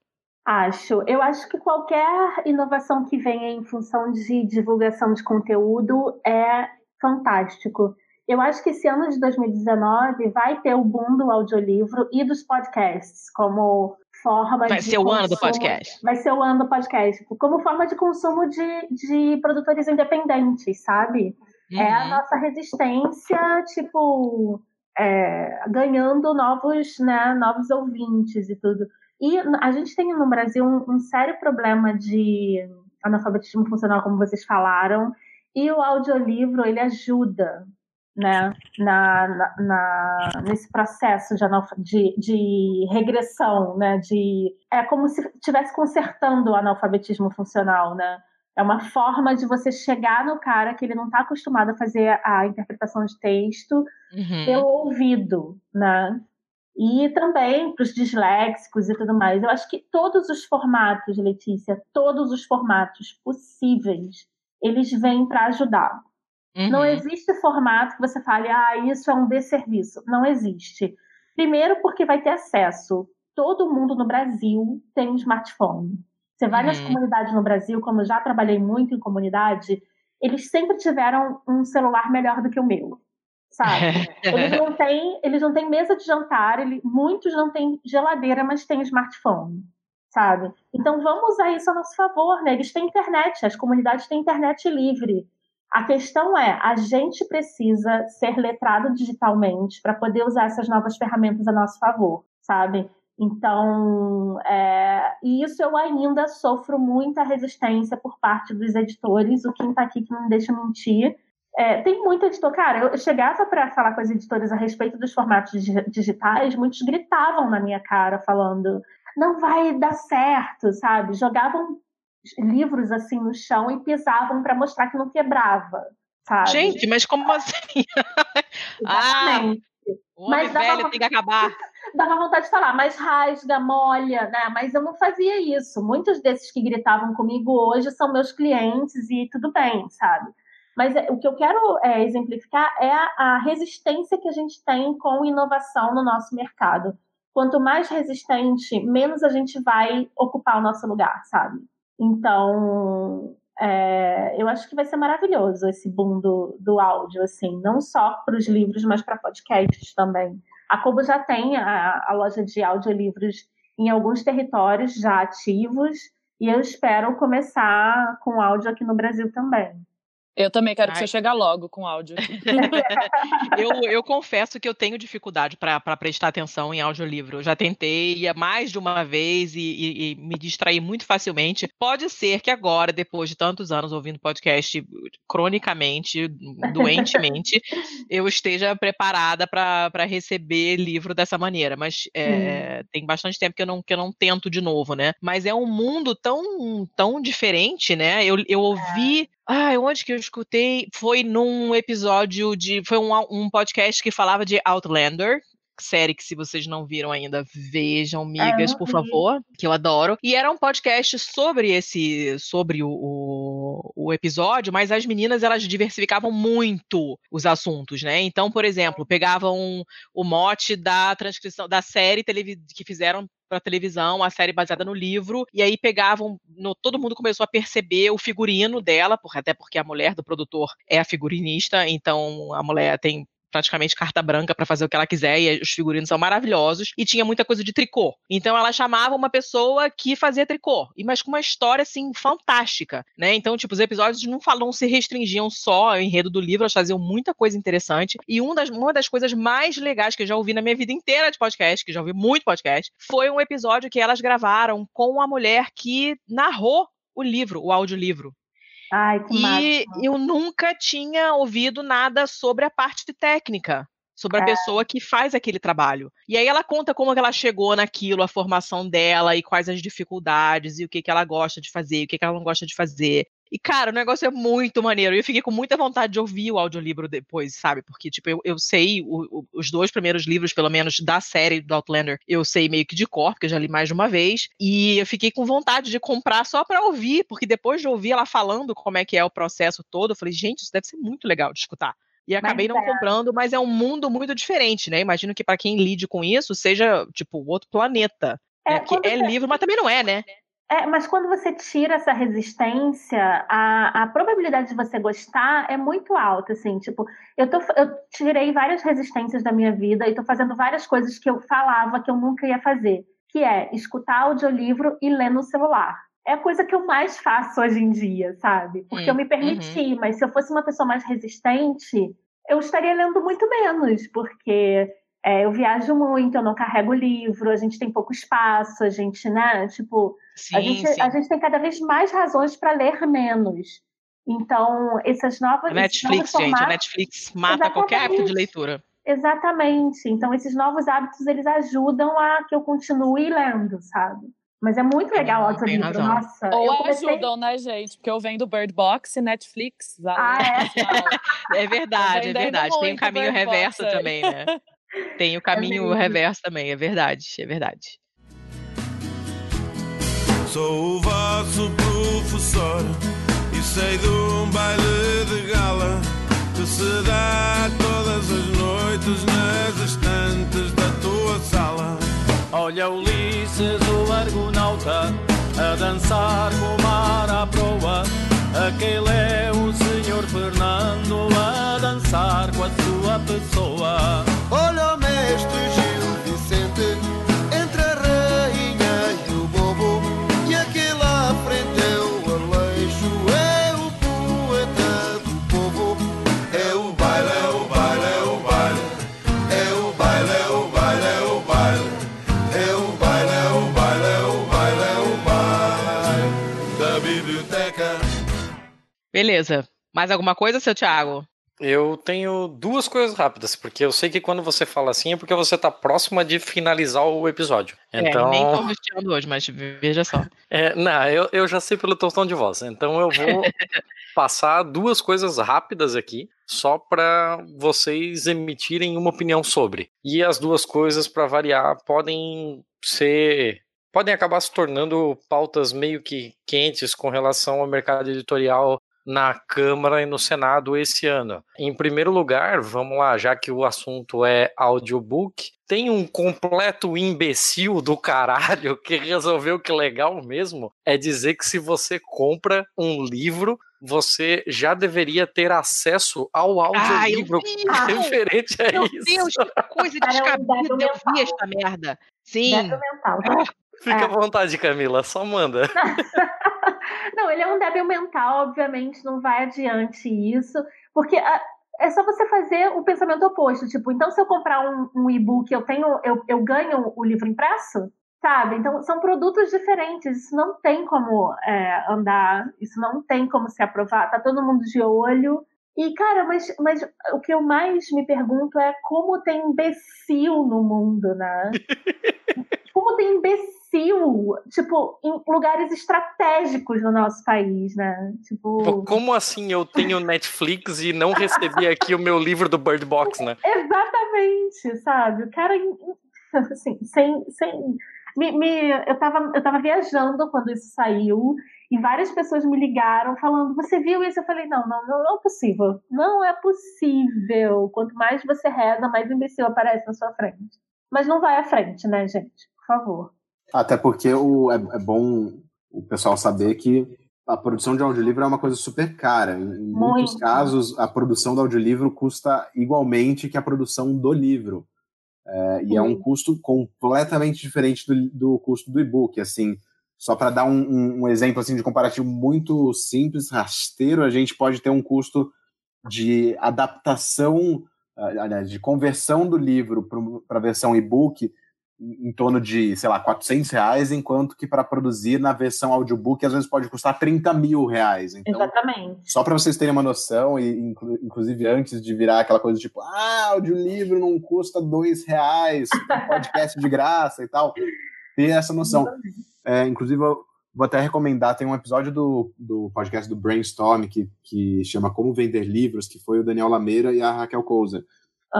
Acho. Eu acho que qualquer inovação que venha em função de divulgação de conteúdo é fantástico. Eu acho que esse ano de 2019 vai ter o boom do audiolivro e dos podcasts como forma vai de. Vai ser o ano do podcast. Vai ser o ano do podcast. Como forma de consumo de, de produtores independentes, sabe? Uhum. É a uhum. nossa resistência, tipo, é, ganhando novos, né, novos ouvintes e tudo. E a gente tem no Brasil um, um sério problema de analfabetismo funcional, como vocês falaram, e o audiolivro ele ajuda né, na, na, na, nesse processo de, de, de, regressão, né, de é como se estivesse consertando o analfabetismo funcional, né? É uma forma de você chegar no cara que ele não está acostumado a fazer a interpretação de texto uhum. pelo ouvido, né? E também para os disléxicos e tudo mais. Eu acho que todos os formatos, Letícia, todos os formatos possíveis, eles vêm para ajudar. Uhum. Não existe formato que você fale, ah, isso é um desserviço. Não existe. Primeiro, porque vai ter acesso. Todo mundo no Brasil tem um smartphone. Você vai uhum. nas comunidades no Brasil, como eu já trabalhei muito em comunidade, eles sempre tiveram um celular melhor do que o meu sabe? eles não <laughs> têm, eles não têm mesa de jantar, ele, muitos não têm geladeira, mas têm smartphone, sabe? Então vamos usar isso a nosso favor, né? Eles têm internet, as comunidades têm internet livre. A questão é, a gente precisa ser letrado digitalmente para poder usar essas novas ferramentas a nosso favor, sabe? Então, é, e isso eu ainda sofro muita resistência por parte dos editores. O Kim está aqui que não deixa mentir é, tem muito editor. Cara, eu chegava para falar com as editoras a respeito dos formatos digitais, muitos gritavam na minha cara, falando: não vai dar certo, sabe? Jogavam livros assim no chão e pisavam para mostrar que não quebrava, sabe? Gente, mas como assim? <laughs> Exatamente. Ah, o mas velho dava, tem que acabar. <laughs> Dava vontade de falar, mas rasga, molha, né? Mas eu não fazia isso. Muitos desses que gritavam comigo hoje são meus clientes e tudo bem, sabe? Mas é, o que eu quero é, exemplificar é a, resistência que a gente tem com inovação no nosso mercado. Quanto mais resistente, menos a gente vai ocupar o nosso lugar, sabe? Então, é, eu acho que vai ser maravilhoso esse boom do, do áudio, assim, não só para os livros, mas para podcasts também. A Kobo já tem a, a, loja de audiolivros em alguns territórios já ativos e eu espero começar com áudio aqui no Brasil também. Eu também quero que Ai. você chegue logo com áudio. <laughs> eu, eu confesso que eu tenho dificuldade para prestar atenção em audiolivro. Eu já tentei mais de uma vez e, e- e me distraí muito facilmente. Pode ser que agora, depois de tantos anos ouvindo podcast cronicamente, doentemente, <laughs> eu esteja preparada para receber livro dessa maneira. Mas é, tem bastante tempo que eu, não, que eu não tento de novo, né? Mas é um mundo tão, tão diferente, né? Eu, eu ouvi. Ai, onde que eu escutei? Foi num episódio de. Foi um, um podcast que falava de Outlander. Série que, se vocês não viram ainda, vejam, migas, por vi. favor, que eu adoro. E era um podcast sobre esse. sobre o, o, o episódio, mas as meninas elas diversificavam muito os assuntos, né? Então, por exemplo, pegavam o mote da transcrição da série que fizeram para televisão, a série baseada no livro, e aí pegavam, no- todo mundo começou a perceber o figurino dela, por- até porque a mulher do produtor é a figurinista, então a mulher tem praticamente carta branca para fazer o que ela quiser e os figurinos são maravilhosos e tinha muita coisa de tricô. Então ela chamava uma pessoa que fazia tricô, e mas com uma história assim fantástica, né? Então, tipo, os episódios não falam, se restringiam só ao enredo do livro, elas faziam muita coisa interessante. E um das, uma das coisas mais legais que eu já ouvi na minha vida inteira de podcast, que já ouvi muito podcast, foi um episódio que elas gravaram com a mulher que narrou o livro, o audiolivro. Ai, que E máximo. eu nunca tinha ouvido nada sobre a parte técnica, sobre a É. pessoa que faz aquele trabalho. E aí ela conta como ela chegou naquilo, a formação dela e quais as dificuldades e o que, que ela gosta de fazer, e o que, que ela não gosta de fazer. E, cara, o negócio é muito maneiro. E eu fiquei com muita vontade de ouvir o audiolivro depois, sabe? Porque, tipo, eu, eu sei o- o- os dois primeiros livros, pelo menos, da série do Outlander, eu sei meio que de cor, porque eu já li mais de uma vez. E eu fiquei com vontade de comprar só pra ouvir, porque depois de ouvir ela falando como é que é o processo todo, eu falei, gente, isso deve ser muito legal de escutar. E acabei não é. comprando, mas é um mundo muito diferente, né? Imagino que pra quem lide com isso seja, tipo, outro planeta. É, né? Que é você- livro, mas também não é, né? É, mas quando você tira essa resistência, a, a probabilidade de você gostar é muito alta, assim, tipo, eu, tô, eu tirei várias resistências da minha vida e tô fazendo várias coisas que eu falava que eu nunca ia fazer, que é escutar audiolivro e ler no celular. É a coisa que eu mais faço hoje em dia, sabe? Porque Hum, eu me permiti, mas se eu fosse uma pessoa mais resistente, eu estaria lendo muito menos, porque é, eu viajo muito, eu não carrego livro, a gente tem pouco espaço, a gente, né, tipo, Sim, a gente, sim. a gente tem cada vez mais razões para ler menos. Então, essas novas. A Netflix, gente, a formatos- Netflix mata qualquer hábito de Exatamente. leitura. Exatamente. Então, esses novos hábitos, eles ajudam a que eu continue lendo, sabe? Mas é muito legal tem audiolivro, razão. nossa. Ou eu comecei... ajudam, né, gente? Porque eu venho do Bird Box e Netflix. Ah, é? <laughs> É verdade, é verdade. Tem o caminho Bird reverso aí. também, né? Tem o <laughs> caminho mesmo. reverso também, é verdade, é verdade. Sou o vosso professor e sei de um baile de gala que se dá todas as noites nas estantes da tua sala. Olha Ulisses, o argonauta, a dançar com o mar à proa. Aquele é o senhor Fernando a dançar com a sua pessoa. Olha o mestre Beleza. Mais alguma coisa, seu Thiago? Eu tenho duas coisas rápidas, porque eu sei que quando você fala assim é porque você tá próxima de finalizar o episódio. Então, É, nem tô rosteando hoje, mas veja só. <laughs> É, não, eu, eu já sei pelo teu tom de voz, então eu vou <laughs> passar duas coisas rápidas aqui, só para vocês emitirem uma opinião sobre. E as duas coisas, para variar, podem ser. podem acabar se tornando pautas meio que quentes com relação ao mercado editorial na Câmara e no Senado esse ano. Em primeiro lugar, vamos lá, já que o assunto é audiobook, tem um completo imbecil do caralho que resolveu que legal mesmo é dizer que se você compra um livro, você já deveria ter acesso ao audiolivro referente <laughs> a Meu isso. Deus, que coisa é descabida. Eu vi essa merda. Sim. Fica É. à vontade, Camila, só manda. <laughs> Não, ele é um débil mental, obviamente, não vai adiante isso, porque ah, é só você fazer o pensamento oposto. Tipo, então se eu comprar um, um e-book, eu tenho, eu, eu ganho o livro impresso? Sabe? Então são produtos diferentes, isso não tem como é, andar, isso não tem como se aprovar, tá todo mundo de olho. E, cara, mas, mas o que eu mais me pergunto é como tem imbecil no mundo, né? <laughs> como tem imbecil, tipo, em lugares estratégicos no nosso país, né? Tipo. Pô, Como assim eu tenho Netflix e não recebi aqui o meu livro do Bird Box, né? <laughs> Exatamente, sabe? O cara, <laughs> assim, sem. sem me, me- eu, tava, eu tava viajando quando isso saiu e várias pessoas me ligaram falando: Você viu isso? Eu falei: Não, não, não, não é possível. Não é possível. Quanto mais você reza, mais imbecil aparece na sua frente. Mas não vai à frente, né, gente? Favor. Até porque o, é, é bom o pessoal saber que a produção de audiolivro é uma coisa super cara. Em, em muitos Muito. casos, a produção do audiolivro custa igualmente que a produção do livro. É, e é um custo completamente diferente do, do custo do e-book. Assim, só para dar um, um- um exemplo assim de comparativo muito simples, rasteiro, a gente pode ter um custo de adaptação, ah, aliás, de conversão do livro para a versão e-book em torno de, sei lá, 400 reais, enquanto que para produzir na versão audiobook às vezes pode custar 30 mil reais. Então, Exatamente. só para vocês terem uma noção, e inclu- inclusive antes de virar aquela coisa tipo, ah, audiolivro não custa dois reais, podcast de graça e tal, ter essa noção. É, inclusive, eu vou até recomendar, tem um episódio do, do podcast do Brainstorm que, que chama Como Vender Livros, que foi o Daniel Lameira e a Raquel Cousa.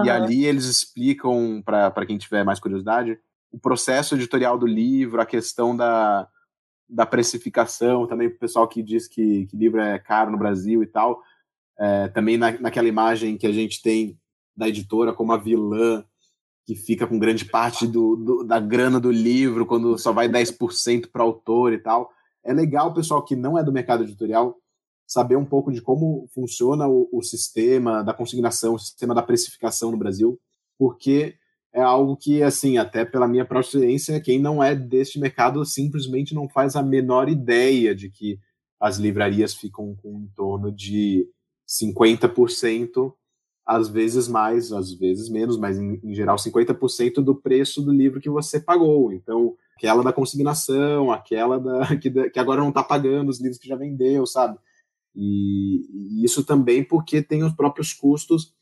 E Aham. ali eles explicam, para quem tiver mais curiosidade, o processo editorial do livro, a questão da, da precificação, também o pessoal que diz que, que livro é caro no Brasil e tal. É, também na, naquela imagem que a gente tem da editora como a vilã, que fica com grande parte do, do- da grana do livro, quando só vai 10% para o autor e tal. É legal pessoal que não é do mercado editorial saber um pouco de como funciona o, o sistema da consignação, o sistema da precificação no Brasil, porque é algo que, assim, até pela minha própria experiência, quem não é deste mercado simplesmente não faz a menor ideia de que as livrarias ficam com em torno de 50%, às vezes mais, às vezes menos, mas em, em geral 50% do preço do livro que você pagou. Então, aquela da consignação, aquela da, <laughs> que, que agora não está pagando os livros que já vendeu, sabe? E, e isso também porque tem os próprios custos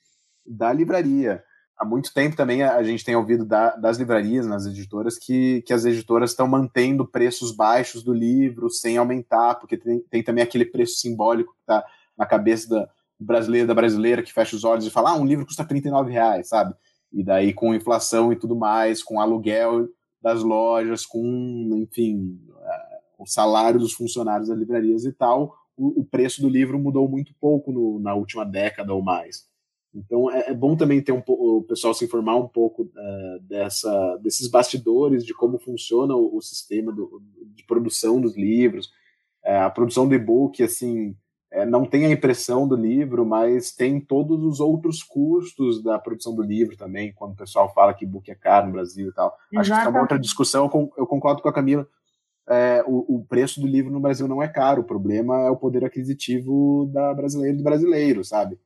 da livraria. Há muito tempo também a, gente tem ouvido da- das livrarias, nas editoras, que, que as editoras estão mantendo preços baixos do livro sem aumentar, porque tem, tem também aquele preço simbólico que está na cabeça da do brasileiro, da brasileira, que fecha os olhos e fala, ah, um livro custa 39 reais, sabe? E daí com inflação e tudo mais, com aluguel das lojas, com, enfim, o salário dos funcionários das livrarias e tal, o, o preço do livro mudou muito pouco no- na última década ou mais. Então é, é bom também ter um o pessoal se informar um pouco eh, dessa, desses bastidores de como funciona o, o sistema do- de produção dos livros, Eh, a produção do e-book, assim, eh, não tem a impressão do livro, mas tem todos os outros custos da produção do livro também, quando o pessoal fala que e-book é caro no Brasil e tal. Acho que isso é uma outra discussão, eu concordo com a Camila, é, o, o preço do livro no Brasil não é caro, o problema é o poder aquisitivo da brasileira e do brasileiro, sabe?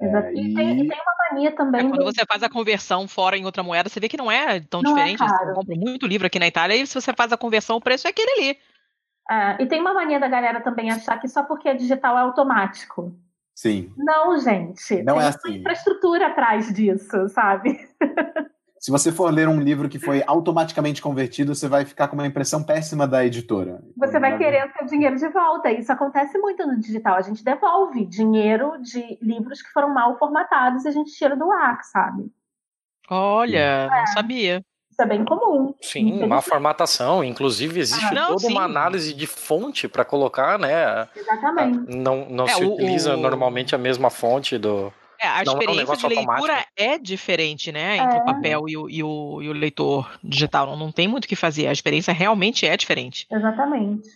É, Exato. E, tem, e tem uma mania também. É, quando do- você faz a conversão fora em outra moeda, você vê que não é tão Não é diferente. Você caro. compra muito livro aqui na Itália e se você faz a conversão, o preço é aquele ali. É, e tem uma mania da galera também achar que só porque é digital é automático. Sim. Não, gente. Não tem é assim. infraestrutura atrás disso, sabe? <laughs> Se você for ler um livro que foi automaticamente convertido, você vai ficar com uma impressão péssima da editora. Você vai querer o seu dinheiro de volta. Isso acontece muito no digital. A gente devolve dinheiro de livros que foram mal formatados e a gente tira do ar, sabe? Olha, não sabia. Isso é bem comum. Sim, má formatação. Inclusive, existe Ah, não, toda sim. uma análise de fonte para colocar, né? Exatamente. Não, não É, se o- utiliza o- normalmente a mesma fonte do. É, a Não é um experiência de leitura automático. é diferente, né? Entre É. o papel e o, e o, e o leitor digital. Não, não tem muito o que fazer. A experiência realmente é diferente. Exatamente.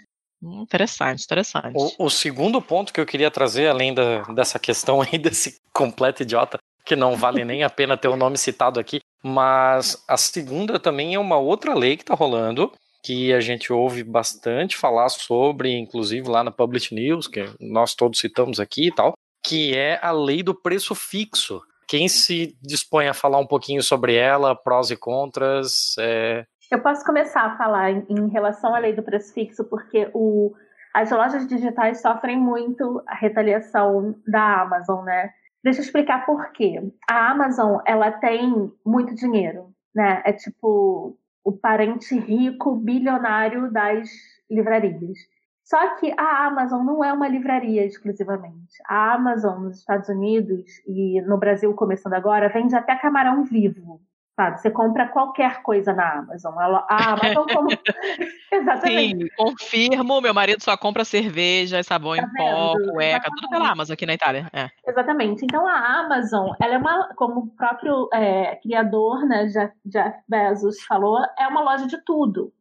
Hum, interessante, interessante. O, o segundo ponto que eu queria trazer, além da, dessa questão aí <laughs> desse completo idiota, que não vale nem a pena ter o nome citado aqui, mas a segunda também é uma outra lei que está rolando, que a gente ouve bastante falar sobre, inclusive lá na Public News, que nós todos citamos aqui e tal, que é a lei do preço fixo. Quem se dispõe a falar um pouquinho sobre ela, prós e contras? É... Eu posso começar a falar em, relação à lei do preço fixo, porque o, as lojas digitais sofrem muito a retaliação da Amazon, né? Deixa eu explicar por quê. A Amazon, ela tem muito dinheiro, né? É tipo o parente rico, bilionário das livrarias. Só que a Amazon não é uma livraria exclusivamente. A Amazon nos Estados Unidos e no Brasil começando agora vende até camarão vivo. Sabe? Você compra qualquer coisa na Amazon. A Amazon como... <laughs> <laughs> Exatamente. Sim, confirmo. Meu marido só compra cerveja, sabão tá em pó, cueca, Exatamente. tudo pela Amazon aqui na Itália. É. Exatamente. Então a Amazon, ela é uma, como o próprio é, criador, né, Jeff, Jeff Bezos falou, é uma loja de tudo.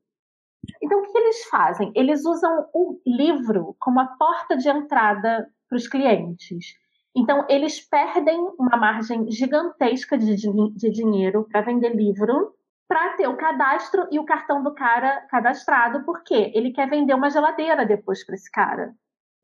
Então, o que eles fazem? Eles usam o livro como a porta de entrada para os clientes. Então, eles perdem uma margem gigantesca de, de dinheiro para vender livro, para ter o cadastro e o cartão do cara cadastrado, porque ele quer vender uma geladeira depois para esse cara.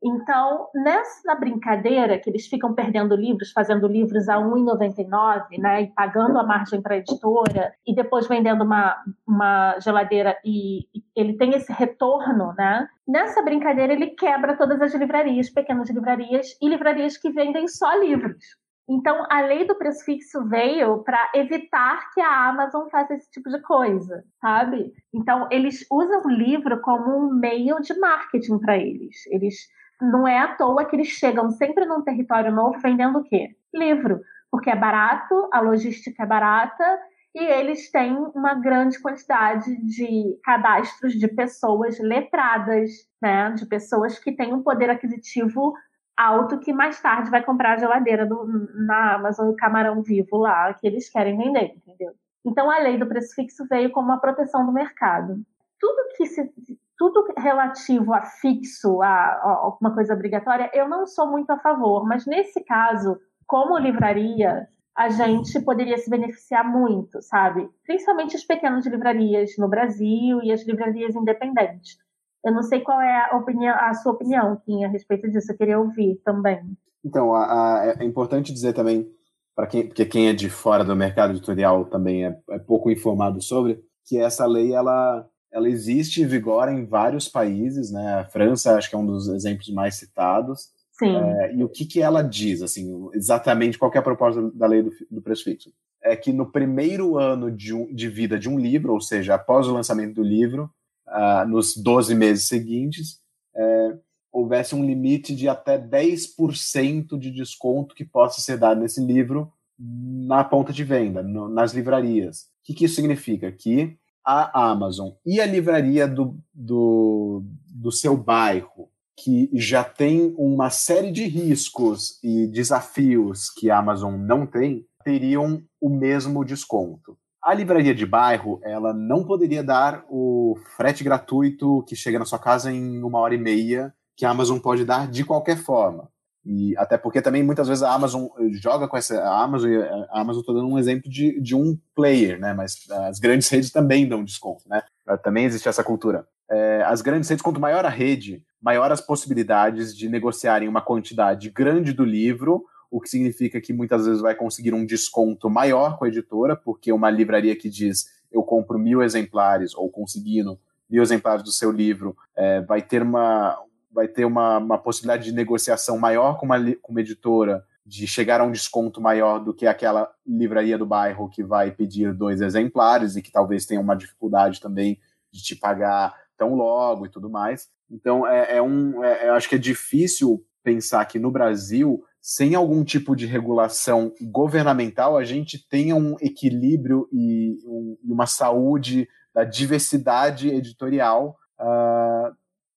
Então, nessa brincadeira que eles ficam perdendo livros, fazendo livros a R$ 1,99, né, e pagando a margem para a editora, e depois vendendo uma, uma geladeira e, e, ele tem esse retorno, né? Nessa brincadeira ele quebra todas as livrarias, pequenas livrarias e livrarias que vendem só livros. Então, a lei do preço fixo veio para evitar que a Amazon faça esse tipo de coisa, sabe? Então, eles usam o livro como um meio de marketing para eles. Eles não é à toa que eles chegam sempre num território novo vendendo o quê? Livro. Porque é barato, a logística é barata e eles têm uma grande quantidade de cadastros de pessoas letradas, né? De pessoas que têm um poder aquisitivo alto que mais tarde vai comprar a geladeira do, na Amazon, o camarão vivo lá, que eles querem vender, entendeu? Então a lei do preço fixo veio como uma proteção do mercado. Tudo que se tudo relativo a fixo, a, alguma coisa obrigatória, eu não sou muito a favor, mas nesse caso, como livraria, a gente poderia se beneficiar muito, sabe? Principalmente as pequenas livrarias no Brasil e as livrarias independentes. Eu não sei qual é a, opinião, a sua opinião, Kim, a respeito disso. Eu queria ouvir também. Então, a, a, é importante dizer também, para quem, porque quem é de fora do mercado editorial também é, é pouco informado sobre, que essa lei ela ela existe e vigora em vários países, né? A França acho que é um dos exemplos mais citados. Sim. É, e o que, que ela diz, assim, exatamente qual é a proposta da lei do, do preço fixo? É que no primeiro ano de, um, de, vida de um livro, ou seja, após o lançamento do livro, uh, nos 12 meses seguintes, é, houvesse um limite de até 10% de desconto que possa ser dado nesse livro na ponta de venda, no, nas livrarias. O que, que isso significa? Que a Amazon e a livraria do, do, do seu bairro, que já tem uma série de riscos e desafios que a Amazon não tem, teriam o mesmo desconto. A livraria de bairro, ela não poderia dar o frete gratuito que chega na sua casa em uma hora e meia, que a Amazon pode dar de qualquer forma. E até porque também muitas vezes a Amazon eh, joga com essa. A Amazon, a Amazon estou dando um exemplo de, de um player, né? Mas as grandes <laughs> redes também dão desconto, né? Também existe essa cultura. É, as grandes redes, quanto maior a rede, maior as possibilidades de negociarem uma quantidade grande do livro, o que significa que muitas vezes vai conseguir um desconto maior com a editora, porque uma livraria que diz eu compro mil exemplares ou conseguindo mil exemplares do seu livro é, vai ter uma, vai ter uma, uma possibilidade de negociação maior com uma, com uma editora, de chegar a um desconto maior do que aquela livraria do bairro que vai pedir dois exemplares e que talvez tenha uma dificuldade também de te pagar tão logo e tudo mais. Então, é, é um, é, eu acho que é difícil pensar que no Brasil, sem algum tipo de regulação governamental, a gente tenha um equilíbrio e um, uma saúde da diversidade editorial uh,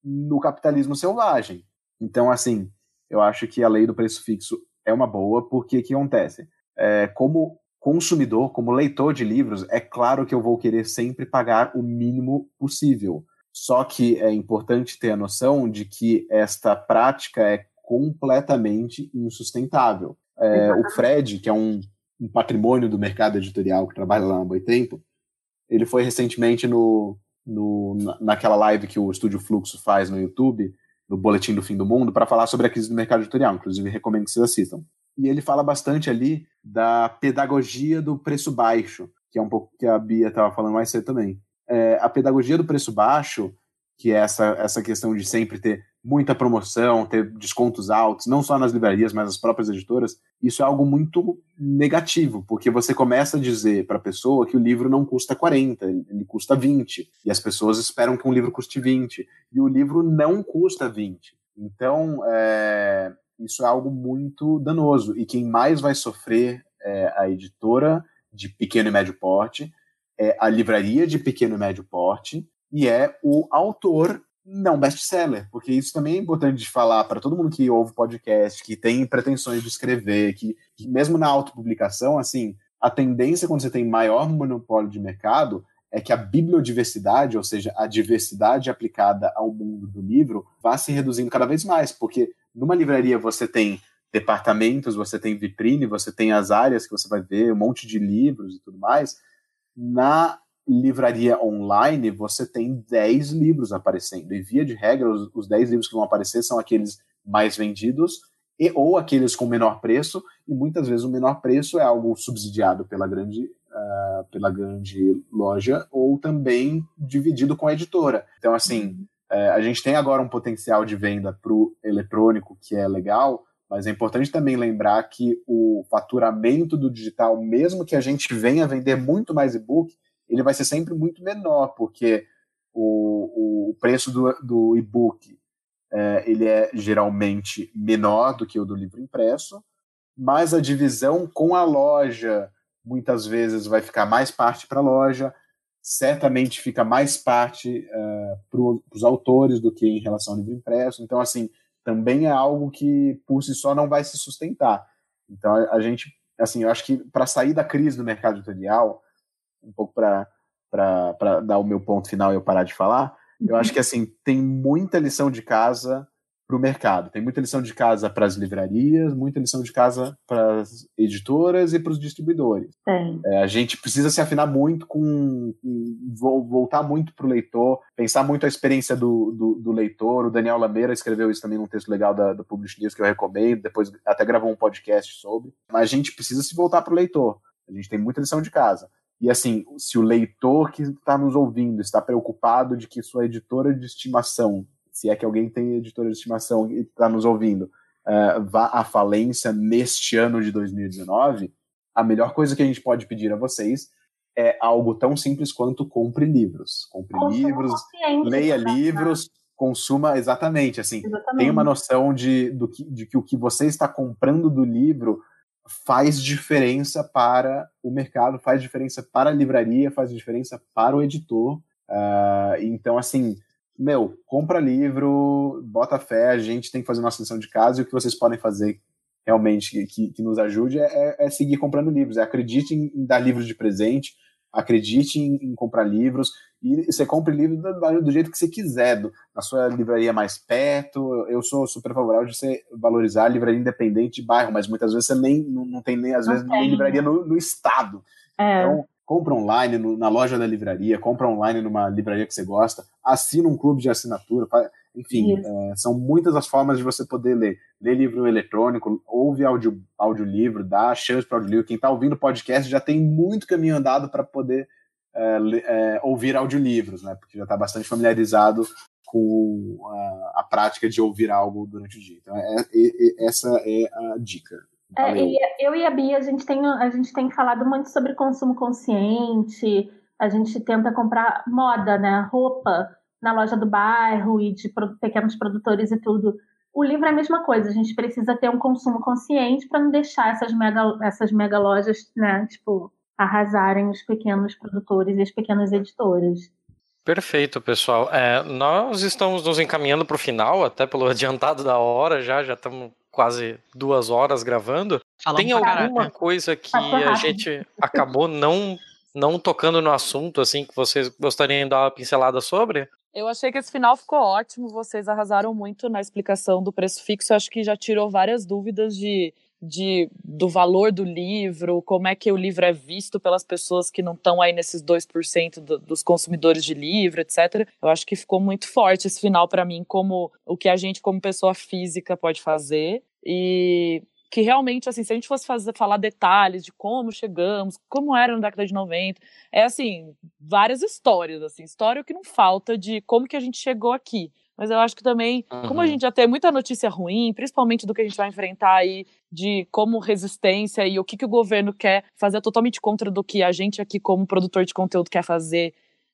no capitalismo selvagem. Então, assim, eu acho que a lei do preço fixo é uma boa, porque o que acontece? É, como consumidor, como leitor de livros, é claro que eu vou querer sempre pagar o mínimo possível. Só que é importante ter a noção de que esta prática é completamente insustentável. É, o Fred, que é um, um, patrimônio do mercado editorial que trabalha lá há muito tempo, ele foi recentemente no, no, na- naquela live que o Estúdio Fluxo faz no YouTube, no Boletim do Fim do Mundo, para falar sobre a crise do mercado editorial. Inclusive, recomendo que vocês assistam. E ele fala bastante ali da pedagogia do preço baixo, que é um pouco que a Bia estava falando mais cedo também. É, a pedagogia do preço baixo, que é essa, essa questão de sempre ter muita promoção, ter descontos altos, não só nas livrarias, mas nas próprias editoras, isso é algo muito negativo, porque você começa a dizer para a pessoa que o livro não custa 40, ele custa 20, e as pessoas esperam que um livro custe 20, e o livro não custa 20. Então, é, isso é algo muito danoso, e quem mais vai sofrer é a editora de pequeno e médio porte, é a livraria de pequeno e médio porte, e é o autor não best-seller, porque isso também é importante de falar para todo mundo que ouve podcast, que tem pretensões de escrever, que, que mesmo na autopublicação, assim, a tendência quando você tem maior monopólio de mercado é que a bibliodiversidade, ou seja, a diversidade aplicada ao mundo do livro, vá se reduzindo cada vez mais, porque numa livraria você tem departamentos, você tem vitrine, você tem as áreas que você vai ver, um monte de livros e tudo mais. Na livraria online, você tem 10 livros aparecendo. E via de regra, os, os 10 livros que vão aparecer são aqueles mais vendidos e ou aqueles com menor preço, e muitas vezes o menor preço é algo subsidiado pela grande, ah, pela grande loja ou também dividido com a editora. Então, assim, eh, a gente tem agora um potencial de venda para o eletrônico que é legal, mas é importante também lembrar que o faturamento do digital, mesmo que a gente venha vender muito mais e-book, ele vai ser sempre muito menor, porque o, o preço do, do e-book é, ele é geralmente menor do que o do livro impresso, mas a divisão com a loja muitas vezes vai ficar mais parte para a loja, certamente fica mais parte uh, para os autores do que em relação ao livro impresso. Então, assim, também é algo que por si só não vai se sustentar. Então, a, a gente, assim, eu acho que para sair da crise do mercado editorial, um pouco para dar o meu ponto final e eu parar de falar, eu acho que assim tem muita lição de casa para o mercado, tem muita lição de casa para as livrarias, muita lição de casa para as editoras e para os distribuidores. É, a gente precisa se afinar muito com, com vo- voltar muito para o leitor, pensar muito a experiência do, do, do leitor. O Daniel Lameira escreveu isso também num texto legal da, da Publish News que eu recomendo, depois até gravou um podcast sobre. Mas a gente precisa se voltar para o leitor. A gente tem muita lição de casa. E assim, se o leitor que está nos ouvindo está preocupado de que sua editora de estimação, se é que alguém tem editora de estimação e está nos ouvindo, eh, vá à falência neste ano de 2019, a melhor coisa que a gente pode pedir a vocês é algo tão simples quanto compre livros. Compre Consumo livros, leia livros, consuma exatamente assim. Exatamente. Tenha uma noção de, do que, de que o que você está comprando do livro faz diferença para o mercado, faz diferença para a livraria, faz diferença para o editor. Ah, então, assim, meu, compra livro, bota fé, a gente tem que fazer nossa lição de casa e o que vocês podem fazer realmente que- que, nos ajude é, é seguir comprando livros. É, acredite em, em dar livros de presente, acredite em, em comprar livros e você compre livro do, do jeito que você quiser, do- na sua livraria mais perto. Eu sou super favorável de você valorizar a livraria independente de bairro, mas muitas vezes você nem não, não tem nem às Não vezes nem livraria no, no estado. É. Então, compra online no- na loja da livraria, compra online numa livraria que você gosta, assina um clube de assinatura, fa- enfim, é, são muitas as formas de você poder ler. Ler livro eletrônico, ouve audio, audiolivro, dá chance para audiolivro. Quem está ouvindo podcast já tem muito caminho andado para poder é, é, ouvir audiolivros, né? Porque já está bastante familiarizado com a, a prática de ouvir algo durante o dia. Então, é, é- é- essa é a dica. É, Valeu. e eu e a Bia, a gente, tem, a gente tem falado muito sobre consumo consciente, a gente tenta comprar moda, né? Roupa na loja do bairro e de pequenos produtores e tudo. O livro é a mesma coisa, a gente precisa ter um consumo consciente para não deixar essas mega, essas mega lojas, né, tipo, arrasarem os pequenos produtores e as pequenas editoras. Perfeito, pessoal. É, nós estamos nos encaminhando para o final, até pelo <laughs> adiantado da hora já, já estamos quase duas horas gravando. Falamos Tem alguma coisa que a gente acabou não, não tocando no assunto, assim, que vocês gostariam de dar uma pincelada sobre? Eu achei que esse final ficou ótimo, vocês arrasaram muito na explicação do preço fixo. Eu acho que já tirou várias dúvidas de de, do valor do livro, como é que o livro é visto pelas pessoas que não estão aí nesses 2% do, dos consumidores de livro, etc. Eu acho que ficou muito forte esse final para mim, como o que a gente, como pessoa física, pode fazer. E que realmente, assim, se a gente fosse fazer, falar detalhes de como chegamos, como era na década de 90, é assim, várias histórias, assim, história que não falta de como que a gente chegou aqui. Mas eu acho que também, uhum. como a gente já tem muita notícia ruim, principalmente do que a gente vai enfrentar aí, de como resistência e o que, que o governo quer fazer totalmente contra do que a gente aqui, como produtor de conteúdo, quer fazer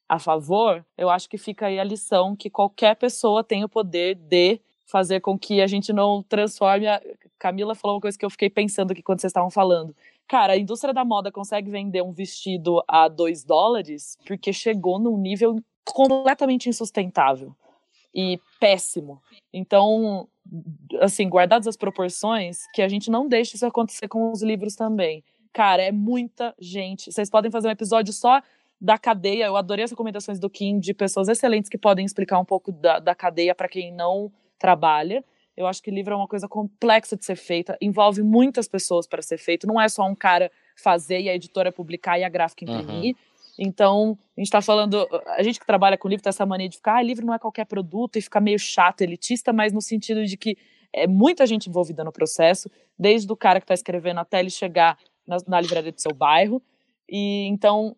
a favor, eu acho que fica aí a lição que qualquer pessoa tem o poder de fazer com que a gente não transforme. A... Camila falou uma coisa que eu fiquei pensando aqui quando vocês estavam falando. Cara, a indústria da moda consegue vender um vestido a 2 dólares porque chegou num nível completamente insustentável e péssimo. Então, assim, guardadas as proporções, que a gente não deixe isso acontecer com os livros também. Cara, é muita gente. Vocês podem fazer um episódio só da cadeia. Eu adorei as recomendações do Kim de pessoas excelentes que podem explicar um pouco da, da cadeia para quem não trabalha. Eu acho que livro é uma coisa complexa de ser feita, envolve muitas pessoas para ser feito, não é só um cara fazer e a editora publicar e a gráfica imprimir. Uhum. Então, a gente está falando, a gente que trabalha com livro tem essa mania de ficar, ah, livro não é qualquer produto e ficar meio chato, elitista, mas no sentido de que é muita gente envolvida no processo, desde o cara que está escrevendo até ele chegar na, na livraria do seu bairro. E então,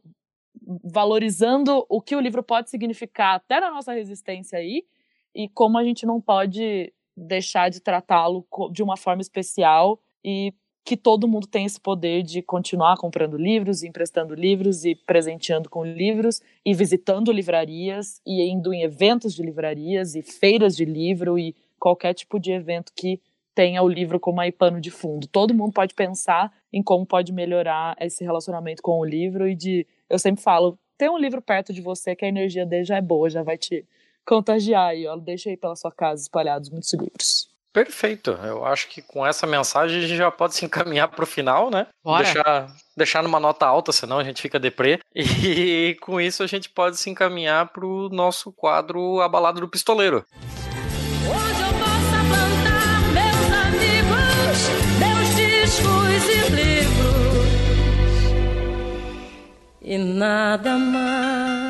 valorizando o que o livro pode significar até na nossa resistência aí, e como a gente não pode deixar de tratá-lo de uma forma especial e que todo mundo tem esse poder de continuar comprando livros, emprestando livros e presenteando com livros e visitando livrarias e indo em eventos de livrarias e feiras de livro e qualquer tipo de evento que tenha o livro como aí pano de fundo. Todo mundo pode pensar em como pode melhorar esse relacionamento com o livro e de eu sempre falo, tem um livro perto de você que a energia dele já é boa, já vai te contagiar aí, ó. Deixa aí pela sua casa espalhados muitos livros. Perfeito. Eu acho que com essa mensagem a gente já pode se encaminhar para o final, né? Bora. Deixar, deixar numa nota alta, senão a gente fica deprê. E <laughs> com isso a gente pode se encaminhar para o nosso quadro A Balada do Pistoleiro. Onde eu possa plantar meus amigos, meus discos e livros. E nada mais.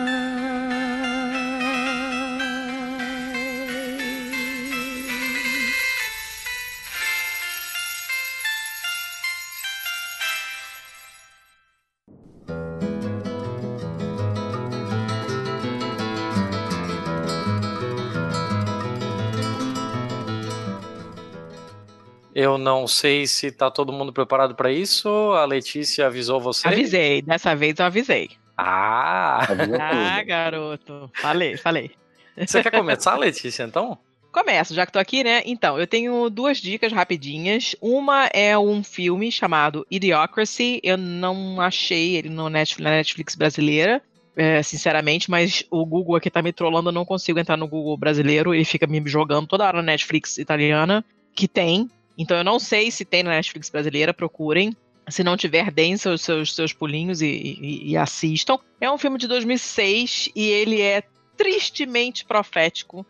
Eu não sei se tá todo mundo preparado para isso. A Letícia avisou você? Avisei, dessa vez eu avisei. Ah! ah, garoto. Falei, falei. Você quer começar, Letícia, então? <laughs> Começo, já que tô aqui, né? Então, eu tenho duas dicas rapidinhas. Uma é um filme chamado Idiocracy. Eu não achei ele no Netflix, na Netflix brasileira. É, sinceramente, mas o Google aqui tá me trollando, eu não consigo entrar no Google brasileiro, ele fica me jogando toda hora na Netflix italiana, que tem, então eu não sei se tem na Netflix brasileira, procurem. Se não tiver, deem seus, seus, seus pulinhos e, e, e assistam. É um filme de 2006 e ele é tristemente profético.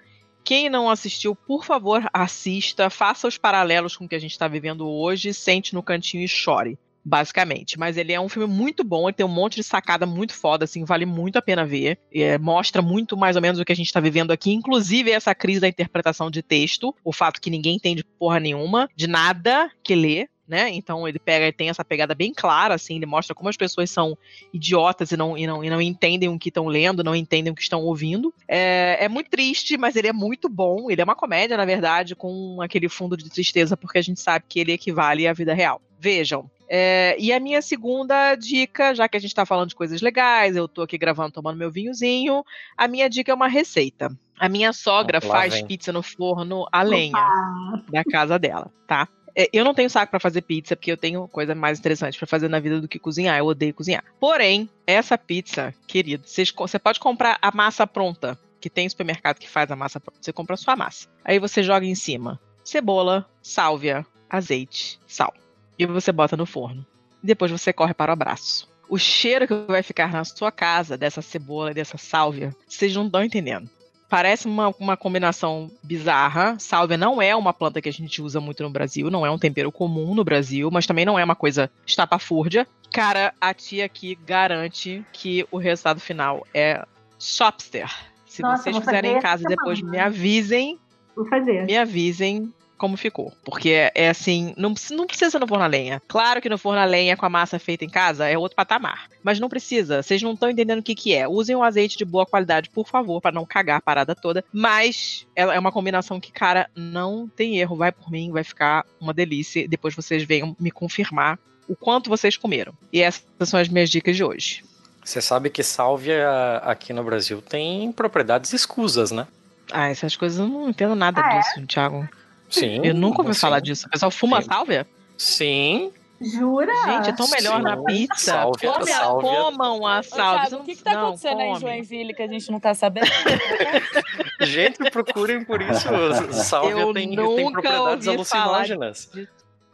Quem não assistiu, por favor, assista, faça os paralelos com o que a gente está vivendo hoje, sente no cantinho e chore basicamente. Mas ele é um filme muito bom, ele tem um monte de sacada muito foda, assim, vale muito a pena ver. É, mostra muito mais ou menos o que a gente tá vivendo aqui, inclusive essa crise da interpretação de texto, o fato que ninguém entende porra nenhuma, de nada que lê, né? Então ele pega e tem essa pegada bem clara, assim, ele mostra como as pessoas são idiotas e não, e não, e não entendem o que estão lendo, não entendem o que estão ouvindo. É, é muito triste, mas ele é muito bom. Ele é uma comédia, na verdade, com aquele fundo de tristeza, porque a gente sabe que ele equivale à vida real. Vejam, é, e a minha segunda dica, já que a gente está falando de coisas legais, eu estou aqui gravando, tomando meu vinhozinho, a minha dica é uma receita. A minha sogra faz vem. pizza no forno a lenha Opa. da casa dela, tá? É, eu não tenho saco para fazer pizza, porque eu tenho coisa mais interessante para fazer na vida do que cozinhar. Eu odeio cozinhar. Porém, essa pizza, querido, você pode comprar a massa pronta, que tem supermercado que faz a massa pronta. Você compra a sua massa. Aí você joga em cima cebola, sálvia, azeite, sal e você bota no forno. Depois você corre para o abraço. O cheiro que vai ficar na sua casa dessa cebola e dessa sálvia, vocês não estão entendendo. parece uma, uma combinação bizarra. Sálvia não é uma planta que a gente usa muito no Brasil, não é um tempero comum no Brasil, mas também não é uma coisa estapafúrdia. Cara, a tia aqui garante que o resultado final é chopster. Se Nossa, vocês fizerem em casa depois, semana. me avisem. Vou fazer. Me avisem como ficou. Porque é, é assim, não, precisa- não precisa no forno a lenha. Claro que no forno a lenha com a massa feita em casa é outro patamar. Mas não precisa. Vocês não estão entendendo o que, que é. Usem um azeite de boa qualidade, por favor, para não cagar a parada toda. Mas ela é uma combinação que, cara, não tem erro. Vai por mim, vai ficar uma delícia. Depois vocês venham me confirmar o quanto vocês comeram. E essas são as minhas dicas de hoje. Você sabe que sálvia aqui no Brasil tem propriedades escusas, né? Ah, essas coisas eu não entendo nada Ah, é? disso, Thiago. Sim. Eu nunca ouvi sim. falar disso. O pessoal fuma Sim. sálvia? Sim. Jura? Gente, é tão melhor Sim. na pizza. Sálvia- Come- sálvia- Comam a Ô, sálvia. Thiago, o que, que tá Não, acontecendo aí em come. Joinville que a gente não tá sabendo? <laughs> Gente, procurem por isso. Sálvia Eu tem, tem propriedades alucinógenas.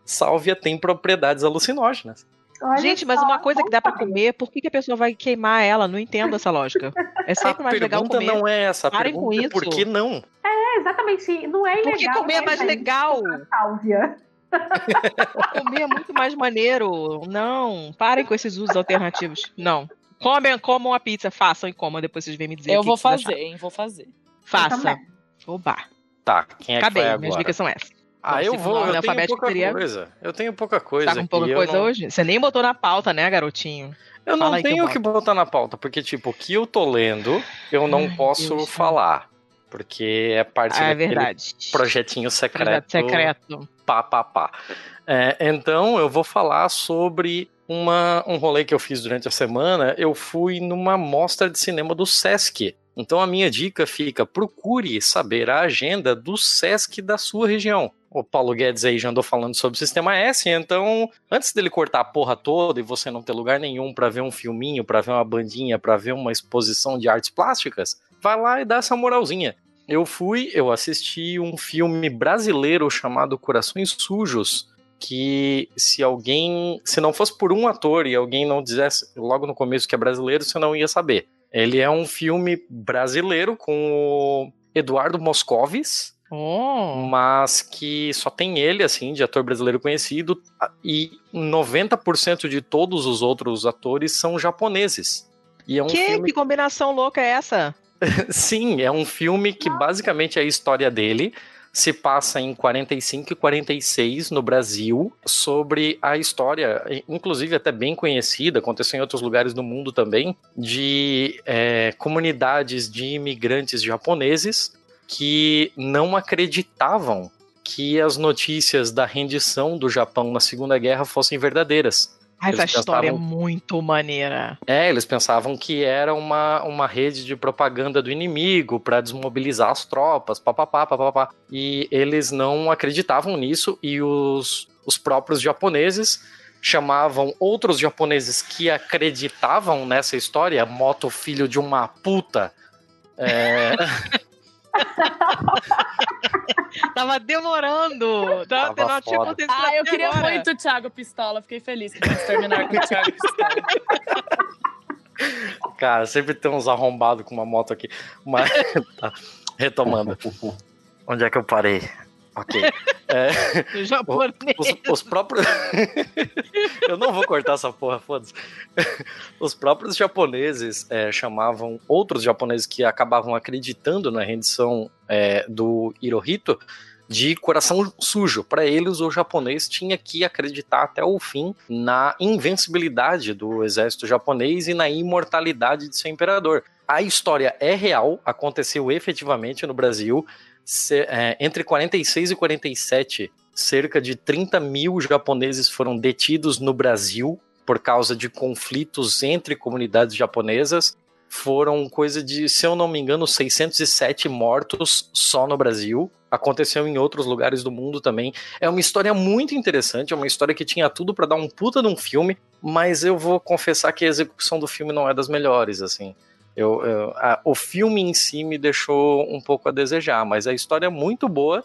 Sálvia tem propriedades alucinógenas. Olha Gente, mas uma coisa que dá sabia. comer, por que, que a pessoa vai queimar ela? Não entendo essa lógica. É sempre a mais legal pergunta comer. não é essa. A Parem com pergunta é isso. por que não? É, exatamente. Não é ilegal. Porque comer é né, mais legal. Sálvia. <laughs> Comer é muito mais maneiro. Não, parem com esses usos alternativos. Não. Comem, comam a pizza, façam e comam, depois vocês vêm me dizer Eu que vou que fazer, acharam. hein? Vou fazer. Faça. Oba. Tá, quem é que Acabei, vai minhas agora? dicas são essas. Ah, Bom, eu vou, eu tenho pouca seria- coisa. Eu tenho pouca coisa. Tá com pouca coisa não- hoje? Você nem botou na pauta, né, garotinho? Eu não Fala que eu tenho boto. que botar na pauta, porque, tipo, o que eu tô lendo, eu não Ai, posso Deus. falar. Porque é parte Ah, é verdade. projetinho secreto. Projeto secreto. Pá, pá, pá. É, então, eu vou falar sobre uma, um rolê que eu fiz durante a semana. Eu fui numa mostra de cinema do Sesc. Então, a minha dica fica: procure saber a agenda do Sesc da sua região. O Paulo Guedes aí já andou falando sobre o Sistema S, então, antes dele cortar a porra toda e você não ter lugar nenhum pra ver um filminho, pra ver uma bandinha, pra ver uma exposição de artes plásticas, vai lá e dá essa moralzinha. Eu fui, eu assisti um filme brasileiro chamado Corações Sujos, que se alguém, se não fosse por um ator e alguém não dissesse logo no começo que é brasileiro, você não ia saber. Ele é um filme brasileiro com o Eduardo Moscovis, Oh. mas que só tem ele, assim, de ator brasileiro conhecido, e 90% de todos os outros atores são japoneses. E é um que, filme que combinação louca é essa? <laughs> Sim, é um filme que basicamente é a história dele. Se passa em 45 e 46 no Brasil, sobre a história, inclusive até bem conhecida, aconteceu em outros lugares do mundo também, de é, comunidades de imigrantes japoneses que não acreditavam que as notícias da rendição do Japão na Segunda Guerra fossem verdadeiras. Ah, essa história pensavam- é muito maneira. é, eles pensavam que era uma, uma rede de propaganda do inimigo para desmobilizar as tropas, papapá, papapá. E eles não acreditavam nisso e os, os próprios japoneses chamavam outros japoneses que acreditavam nessa história, moto filho de uma puta. É, <laughs> <laughs> Tava demorando. Tava, Tava não tinha acontecido Ah, eu queria agora. muito o Thiago Pistola. Fiquei feliz que vamos terminar com o Thiago Pistola. <laughs> cara, sempre tem uns arrombados com uma moto aqui. Mas, <laughs> tá, retomando. Onde é que eu parei? Ok. <laughs> É, os, os próprios. <laughs> eu não vou cortar essa porra, foda-se. <laughs> Os próprios japoneses é, chamavam outros japoneses que acabavam acreditando na rendição é, do Hirohito de coração sujo. Para eles, o japonês tinha que acreditar até o fim na invencibilidade do exército japonês e na imortalidade de seu imperador. A história é real, aconteceu efetivamente no Brasil. Se- é, entre 46 e 47, cerca de 30 mil japoneses foram detidos no Brasil por causa de conflitos entre comunidades japonesas. Foram coisa de, se eu não me engano, 607 mortos só no Brasil. Aconteceu em outros lugares do mundo também. É uma história muito interessante, é uma história que tinha tudo para dar um puta de um filme, mas eu vou confessar que a execução do filme não é das melhores, assim. Eu, eu- a- o filme em si me deixou um pouco a desejar, mas a história é muito boa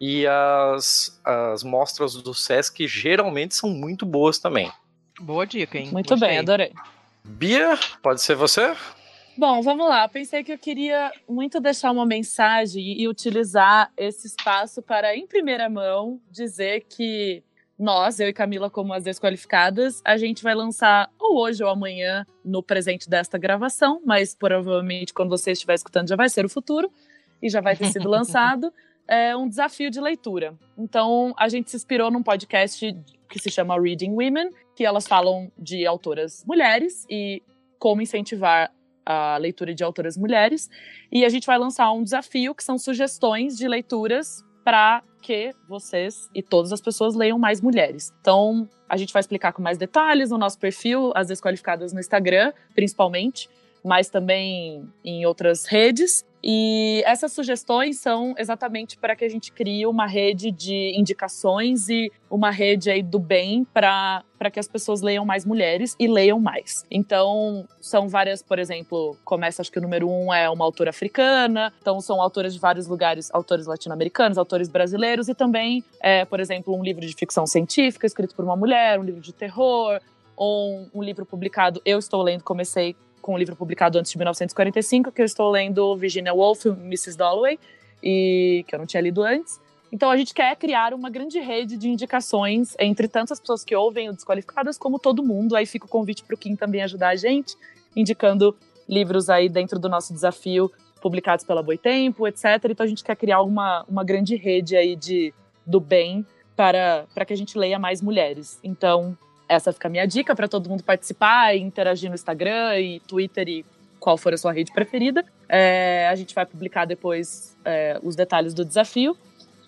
e as, as mostras do Sesc geralmente são muito boas também. Boa dica, hein? Muito Gostei. bem, adorei. Bia, pode ser você? Bom, vamos lá. Pensei que eu queria muito deixar uma mensagem e utilizar esse espaço para, em primeira mão, dizer que nós, eu e Camila, como as desqualificadas, a gente vai lançar ou hoje ou amanhã, no presente desta gravação, mas provavelmente quando você estiver escutando já vai ser o futuro e já vai ter sido <laughs> lançado, é um desafio de leitura. Então, a gente se inspirou num podcast que se chama Reading Women, que elas falam de autoras mulheres e como incentivar a leitura de autoras mulheres. E a gente vai lançar um desafio que são sugestões de leituras para que vocês e todas as pessoas leiam mais mulheres. Então, a gente vai explicar com mais detalhes no nosso perfil, as desqualificadas no Instagram, principalmente, mas também em outras redes. E essas sugestões são exatamente para que a gente crie uma rede de indicações e uma rede aí do bem para que as pessoas leiam mais mulheres e leiam mais. Então, são várias, por exemplo, começa acho que o número um é uma autora africana, então são autoras de vários lugares, autores latino-americanos, autores brasileiros e também, é, por exemplo, um livro de ficção científica escrito por uma mulher, um livro de terror, ou um, um livro publicado. Eu estou lendo, comecei com um livro publicado antes de 1945, que eu estou lendo Virginia Woolf, Mrs. Dalloway, e que eu não tinha lido antes. Então a gente quer criar uma grande rede de indicações entre tantas pessoas que ouvem o Desqualificadas como todo mundo. Aí fica o convite para o Kim também ajudar a gente, indicando livros aí dentro do nosso desafio, publicados pela Boitempo, etc. Então a gente quer criar uma, uma grande rede aí de, do bem para, para que a gente leia mais mulheres. Então, essa fica a minha dica para todo mundo participar e interagir no Instagram e Twitter e qual for a sua rede preferida. É, a gente vai publicar depois é, os detalhes do desafio.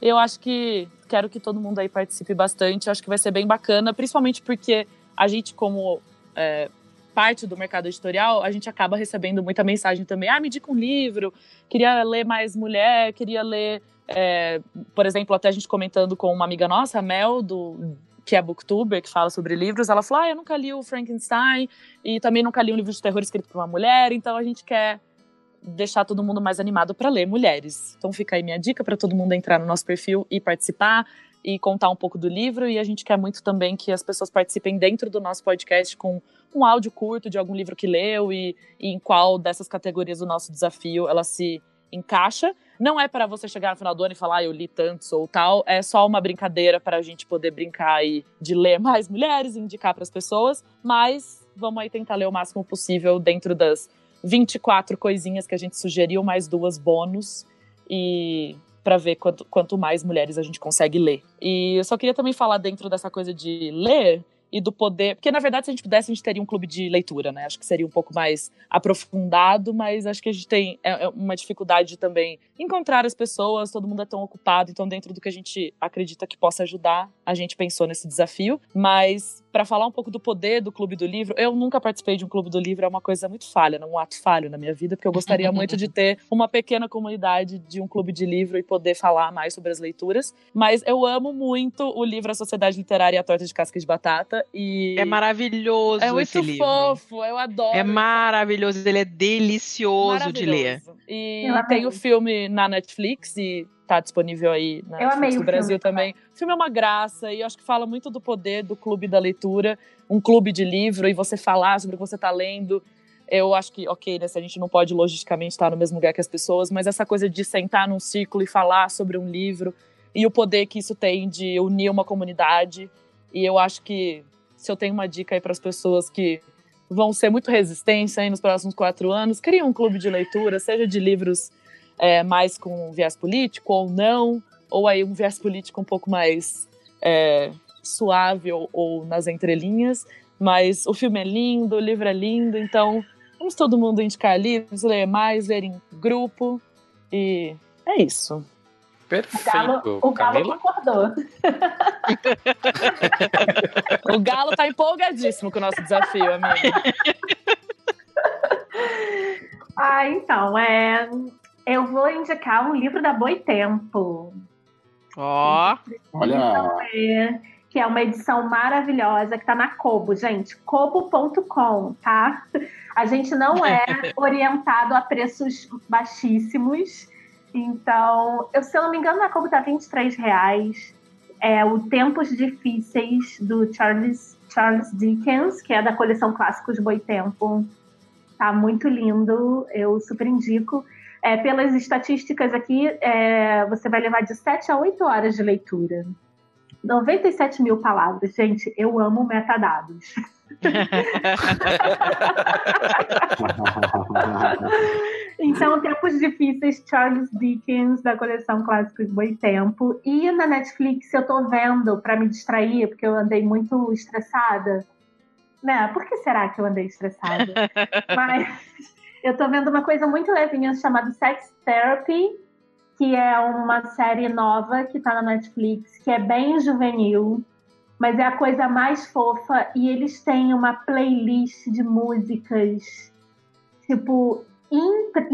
Eu acho que quero que todo mundo aí participe bastante. Eu acho que vai ser bem bacana, principalmente porque a gente, como é, parte do mercado editorial, a gente acaba recebendo muita mensagem também. Ah, me diga um livro, queria ler mais mulher, queria ler. É, por exemplo, até a gente comentando com uma amiga nossa, a Mel, do, que é booktuber, que fala sobre livros, ela falou: Ah, eu nunca li o Frankenstein e também nunca li um livro de terror escrito por uma mulher, então a gente quer deixar todo mundo mais animado para ler mulheres. Então fica aí minha dica para todo mundo entrar no nosso perfil e participar e contar um pouco do livro. E a gente quer muito também que as pessoas participem dentro do nosso podcast com um áudio curto de algum livro que leu e, e em qual dessas categorias do nosso desafio ela se encaixa. Não é para você chegar no final do ano e falar, ah, eu li tantos ou tal. É só uma brincadeira para a gente poder brincar aí de ler <laughs> mais mulheres e indicar para as pessoas. Mas vamos aí tentar ler o máximo possível dentro das 24 coisinhas que a gente sugeriu, mais duas bônus. E para ver quanto, quanto mais mulheres a gente consegue ler. E eu só queria também falar dentro dessa coisa de ler e do poder. Porque, na verdade, se a gente pudesse, a gente teria um clube de leitura, né? Acho que seria um pouco mais aprofundado, mas acho que a gente tem é, é uma dificuldade de também encontrar as pessoas, todo mundo é tão ocupado, então, dentro do que a gente acredita que possa ajudar, a gente pensou nesse desafio. Mas, para falar um pouco do poder do Clube do Livro, eu nunca participei de um Clube do Livro, é uma coisa muito falha, um ato falho na minha vida, porque eu gostaria muito de ter uma pequena comunidade de um clube de livro e poder falar mais sobre as leituras. Mas eu amo muito o livro A Sociedade Literária e a Torta de Casca de Batata. E É maravilhoso é muito esse livro. fofo, eu adoro. É maravilhoso, ele é delicioso de ler. E tem o filme na Netflix e tá disponível aí na Eu amei Netflix do Brasil filme também. O filme é uma graça e eu acho que fala muito do poder do clube da leitura, um clube de livro e você falar sobre o que você tá lendo. Eu acho que, ok, né, se a gente não pode logisticamente estar no mesmo lugar que as pessoas, mas essa coisa de sentar num círculo e falar sobre um livro e o poder que isso tem de unir uma comunidade. E eu acho que se eu tenho uma dica aí para as pessoas que vão ser muito resistentes aí nos próximos quatro anos, cria um clube de leitura, seja de livros é, mais com viés político ou não, ou aí um viés político um pouco mais é, suave ou, ou nas entrelinhas. Mas o filme é lindo, o livro é lindo, então vamos todo mundo indicar livros, ler mais, ler em grupo. E é isso. Perfeito, O Galo, o Galo concordou. <laughs> O Galo tá empolgadíssimo com o nosso desafio, amigo. Ah, então, é, eu vou indicar um livro da Boitempo. Ó, Olha, É, que é uma edição maravilhosa que tá na Kobo, gente. Kobo.com, tá? A gente não é <laughs> orientado a preços baixíssimos. Então, eu, se eu não me engano, na Kobo tá 23 reais. É o Tempos Difíceis do Charles, Charles Dickens, que é da coleção Clássicos Boitempo. Tá muito lindo, eu super indico. É, pelas estatísticas aqui, é, você vai levar de 7 a 8 horas de leitura. 97 mil palavras. Gente, eu amo metadados. <laughs> Então, Tempos Difíceis, Charles Dickens, da coleção Clássicos Boi Tempo. E na Netflix eu tô vendo para me distrair, porque eu andei muito estressada. Né? Por que será que eu andei estressada? <laughs> Mas eu tô vendo uma coisa muito levinha chamada Sex Therapy, que é uma série nova que tá na Netflix, que é bem juvenil, mas é a coisa mais fofa. E eles têm uma playlist de músicas, tipo, impre-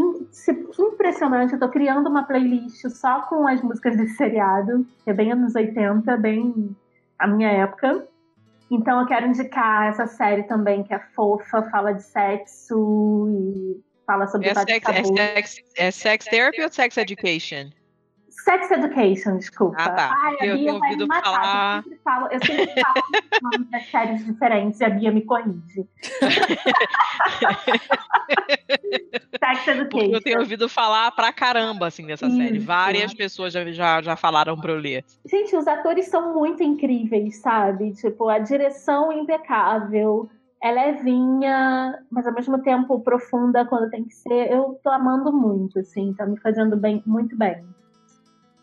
impressionante. Eu tô criando uma playlist só com as músicas desse seriado, que é bem anos 80, bem a minha época. Então eu quero indicar essa série também, que é fofa, fala de sexo e fala sobre É sex, é, sex, é sex therapy ou sex education? Sex Education, desculpa. Ah, tá. Ai, a Eu Bia vai me matar. falar- Eu sempre falo, eu sempre falo <laughs> nomes das séries diferentes e a Bia me corrige. <laughs> Sex Porque Education. eu tenho ouvido falar pra caramba, assim, dessa série. Isso. Várias pessoas já, já, já falaram pra eu ler. Gente, os atores são muito incríveis, sabe? Tipo, a direção impecável, é levinha, mas ao mesmo tempo profunda quando tem que ser. Eu tô amando muito, assim, tá me fazendo bem, muito bem.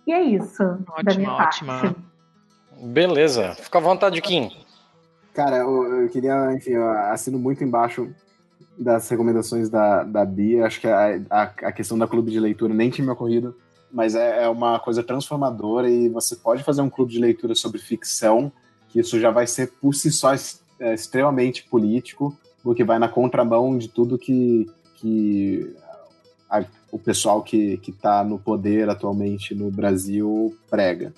E é isso. da minha ótima. parte. Beleza. Fica à vontade, Kim. Cara, eu, eu queria, enfim, eu assino muito embaixo das recomendações da, da Bia. Acho que a, a, a questão da clube de leitura nem tinha me ocorrido, mas é, é uma coisa transformadora e você pode fazer um clube de leitura sobre ficção, que isso já vai ser por si só es- é, extremamente político, porque vai na contramão de tudo que, que a- o pessoal que está no poder atualmente no Brasil prega.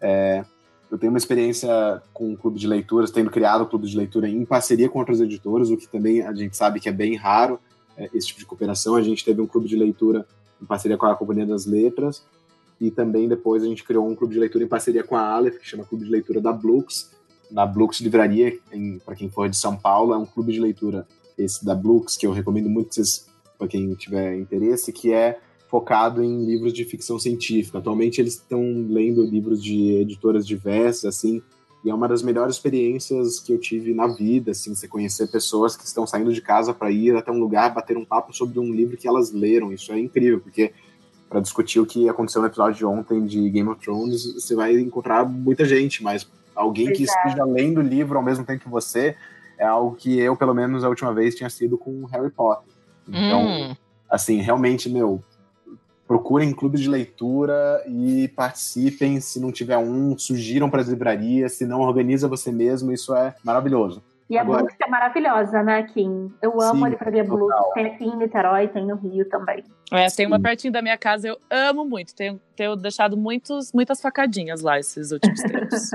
É, eu tenho uma experiência com o clube de leituras, tendo criado o clube de leitura em parceria com outras editoras, o que também a gente sabe que é bem raro é, esse tipo de cooperação. A gente teve um clube de leitura em parceria com a Companhia das Letras e também depois a gente criou um clube de leitura em parceria com a Aleph, que chama Clube de Leitura da Blux, na Blux Livraria, para quem for de São Paulo, é um clube de leitura esse da Blux, que eu recomendo muito para quem tiver interesse, que é focado em livros de ficção científica. Atualmente eles estão lendo livros de editoras diversas, assim, e é uma das melhores experiências que eu tive na vida, assim, você conhecer pessoas que estão saindo de casa para ir até um lugar, bater um papo sobre um livro que elas leram. Isso é incrível, porque para discutir o que aconteceu no episódio de ontem de Game of Thrones, você vai encontrar muita gente, mas alguém que esteja lendo o livro ao mesmo tempo que você é algo que eu, pelo menos, a última vez tinha sido com Harry Potter. Então, Hum. assim, realmente, meu, procurem clubes de leitura e participem. Se não tiver um, sugiram para as livrarias. Se não, organiza você mesmo. Isso é maravilhoso. E a Agora- Blux é maravilhosa, né, Kim? Eu amo Sim, a livraria total. Tem aqui em Niterói, tem no Rio também. É, tem uma pertinho da minha casa, eu amo muito. Tenho, tenho deixado muitos, muitas facadinhas lá esses últimos tempos.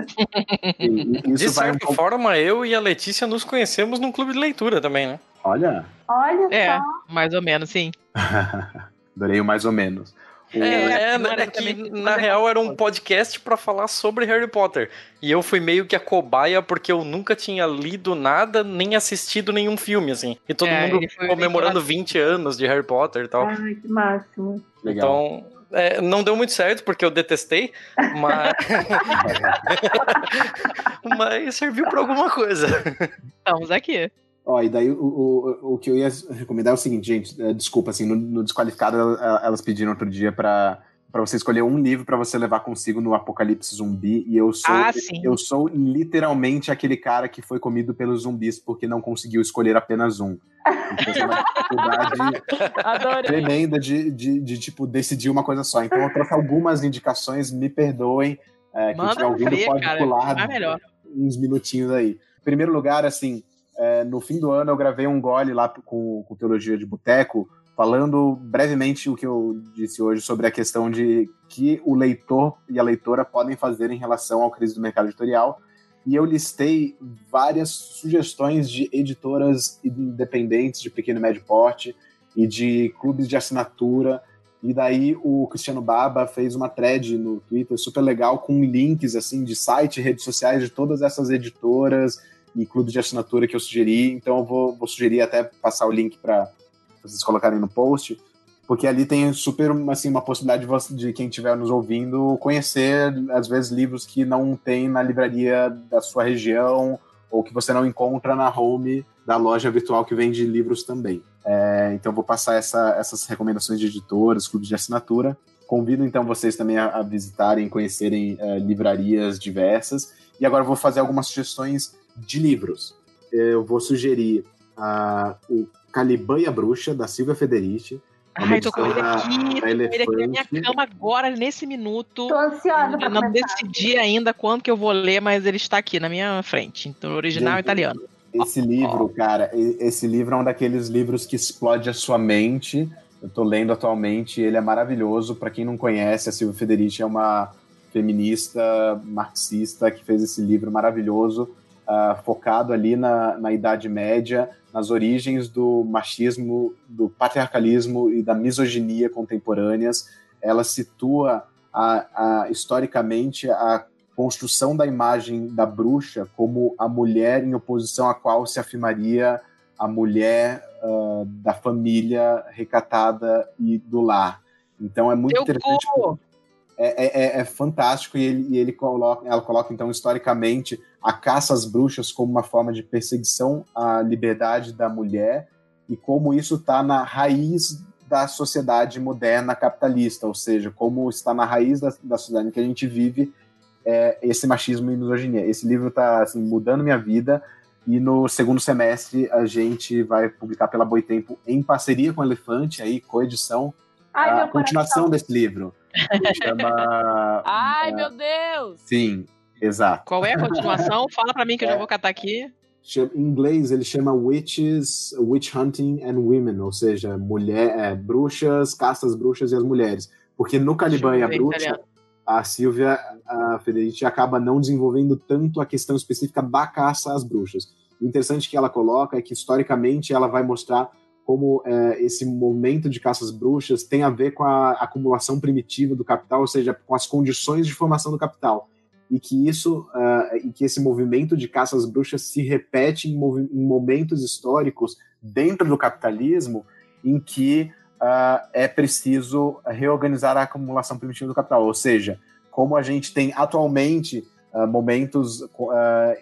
<laughs> De certa forma, eu e a Letícia nos conhecemos num clube de leitura também, né? Olha, Olha É, só. mais ou menos, sim. <laughs> adorei o mais ou menos. O- É, é, não era é que na real era um podcast pra falar sobre Harry Potter. E eu fui meio que a cobaia porque eu nunca tinha lido nada, nem assistido nenhum filme, assim. E todo É, mundo comemorando meio 20 anos de Harry Potter e tal. Ai, que máximo. Legal. Então, é, não deu muito certo porque eu detestei, mas. <laughs> <laughs> mas serviu pra alguma coisa. Estamos aqui. Ó, e daí o, o, o que eu ia recomendar é o seguinte, gente, é, desculpa, assim, no, no Desqualificado el- elas pediram outro dia pra, pra você escolher um livro pra você levar consigo no Apocalipse Zumbi, e eu sou, Ah, eu sou literalmente aquele cara que foi comido pelos zumbis porque não conseguiu escolher apenas um. Então, é uma dificuldade <laughs> tremenda de, de, de, tipo, decidir uma coisa só. Então eu trouxe algumas indicações, me perdoem, é, quem estiver ouvindo pode cara, pular uns minutinhos aí. Em primeiro lugar, assim, é, no fim do ano eu gravei um gole lá com, com Teologia de Boteco, falando brevemente o que eu disse hoje sobre a questão de que o leitor e a leitora podem fazer em relação ao crise do mercado editorial. E eu listei várias sugestões de editoras independentes de pequeno e médio porte e de clubes de assinatura. E daí o Cristiano Baba fez uma thread no Twitter super legal com links assim de site, redes sociais de todas essas editoras e clubes de assinatura que eu sugeri. Então eu vou, vou sugerir até passar o link para vocês colocarem no post, porque ali tem super assim uma possibilidade de, de quem estiver nos ouvindo conhecer às vezes livros que não tem na livraria da sua região ou que você não encontra na home da loja virtual que vende livros também. É, então vou passar essa- essas recomendações de editoras, clubes de assinatura. Convido então vocês também a, a visitarem, conhecerem é, livrarias diversas. E agora vou fazer algumas sugestões de livros. Eu vou sugerir ah, o Caliban e a Bruxa, da Silvia Federici. É Ai, tô com ele aqui, da ele aqui na minha cama agora, nesse minuto. Tô ansiosa pra Eu não começar. decidi ainda quando que eu vou ler, mas ele está aqui na minha frente. Então, original Gente, italiano. Esse livro, cara, e- esse livro é um daqueles livros que explode a sua mente. Eu tô lendo atualmente, ele é maravilhoso. Para quem não conhece, a Silvia Federici é uma feminista marxista que fez esse livro maravilhoso, ah, focado ali na, na Idade Média, nas origens do machismo, do patriarcalismo e da misoginia contemporâneas. Ela situa a, a, historicamente a construção da imagem da bruxa como a mulher em oposição à qual se afirmaria a mulher ah, da família recatada e do lar. Então é muito Teu interessante. É, é- é- é fantástico e, ele, e ele coloca, ela coloca então historicamente a caça às bruxas como uma forma de perseguição à liberdade da mulher e como isso está na raiz da sociedade moderna capitalista, ou seja, como está na raiz da, da sociedade em que a gente vive é, esse machismo e misoginia. Esse livro está assim, mudando minha vida e no segundo semestre a gente vai publicar pela Boitempo em parceria com o Elefante, aí coedição, Ai, a continuação desse livro. <laughs> chama Ai, meu Deus! Sim, exato. Qual é a continuação? <laughs> Fala pra mim que eu já vou catar aqui. Chama- Em inglês ele chama Witches, Witch Hunting and Women, ou seja, mulher, é, bruxas, caças bruxas e as mulheres. Porque no Caliban e a Bruxa, italiano. a Silvia a Federici acaba não desenvolvendo tanto a questão específica da caça às bruxas. O interessante que ela coloca é que historicamente ela vai mostrar como é, esse momento de caça às bruxas tem a ver com a acumulação primitiva do capital, ou seja, com as condições de formação do capital e que isso ah, e que esse movimento de caça às bruxas se repete em, em momentos históricos dentro do capitalismo em que ah, é preciso reorganizar a acumulação primitiva do capital, ou seja, como a gente tem atualmente ah, momentos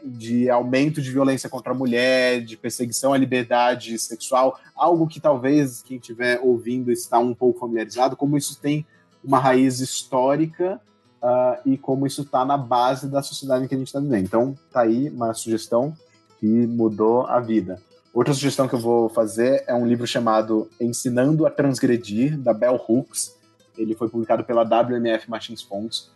de aumento de violência contra a mulher, de perseguição à liberdade sexual, algo que talvez quem estiver ouvindo está um pouco familiarizado, como isso tem uma raiz histórica ah, e como isso está na base da sociedade em que a gente está vivendo. Então, tá aí uma sugestão que mudou a vida. Outra sugestão que eu vou fazer é um livro chamado Ensinando a Transgredir, da Bell Hooks. Ele foi publicado pela WMF Martins Fontes.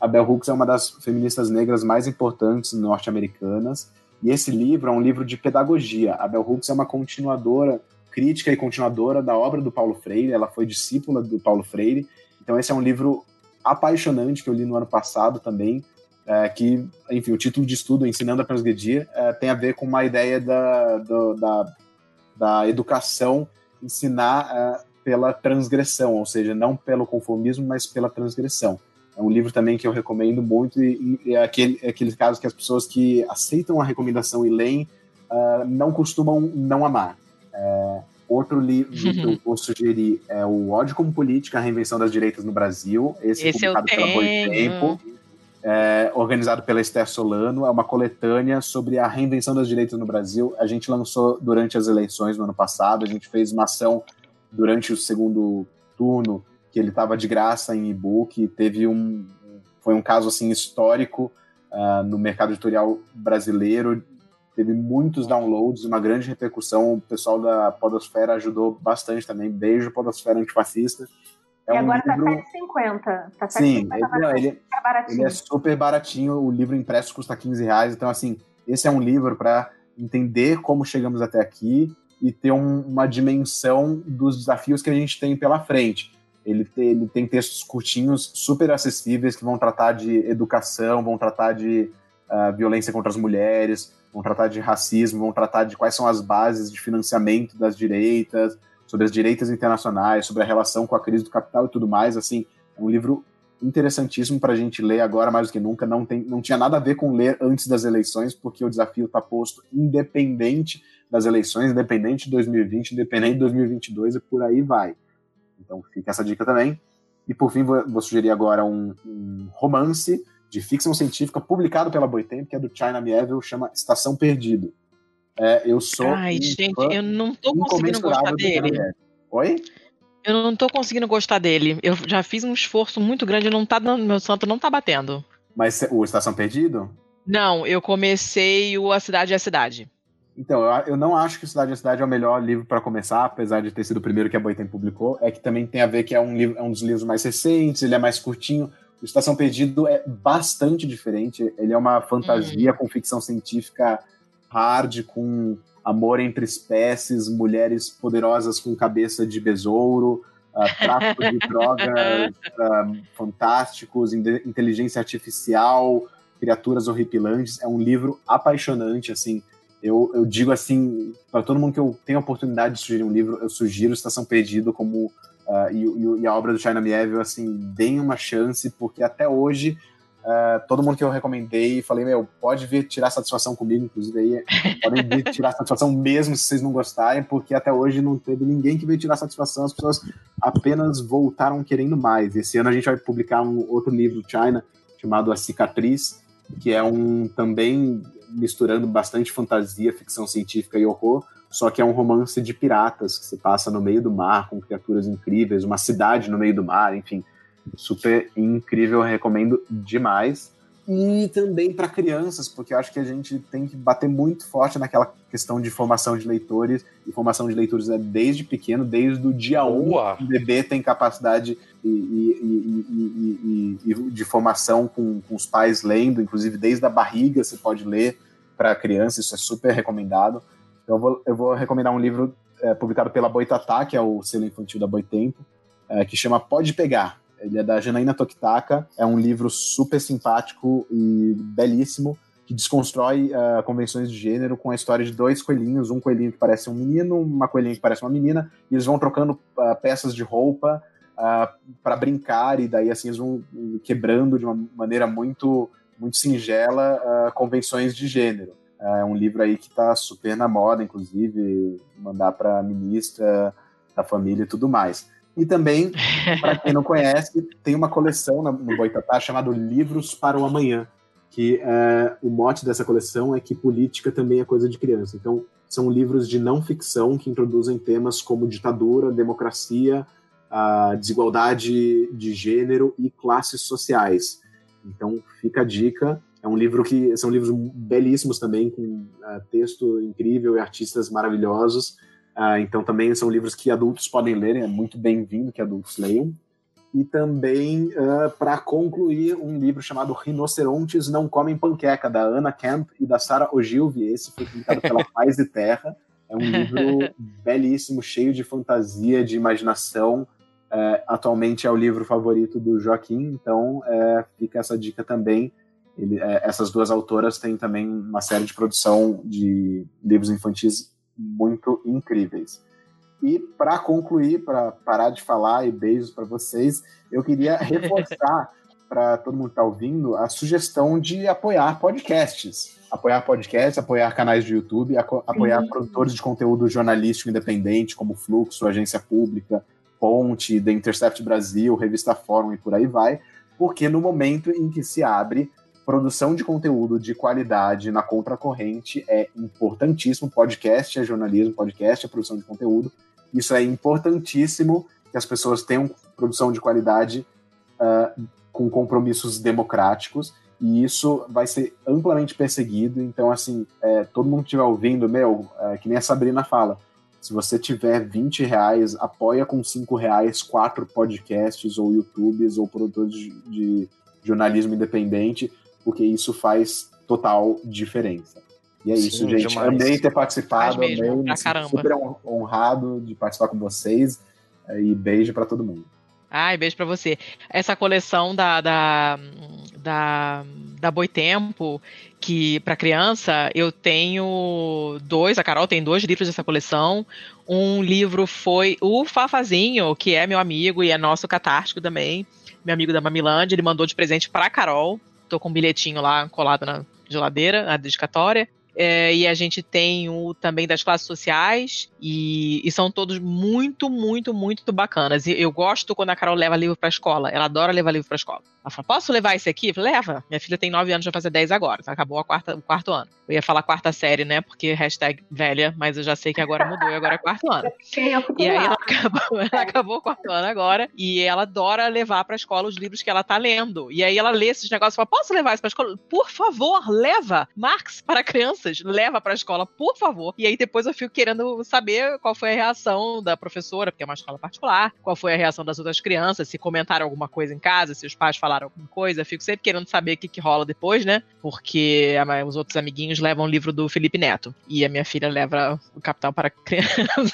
A Bell Hooks é uma das feministas negras mais importantes norte-americanas. E esse livro é um livro de pedagogia. A Bell Hooks é uma continuadora, crítica e continuadora da obra do Paulo Freire. Ela foi discípula do Paulo Freire. Então, esse é um livro apaixonante que eu li no ano passado também, é, que, enfim, o título de estudo, Ensinando a Transgredir, é, tem a ver com uma ideia da, do- da, da educação ensinar é, pela transgressão, ou seja, não pelo conformismo, mas pela transgressão. É um livro também que eu recomendo muito e, e é aquele, é aquele caso que as pessoas que aceitam a recomendação e leem ah, não costumam não amar. É, outro livro que eu vou sugerir é o Ódio como Política, a Reinvenção das Direitas no Brasil. Esse, Esse publicado pela. Boitempo é, organizado pela Esther Solano, é uma coletânea sobre a reinvenção das direitas no Brasil. A gente lançou durante as eleições no ano passado, a gente fez uma ação durante o segundo turno, que ele estava de graça em e-book, teve um foi um caso assim histórico ah, no mercado editorial brasileiro, teve muitos downloads, uma grande repercussão, o pessoal da Podosfera ajudou bastante também, beijo Podosfera Antifascista. É e um agora livro... tá 7,50. Tá 7,50 Sim, ele, não, baratinho. ele, Tá baratinho. ele é super baratinho, o livro impresso custa 15 reais, então assim, esse é um livro para entender como chegamos até aqui e ter um- uma dimensão dos desafios que a gente tem pela frente. Ele tem, ele tem textos curtinhos, super acessíveis, que vão tratar de educação, vão tratar de ah, violência contra as mulheres, vão tratar de racismo, vão tratar de quais são as bases de financiamento das direitas, sobre as direitas internacionais, sobre a relação com a crise do capital e tudo mais. Assim, é um livro interessantíssimo para a gente ler agora mais do que nunca. Não, tem, não tinha nada a ver com ler antes das eleições, porque o desafio está posto independente das eleições, independente de 2020, independente de 2022 e por aí vai. Então fica essa dica também. E por fim, vou, vou sugerir agora um, um, romance de ficção científica publicado pela Boitempo, que é do China Mieville, chama Estação Perdido. É, eu sou. Ai, gente, eu não tô conseguindo gostar dele. Oi? Eu não tô conseguindo gostar dele. Eu já fiz um esforço muito grande não tá dando, meu santo não tá batendo. Mas o Estação Perdido? Não, eu comecei o A Cidade é a Cidade. Então, eu, eu não acho que Cidade a Cidade é o melhor livro para começar, apesar de ter sido o primeiro que a Boitempo publicou. É que também tem a ver que é um, livro, é um dos livros mais recentes, ele é mais curtinho. O Estação Perdido é bastante diferente. Ele é uma fantasia com ficção científica hard, com amor entre espécies, mulheres poderosas com cabeça de besouro, ah, <laughs> tráfico de drogas ah, fantásticos, inteligência artificial, criaturas horripilantes. É um livro apaixonante, assim. Eu, eu digo assim, para todo mundo que eu tenho a oportunidade de sugerir um livro, eu sugiro Estação Perdido como ah, e, e- a obra do China Mieville, assim, deem uma chance, porque até hoje ah, todo mundo que eu recomendei, falei, meu, pode vir tirar satisfação comigo, inclusive aí, podem vir tirar satisfação mesmo se vocês não gostarem, porque até hoje não teve ninguém que veio tirar satisfação, as pessoas apenas voltaram querendo mais. Esse ano a gente vai publicar um outro livro do China, chamado A Cicatriz, que é um também misturando bastante fantasia, ficção científica e horror, só que é um romance de piratas que se passa no meio do mar com criaturas incríveis, uma cidade no meio do mar, enfim, super incrível, recomendo demais. E também para crianças, porque eu acho que a gente tem que bater muito forte naquela questão de formação de leitores. E formação de leitores é desde pequeno, desde o dia 1, Boa. o bebê tem capacidade e- e- e de formação com, com os pais lendo, inclusive desde a barriga você pode ler para criança, isso é super recomendado. Eu vou, eu vou recomendar um livro é, publicado pela Boitatá, que é o selo infantil da Boitempo, é, que chama Pode Pegar. Ele é da Janaína Tokitaka, é um livro super simpático e belíssimo, que desconstrói ah, convenções de gênero com a história de dois coelhinhos, um coelhinho que parece um menino, uma coelhinha que parece uma menina, e eles vão trocando ah, peças de roupa para brincar, e daí assim eles vão quebrando de uma maneira muito, muito singela convenções de gênero. É um livro aí que está super na moda, inclusive, mandar para a ministra da família e tudo mais. E também, para quem não conhece, <laughs> tem uma coleção no Boitatá chamada Livros para o Amanhã, que é, o mote dessa coleção é que política também é coisa de criança. Então, são livros de não ficção que introduzem temas como ditadura, democracia, desigualdade de gênero e classes sociais. Então, fica a dica. É um livro que são livros belíssimos também, com ah, texto incrível e artistas maravilhosos. Ah, então, também são livros que adultos podem ler, é muito bem-vindo que adultos leiam. E também, para concluir, um livro chamado Rinocerontes Não Comem Panqueca, da Anna Camp e da Sarah Ogilvy. Esse foi publicado pela <laughs> Paz e Terra. É um livro <laughs> belíssimo, cheio de fantasia, de imaginação. É, atualmente é o livro favorito do Joaquim, então fica essa dica também. Ele- é, essas duas autoras têm também uma série de produção de livros infantis muito incríveis. E para concluir, para parar de falar e beijos para vocês, eu queria <laughs> reforçar para todo mundo que está ouvindo a sugestão de apoiar podcasts. Apoiar podcasts, apoiar canais de YouTube, apoiar Sim. produtores de conteúdo jornalístico independente, como Fluxo, Agência Pública, Ponte, The Intercept Brasil, Revista Fórum e por aí vai, porque no momento em que se abre produção de conteúdo de qualidade na contracorrente é importantíssimo. Podcast é jornalismo, podcast é produção de conteúdo. Isso é importantíssimo que as pessoas tenham produção de qualidade ah, com compromissos democráticos e isso vai ser amplamente perseguido. Então, assim, é, todo mundo que estiver ouvindo, meu, é, que nem a Sabrina fala, se você tiver 20 reais, apoia com 5 reais quatro podcasts ou YouTubes ou produtores de, de jornalismo independente, porque isso faz total diferença. E é Sim, isso, gente. demais. Amei ter participado, Faz mesmo, amei, caramba. super hon- honrado de participar com vocês. é, E beijo para todo mundo. Ai, beijo pra você. Essa coleção da, da, da, da Boitempo, que para criança, eu tenho dois, a Carol tem dois livros dessa coleção. Um livro foi o Fafazinho, que é meu amigo e é nosso catártico também, meu amigo da Mamilândia, ele mandou de presente pra Carol. Tô com um bilhetinho lá colado na geladeira, na dedicatória. É, e a gente tem o também das classes sociais, e, e são todos muito, muito, muito bacanas. E eu gosto quando a Carol leva livro pra escola. Ela adora levar livro pra escola. Ela fala: Posso levar esse aqui? Falei, Leva. Minha filha tem 9 anos, vai fazer 10 agora. Então acabou a quarta, o quarto ano. Eu ia falar quarta série, né? Porque hashtag velha, mas eu já sei que agora mudou e agora é quarto ano. <laughs> E aí ela acabou, <laughs> ela acabou o quarto ano agora. E ela adora levar pra escola os livros que ela tá lendo. E aí ela lê esses negócios e fala: Posso levar isso pra escola? Por favor, leva. Marx para crianças, leva pra escola, por favor. E aí depois eu fico querendo saber qual foi a reação da professora, porque é uma escola particular, qual foi a reação das outras crianças, se comentaram alguma coisa em casa, se os pais falaram alguma coisa. Fico sempre querendo saber o que, que rola depois, né? Porque os outros amiguinhos levam o livro do Felipe Neto. E a minha filha leva o Capital para <laughs> Crianças.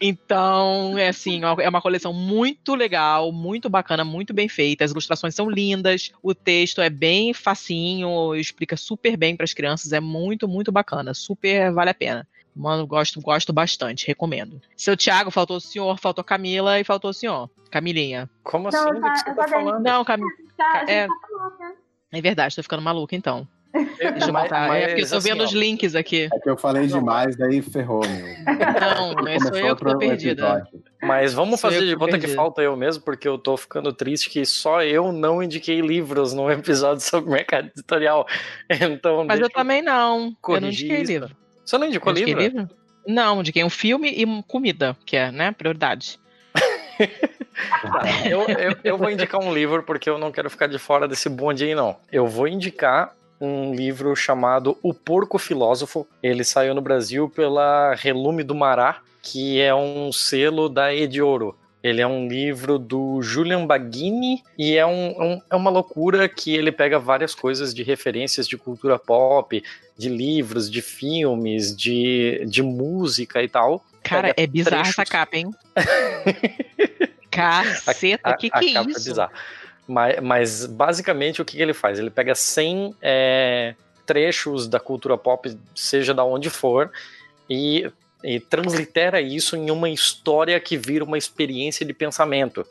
então, é assim, é uma coleção muito legal, muito bacana, muito bem feita. As ilustrações são lindas, o texto é bem facinho, explica super bem para as crianças, é muito, muito bacana, super vale a pena. Mano, gosto, gosto bastante, recomendo. Seu Thiago, faltou o senhor, faltou Camila e faltou o senhor. Camilinha. Como Não, assim? Do tá- que você tá dei- falando? Não, Cam... Já, já é, tá né? é verdade, tô ficando maluca então. Eu- Deixa eu mas- é porque eu tô mas, vendo assim, os links aqui. É que eu falei demais, daí ferrou, meu. Não, não é sou Começou eu que tô perdida. episódio. Mas vamos Sou fazer que de conta que perdida. falta eu mesmo, porque eu tô ficando triste que só eu não indiquei livros num <laughs> episódio sobre mercado editorial. Então, Mas eu também não. Eu não indiquei isso. livro. Você não indicou livro? livro? Não, indiquei um filme e comida, que é, né, prioridade. <laughs> Eu, eu, eu vou indicar um livro porque eu não quero ficar de fora desse bonde aí, não. Eu vou indicar um livro chamado O Porco Filósofo. Ele saiu no Brasil pela Relume do Mará, que é um selo da Edioro. Ele é um livro do Julian Baggini e é, um, um- é uma loucura que ele pega várias coisas de referências de cultura pop, de livros, de filmes, de, de música e tal. Cara, Pega é bizarra trechos. essa capa, hein? <laughs> Caceta, A- que a que é capa isso? bizarra. Mas, mas, basicamente o que, que ele faz? Ele pega 100 é, trechos da cultura pop, seja da onde for, e, e translitera isso em uma história que vira uma experiência de pensamento.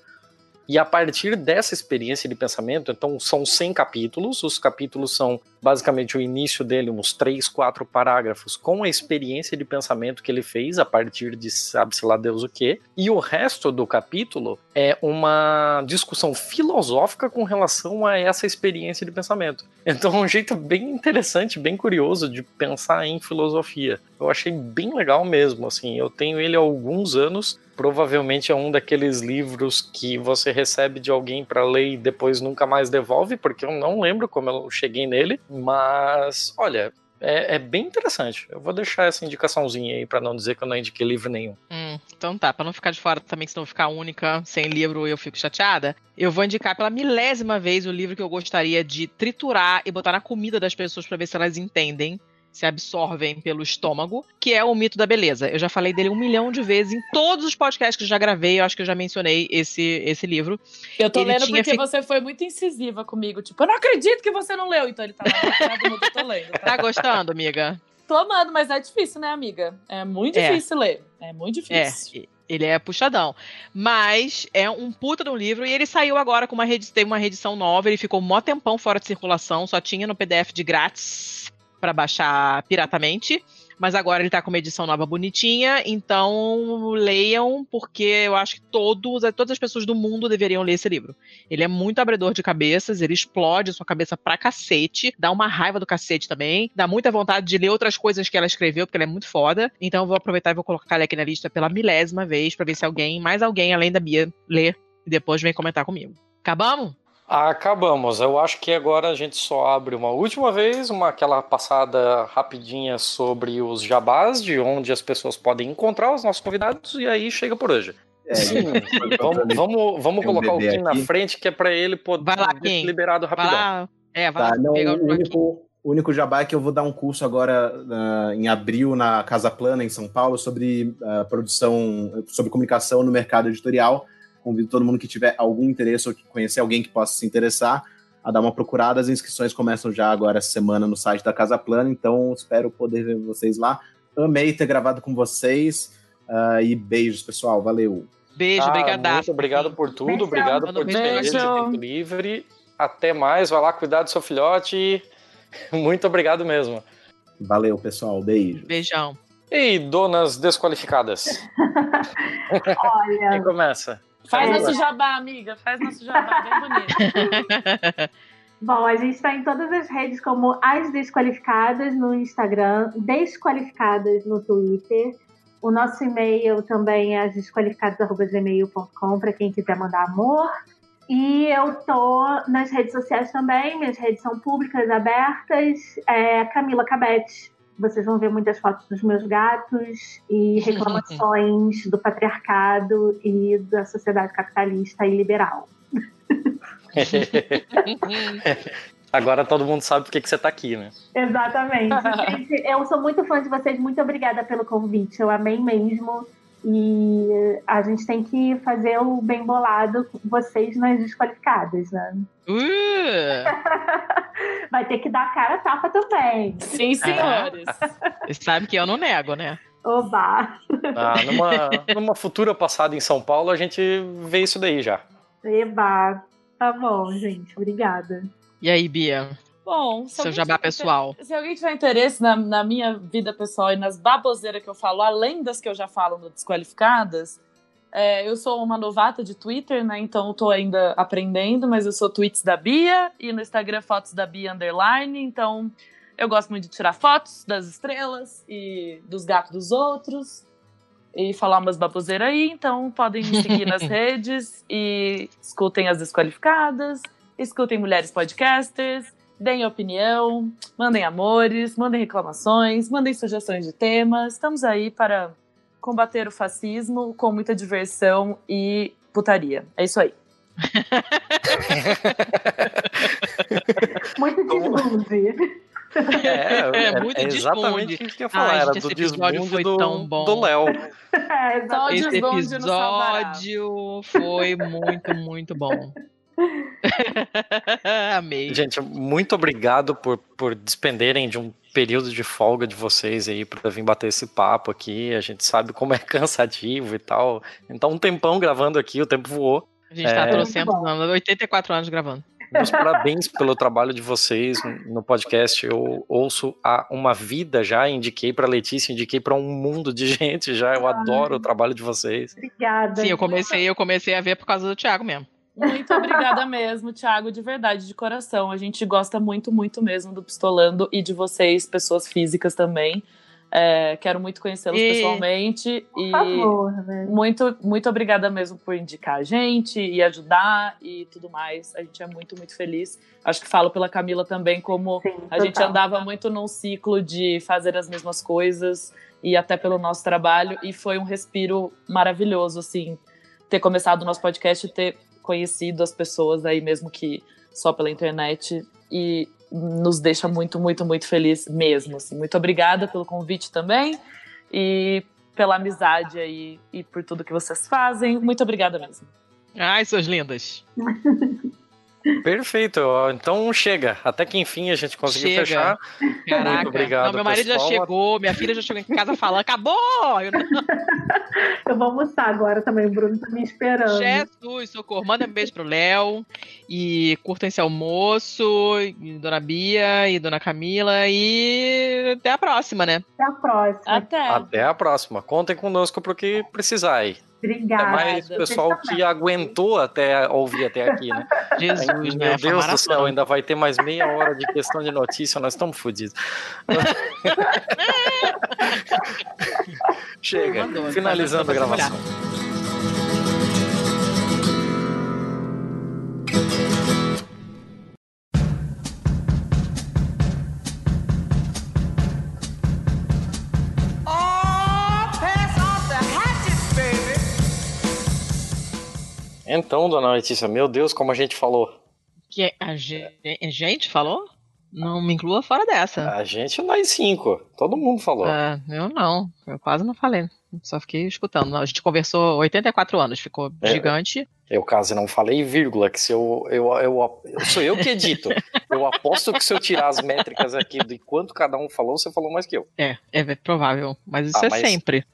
E a partir dessa experiência de pensamento, então são 100 capítulos, os capítulos são basicamente o início dele, uns 3, 4 parágrafos, com a experiência de pensamento que ele fez a partir de sabe-se lá Deus o quê, e o resto do capítulo é uma discussão filosófica com relação a essa experiência de pensamento. Então é um jeito bem interessante, bem curioso de pensar em filosofia. Eu achei bem legal mesmo, assim, eu tenho ele há alguns anos, provavelmente é um daqueles livros que você recebe de alguém para ler e depois nunca mais devolve, porque eu não lembro como eu cheguei nele, mas olha, é, é bem interessante. Eu vou deixar essa indicaçãozinha aí para não dizer que eu não indiquei livro nenhum. Hum, então tá, pra não ficar de fora também, senão ficar única, sem livro eu fico chateada, eu vou indicar pela milésima vez o livro que eu gostaria de triturar e botar na comida das pessoas pra ver se elas entendem, se absorvem pelo estômago, que é o Mito da Beleza. Eu já falei dele um milhão de vezes em todos os podcasts que eu já gravei, eu acho que eu já mencionei esse, esse livro. Eu tô Ele lendo porque fi- você foi muito incisiva comigo. Tipo, eu não acredito que você não leu. Então ele tá lá eu tô lendo. Tá gostando, amiga? Tô amando, mas é difícil, né, amiga? É muito É. difícil ler. É muito É, difícil. ele é puxadão. Mas é um puta de um livro e ele saiu agora com uma rede, teve uma reedição nova, ele ficou mó tempão fora de circulação, só tinha no PDF de grátis pra baixar piratamente. Mas agora ele tá com uma edição nova bonitinha, então leiam, porque eu acho que todos, todas as pessoas do mundo deveriam ler esse livro. Ele é muito abridor de cabeças, ele explode sua cabeça pra cacete, dá uma raiva do cacete também, dá muita vontade de ler outras coisas que ela escreveu, porque ela é muito foda. Então eu vou aproveitar e vou colocar ele aqui na lista pela milésima vez, pra ver se alguém, mais alguém além da Bia, lê e depois vem comentar comigo. Acabamos? Acabamos. Eu acho que agora a gente só abre uma última vez, uma aquela passada rapidinha sobre os jabás, de onde as pessoas podem encontrar os nossos convidados, e aí chega por hoje. É, Sim, vamos, vamos, vamos Tem um colocar o Kim na aqui. frente, que é pra ele poder Vai lá, ser liberado Vai rapidão. lá. É, vai Tá, lá não, pegar o único, o único jabá é que eu vou dar um curso agora ah, em abril na Casa Plana, em São Paulo, sobre ah, produção, sobre comunicação no mercado editorial, convido todo mundo que tiver algum interesse ou que conhecer alguém que possa se interessar a dar uma procurada. As inscrições começam já agora essa semana no site da Casa Plana, então espero poder ver vocês lá. Amei ter gravado com vocês uh, e beijos, pessoal. Valeu. Beijo, Ah, obrigado. Muito obrigado por tudo, Beijão. obrigado por Beijo. despender esse tempo livre. Até mais, vai lá cuidar do seu filhote. <laughs> Muito obrigado mesmo. Valeu, pessoal. Beijo. Beijão. E donas desqualificadas, <laughs> <laughs> quem Olha, começa? Faz nosso jabá, amiga. Faz nosso jabá, bem bonito. <laughs> bom, a gente está em todas as redes como As Desqualificadas no Instagram, Desqualificadas no Twitter. O nosso e-mail também é asdesqualificadas.gmail.com para quem quiser mandar amor. E eu tô nas redes sociais também, minhas redes são públicas, abertas. É Camila Cabete. Vocês vão ver muitas fotos dos meus gatos e reclamações do patriarcado e da sociedade capitalista e liberal. <laughs> Agora todo mundo sabe por que que você tá aqui, né? Exatamente. <laughs> Gente, eu sou muito fã de vocês. Muito obrigada pelo convite. Eu amei mesmo. E a gente tem que fazer o bem bolado com vocês nas desqualificadas, né? Uh, <laughs> Vai ter que dar a cara a tapa também. Sim, senhores. você sabe que eu não nego, né? Oba! Ah, numa, numa futura passada em São Paulo, a gente vê isso daí já. Eba! Tá bom, gente. Obrigada. E aí, Bia? Bom, se Seu jabá tiver pessoal. Se alguém tiver interesse na, na minha vida pessoal e nas baboseiras que eu falo, além das que eu já falo no Desqualificadas, é, eu sou uma novata de Twitter, né? Então eu tô ainda aprendendo, mas eu sou tweets da Bia e no Instagram fotos da Bia underline. Então eu gosto muito de tirar fotos das estrelas e dos gatos dos outros e falar umas baboseiras aí. Então podem me seguir nas <laughs> redes e escutem as Desqualificadas, escutem Mulheres Podcasters deem opinião, mandem amores, mandem reclamações, mandem sugestões de temas. Estamos aí para combater o fascismo com muita diversão e putaria. É isso aí. Muito desbunde. É, É, muito exatamente desbunde. o que eu ia falar. Ai, era gente, do desbunde foi do, tão bom. do Léo. <laughs> É, Só o Esse episódio foi muito, muito bom. <laughs> Amei. Gente, muito obrigado por, por despenderem de um período de folga de vocês aí para vir bater esse papo aqui. A gente sabe como é <laughs> cansativo e tal. Então, um tempão gravando aqui, o tempo voou. A gente tá É. trouxendo anos, 84 anos gravando. Meus parabéns <laughs> pelo trabalho de vocês no podcast. Eu ouço há uma vida já, indiquei para Letícia, indiquei para um mundo de gente já. Eu adoro o trabalho de vocês. Obrigada. Sim, eu comecei, eu comecei a ver por causa do Thiago mesmo. Muito obrigada mesmo, Thiago, de verdade, de coração. A gente gosta muito, muito mesmo do Pistolando e de vocês, pessoas físicas também. É, quero muito conhecê-los E- pessoalmente. Por E favor, né? muito, muito obrigada mesmo por indicar a gente e ajudar e tudo mais. A gente é muito, muito feliz. Acho que falo pela Camila também, como Sim, a gente andava muito num ciclo de fazer as mesmas coisas e até pelo nosso trabalho. E foi um respiro maravilhoso, assim, ter começado o nosso podcast e ter conhecido as pessoas aí, mesmo que só pela internet. E nos deixa muito, muito, muito feliz mesmo. Assim. Muito obrigada pelo convite também e pela amizade aí e por tudo que vocês fazem. Muito obrigada mesmo. Ai, suas lindas. <laughs> Perfeito. Então chega. Até que enfim a gente conseguiu Chega. fechar. Caraca. Muito obrigado, Não, meu marido já pessoal. chegou, minha filha já chegou em casa falando, acabou! Eu não- <laughs> Eu vou almoçar agora também, o Bruno tá me esperando. Jesus, socorro. Manda um beijo pro Léo. E curtam esse almoço. E Dona Bia e Dona Camila. E até a próxima, né? Até a próxima. Até. Até a próxima. Contem conosco pro que precisar aí. Obrigada. Até mais Vocês pessoal que aguentou até ouvir até aqui, né? <laughs> Jesus, Meu né? Foi Deus do céu, ainda vai ter mais meia hora de questão de notícia, nós estamos fodidos. <laughs> <laughs> Chega, Mandou, finalizando a tá, gravação. Então, dona Letícia, meu Deus, como a gente falou. Que a a gente falou? Não me inclua fora dessa. A gente nós cinco, todo mundo falou. Ah, eu não. Eu quase não falei. Só fiquei escutando. A gente conversou 84 anos, ficou É. gigante. Eu quase não falei vírgula, que se eu, eu, eu, eu- sou eu que edito. Eu aposto que se eu tirar as métricas aqui de quanto cada um falou, você falou mais que eu. É, é provável. Mas isso Ah, é mas- sempre.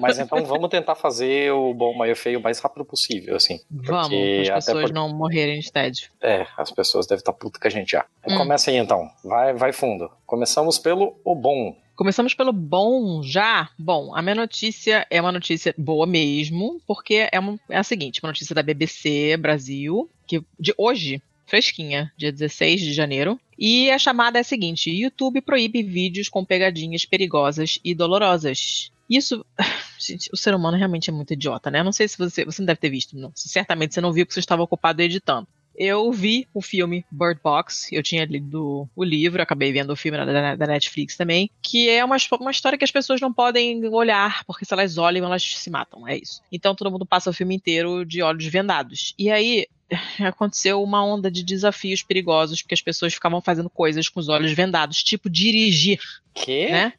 Mas então vamos tentar fazer o bom, mas feio o mais rápido possível, assim. Vamos, as pessoas por- não morrerem de tédio. É, as pessoas devem estar putas com a gente já. Hum. Começa aí então. Vai, vai fundo. Começamos pelo o bom. Começamos pelo bom já. Bom, a minha notícia é uma notícia boa mesmo, porque é, uma, é a seguinte: uma notícia da BBC Brasil, que de hoje, fresquinha, dia 16 de janeiro. E a chamada é a seguinte: YouTube proíbe vídeos com pegadinhas perigosas e dolorosas. Isso. <laughs> Gente, o ser humano realmente é muito idiota, né? Não sei se você. Você não deve ter visto, não. Certamente você não viu que você estava ocupado editando. Eu vi o filme Bird Box, eu tinha lido o livro, acabei vendo o filme da, da- Netflix também, que é uma, uma história que as pessoas não podem olhar, porque se elas olham, elas se matam, é isso. Então todo mundo passa o filme inteiro de olhos vendados. E aí <laughs> aconteceu uma onda de desafios perigosos, porque as pessoas ficavam fazendo coisas com os olhos vendados, tipo dirigir. Que? Né?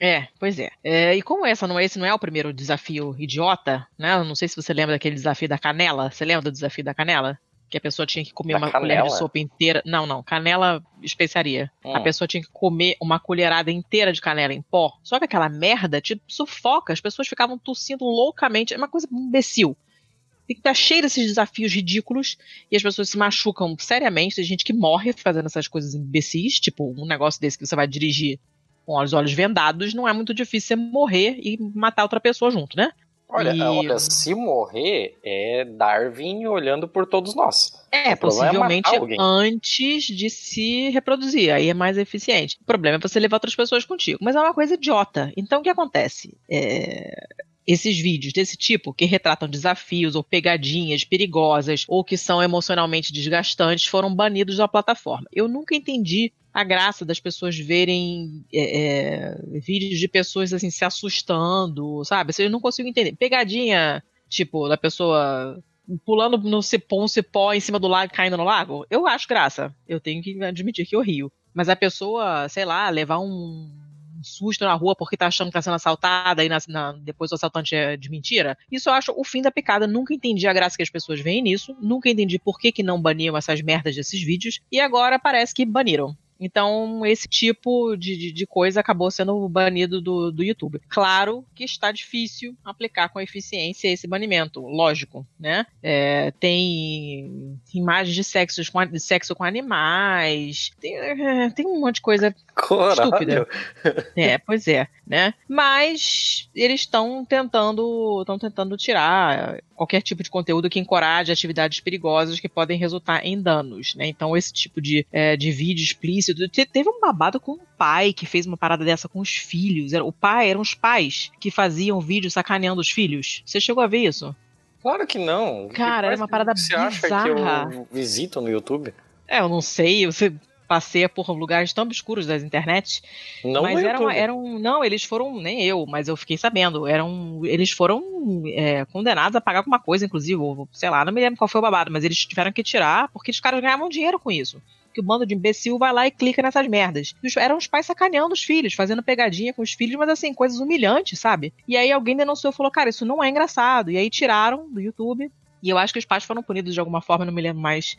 É, pois é. É, E como essa não, esse não é o primeiro desafio idiota, né? Eu não sei se você lembra daquele desafio da canela. Você lembra do desafio da canela? Que a pessoa tinha que comer Da uma colher canela? de sopa inteira. Não, não, canela especiaria. Hum. A pessoa tinha que comer uma colherada inteira de canela em pó. Só que aquela merda te sufoca. As pessoas ficavam tossindo loucamente. É uma coisa imbecil. Tem que estar cheio desses desafios ridículos e as pessoas se machucam seriamente. Tem gente que morre fazendo essas coisas imbecis, tipo um negócio desse que você vai dirigir com os olhos vendados. Não é muito difícil você morrer e matar outra pessoa junto, né? Olha, E- olha, se morrer, é Darwin olhando por todos nós. É, problema possivelmente alguém. antes de se reproduzir. Aí é mais eficiente. O problema é você levar outras pessoas contigo. Mas é uma coisa idiota. Então o que acontece? É, Esses vídeos desse tipo, que retratam desafios ou pegadinhas perigosas ou que são emocionalmente desgastantes, foram banidos da plataforma. Eu nunca entendi a graça das pessoas verem é, é, vídeos de pessoas assim se assustando, sabe? Eu não consigo entender. Pegadinha, tipo, da pessoa pulando no cipó, um cipó em cima do lago caindo no lago, eu acho graça. Eu tenho que admitir que eu rio. Mas a pessoa, sei lá, levar um susto na rua porque tá achando que tá sendo assaltada e na- na- depois o assaltante é de mentira, isso eu acho o fim da picada. Nunca entendi a graça que as pessoas veem nisso. Nunca entendi por que, que não baniam essas merdas desses vídeos. E agora parece que baniram. Então, esse tipo de, de, de coisa acabou sendo banido do, do YouTube. Claro que está difícil aplicar com eficiência esse banimento, lógico, né? É, tem imagens de sexo com, de sexo com animais, tem, é, tem um monte de coisa estúpida. É, pois é, né? Mas eles estão tentando, estão tentando tirar qualquer tipo de conteúdo que encoraje atividades perigosas que podem resultar em danos, né? Então esse tipo de, é, de vídeo explícito te- teve um babado com um pai que fez uma parada dessa com os filhos. Era- O pai eram os pais que faziam vídeo sacaneando os filhos. Você chegou a ver isso? Claro que não. Cara, era uma parada Você acha que bizarra. eu visito no YouTube? É, eu não sei, você passeia por lugares tão obscuros das internet. Não mas era uma- YouTube. eram. Não, eles foram. Nem eu, mas eu fiquei sabendo. Eram. Eles foram é, condenados a pagar alguma coisa, inclusive. ou, sei lá, não me lembro qual foi o babado, mas eles tiveram que tirar porque os caras ganhavam dinheiro com isso. Que o bando de imbecil vai lá e clica nessas merdas. E os- eram os pais sacaneando os filhos, fazendo pegadinha com os filhos, mas assim, coisas humilhantes, sabe? E aí alguém denunciou e falou, cara, isso não é engraçado. E aí tiraram do YouTube. E eu acho que os pais foram punidos de alguma forma, não me lembro mais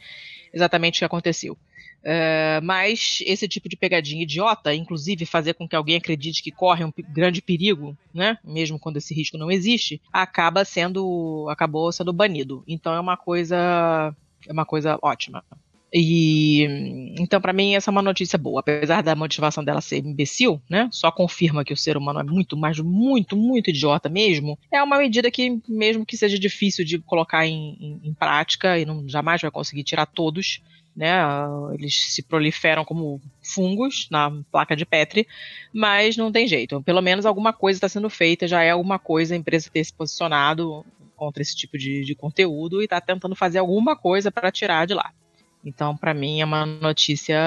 exatamente o que aconteceu. É, mas esse tipo de pegadinha idiota, inclusive fazer com que alguém acredite que corre um grande perigo, né? Mesmo quando esse risco não existe, acaba sendo acabou sendo banido. Então é uma coisa é uma coisa ótima. E então para mim essa é uma notícia boa, apesar da motivação dela ser imbecil, né? Só confirma que o ser humano é muito, mas muito, muito idiota mesmo. É uma medida que mesmo que seja difícil de colocar em, em- em prática e não jamais vai conseguir tirar todos, né? Eles se proliferam como fungos na placa de Petri, mas não tem jeito. Pelo menos alguma coisa está sendo feita, já é alguma coisa a empresa ter se posicionado contra esse tipo de, de conteúdo e está tentando fazer alguma coisa para tirar de lá. Então, para mim, é uma notícia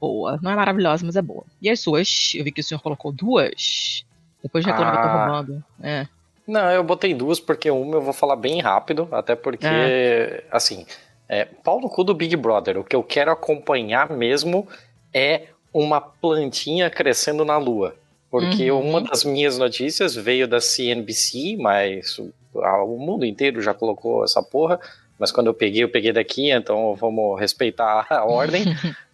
boa. Não é maravilhosa, mas é boa. E as suas? Eu vi que o senhor colocou duas. Depois reclama que eu tô Ah. roubando. É. Não, eu botei duas porque uma eu vou falar bem rápido, até porque, É. assim, é, pau no cu do Big Brother. O que eu quero acompanhar mesmo é uma plantinha crescendo na lua. Porque Uhum. uma das minhas notícias veio da CNBC, mas o mundo inteiro já colocou essa porra. Mas quando eu peguei, eu peguei daqui, então vamos respeitar a <laughs> ordem.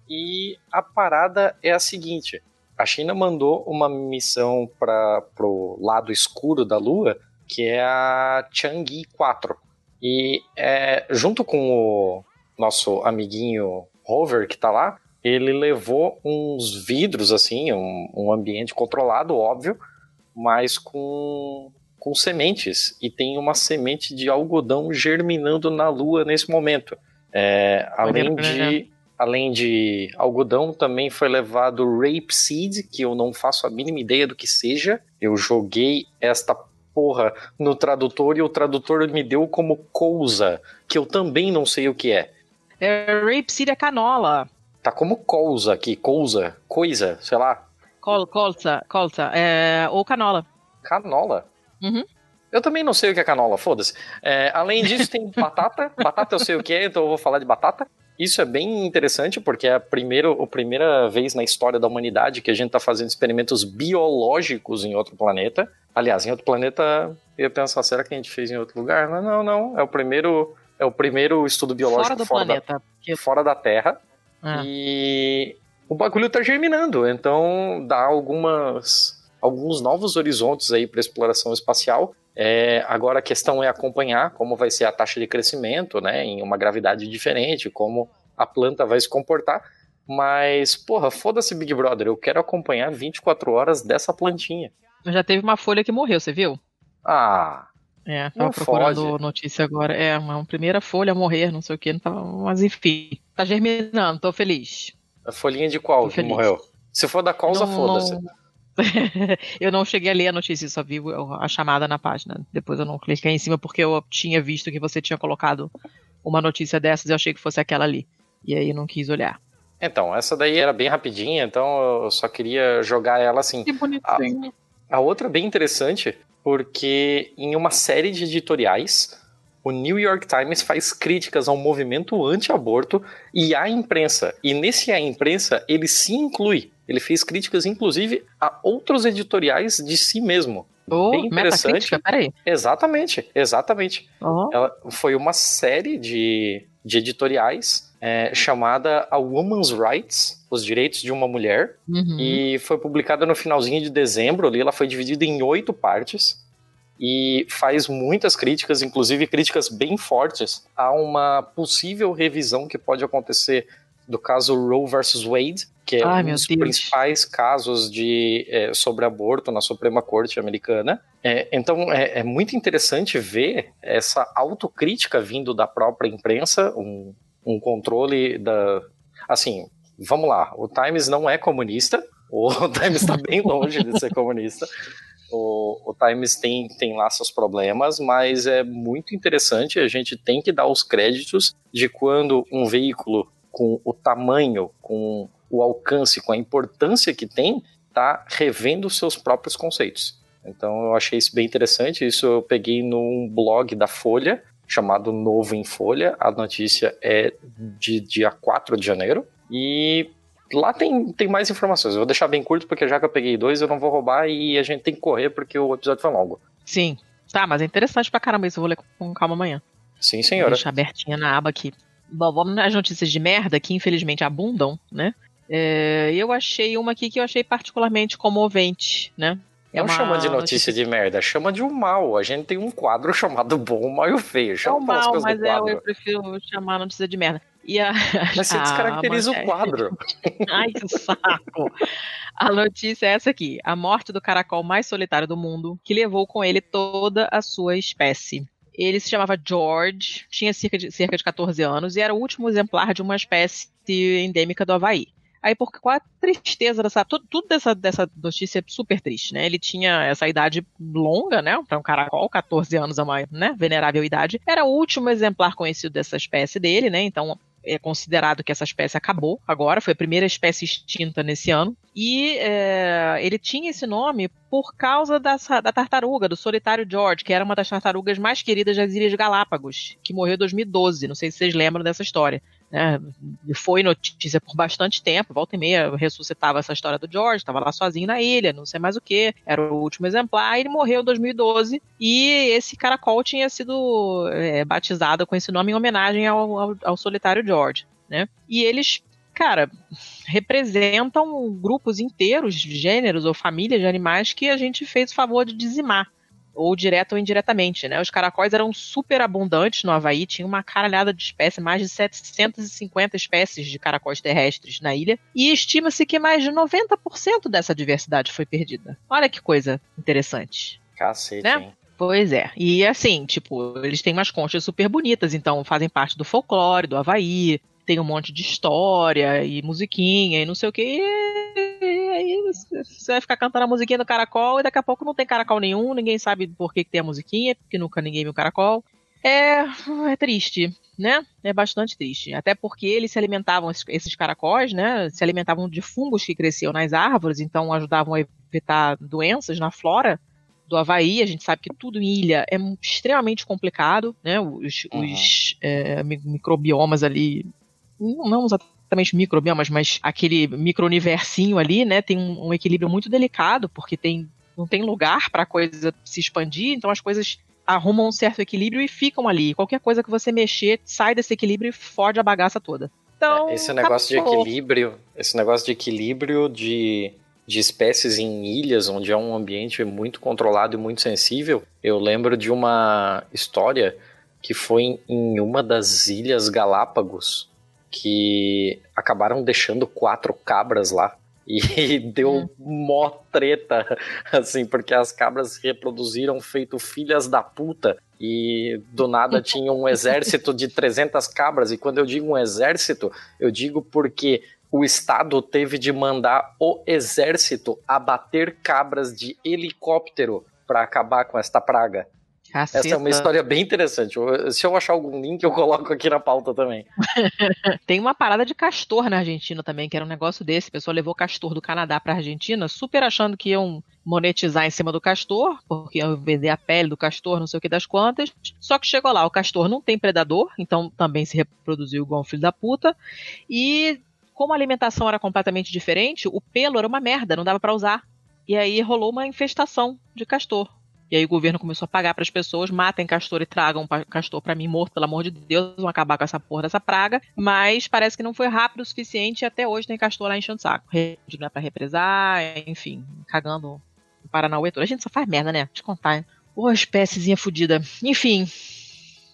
e a parada é a seguinte: a China mandou uma missão para pro lado escuro da Lua, que é a Chang'e 4. E é, junto com o nosso amiguinho Rover que tá lá, ele levou uns vidros, assim, um, um ambiente controlado, óbvio, mas com, com sementes. E tem uma semente de algodão germinando na Lua nesse momento. É, além de. Além de algodão, também foi levado rapeseed, que eu não faço a mínima ideia do que seja. Eu joguei esta porra no tradutor e o tradutor me deu como cousa, que eu também não sei o que é. É Rapeseed é canola. Tá como cousa aqui, cousa, coisa, sei lá. Col, colza, colza. É, ou canola. Canola? Uhum. Eu também não sei o que é canola, foda-se. É, além disso, tem <laughs> batata. batata eu sei o que é, então eu vou falar de batata. Isso é bem interessante, porque é a, primeiro, a primeira vez na história da humanidade que a gente tá fazendo experimentos biológicos em outro planeta. Aliás, em outro planeta, eu ia pensar, será que a gente fez em outro lugar? Não, não, não. É o primeiro, é o primeiro estudo biológico Fora do fora, planeta. Da, porque- fora da Terra. Ah. E o bagulho tá germinando, então dá algumas alguns novos horizontes aí para exploração espacial. É, agora a questão é acompanhar como vai ser a taxa de crescimento, né, em uma gravidade diferente, como a planta vai se comportar. Mas, porra, foda-se Big Brother, eu quero acompanhar 24 horas dessa plantinha. Já teve uma folha que morreu, você viu? Ah, É, tava Não procurando fode. notícia agora. É, uma primeira folha a morrer, não sei o que, não tava, mas enfim. Tá germinando, tô feliz. a folhinha de qual Tô que feliz. morreu? Se for da causa, foda-se. não- <laughs> eu não cheguei a ler a notícia, só vi a chamada na página. Depois eu não cliquei em cima porque eu tinha visto que você tinha colocado uma notícia dessas e eu achei que fosse aquela ali. E aí eu não quis olhar. Então, essa daí era bem rapidinha, então eu só queria jogar ela assim. Que bonitinho. A outra bem interessante, porque em uma série de editoriais, o New York Times faz críticas ao movimento anti-aborto e à imprensa. E nesse à imprensa, ele se inclui. Ele fez críticas, inclusive, a outros editoriais de si mesmo. Ô, bem interessante. peraí. Exatamente, exatamente. Ó. Ela foi uma série de, de editoriais é, chamada A Woman's Rights, Os Direitos de uma Mulher, Uhum. e foi publicada no finalzinho de dezembro ali. Ela foi dividida em oito partes e faz muitas críticas, inclusive críticas bem fortes, a uma possível revisão que pode acontecer do caso Roe versus Wade, que é Ai, um dos Deus. principais casos de, é, sobre aborto na Suprema Corte americana. É, então é, é muito interessante ver essa autocrítica vindo da própria imprensa, um, um controle da. Assim, vamos lá, o Times não é comunista, o <laughs> Times está bem longe de ser comunista. O, o Times tem, tem lá seus problemas, mas é muito interessante. A gente tem que dar os créditos de quando um veículo com o tamanho, com o alcance, com a importância que tem, está revendo seus próprios conceitos. Então eu achei isso bem interessante. Isso eu peguei num blog da Folha, chamado Novo em Folha. A notícia é de dia 4 de janeiro. E lá tem, tem mais informações. Eu vou deixar bem curto, porque já que eu peguei dois, eu não vou roubar e a gente tem que correr porque o episódio foi longo. Sim. Tá, mas é interessante pra caramba isso. Eu vou ler com calma amanhã. Sim, Vou senhora. deixar abertinha na aba aqui. Bom, vamos nas notícias de merda, que infelizmente abundam, né? É, eu achei uma aqui que eu achei particularmente comovente, né? É não uma chama de notícia, de merda, chama de um mal. A gente tem um quadro <laughs> chamado Bom, o Mal e o Feio. É Chama um pelas mal, mas é, eu prefiro chamar notícia de merda. E a, Mas você a <laughs> descaracteriza o manchete- quadro. <laughs> Ai, que saco! A notícia é essa aqui: a morte do caracol mais solitário do mundo, que levou com ele toda a sua espécie. Ele se chamava George, tinha cerca de, cerca de 14 anos e era o último exemplar de uma espécie endêmica do Havaí. Aí, por qual a tristeza dessa. Tudo, tudo dessa, dessa notícia é super triste, né? Ele tinha essa idade longa, né? Para um caracol, 14 anos a uma né, venerável idade. Era o último exemplar conhecido dessa espécie dele, né? Então, é considerado que essa espécie acabou agora, foi a primeira espécie extinta nesse ano. E é, ele tinha esse nome por causa dessa, da tartaruga, do solitário George, que era uma das tartarugas mais queridas das Ilhas Galápagos, que morreu em 2012. Não sei se vocês lembram dessa história. Né, foi notícia por bastante tempo, volta e meia ressuscitava essa história do George, estava lá sozinho na ilha, não sei mais o que, era o último exemplar, ele morreu em 2012 e esse caracol tinha sido é, batizado com esse nome em homenagem ao, ao, ao solitário George, né? E eles cara, representam grupos inteiros de gêneros ou famílias de animais que a gente fez o favor de dizimar ou direto ou indiretamente, né? Os caracóis eram super abundantes no Havaí, tinha uma caralhada de espécies, mais de 750 espécies de caracóis terrestres na ilha, e estima-se que mais de 90% dessa diversidade foi perdida. Olha que coisa interessante. Cacete, Né? hein? Pois é. E assim, tipo, eles têm umas conchas super bonitas, então fazem parte do folclore do Havaí, tem um monte de história e musiquinha e não sei o que. E aí você vai ficar cantando a musiquinha do caracol e daqui a pouco não tem caracol nenhum, ninguém sabe por que, que tem a musiquinha, porque nunca ninguém viu caracol. É, é triste, né? É bastante triste. Até porque eles se alimentavam, esses- caracóis, né? Se alimentavam de fungos que cresciam nas árvores, então ajudavam a evitar doenças na flora do Havaí. A gente sabe que tudo em ilha é extremamente complicado, né? Os, os, é, mi- microbiomas ali, não não exatamente microbiomas, mas aquele micro-universinho ali, né? Tem um, um equilíbrio muito delicado, porque tem, não tem lugar para a coisa se expandir, então as coisas arrumam um certo equilíbrio e ficam ali. Qualquer coisa que você mexer sai desse equilíbrio e fode a bagaça toda. Então, Esse negócio de equilíbrio, esse negócio de equilíbrio de, de espécies em ilhas, onde é um ambiente muito controlado e muito sensível, eu lembro de uma história que foi em uma das ilhas Galápagos, que acabaram deixando quatro cabras lá. E <laughs> deu mó treta, assim, porque as cabras se reproduziram feito filhas da puta. E do nada <laughs> tinha um exército de 300 cabras. E quando eu digo um exército, eu digo porque o Estado teve de mandar o exército abater cabras de helicóptero para acabar com esta praga. Essa é uma Caceta. história bem interessante. Se eu achar algum link, eu coloco aqui na pauta também. <laughs> Tem uma parada de castor na Argentina também, que era um negócio desse. A pessoa levou castor do Canadá pra Argentina, super achando que iam monetizar em cima do castor, porque iam vender a pele do castor, não sei o que das quantas. Só que chegou lá, o castor não tem predador, então também se reproduziu igual um filho da puta. E como a alimentação era completamente diferente, o pelo era uma merda, não dava pra usar. E aí rolou uma infestação de castor. E aí o governo começou a pagar para as pessoas, matem castor e tragam pa- castor para mim morto, pelo amor de Deus, vão acabar com essa porra dessa praga. Mas parece que não foi rápido o suficiente e até hoje tem castor lá enchendo o saco. Não é pra represar, enfim, cagando o Paranauê todo. A gente só faz merda, né? Te contar, hein? Ô, espéciezinha fodida. Enfim,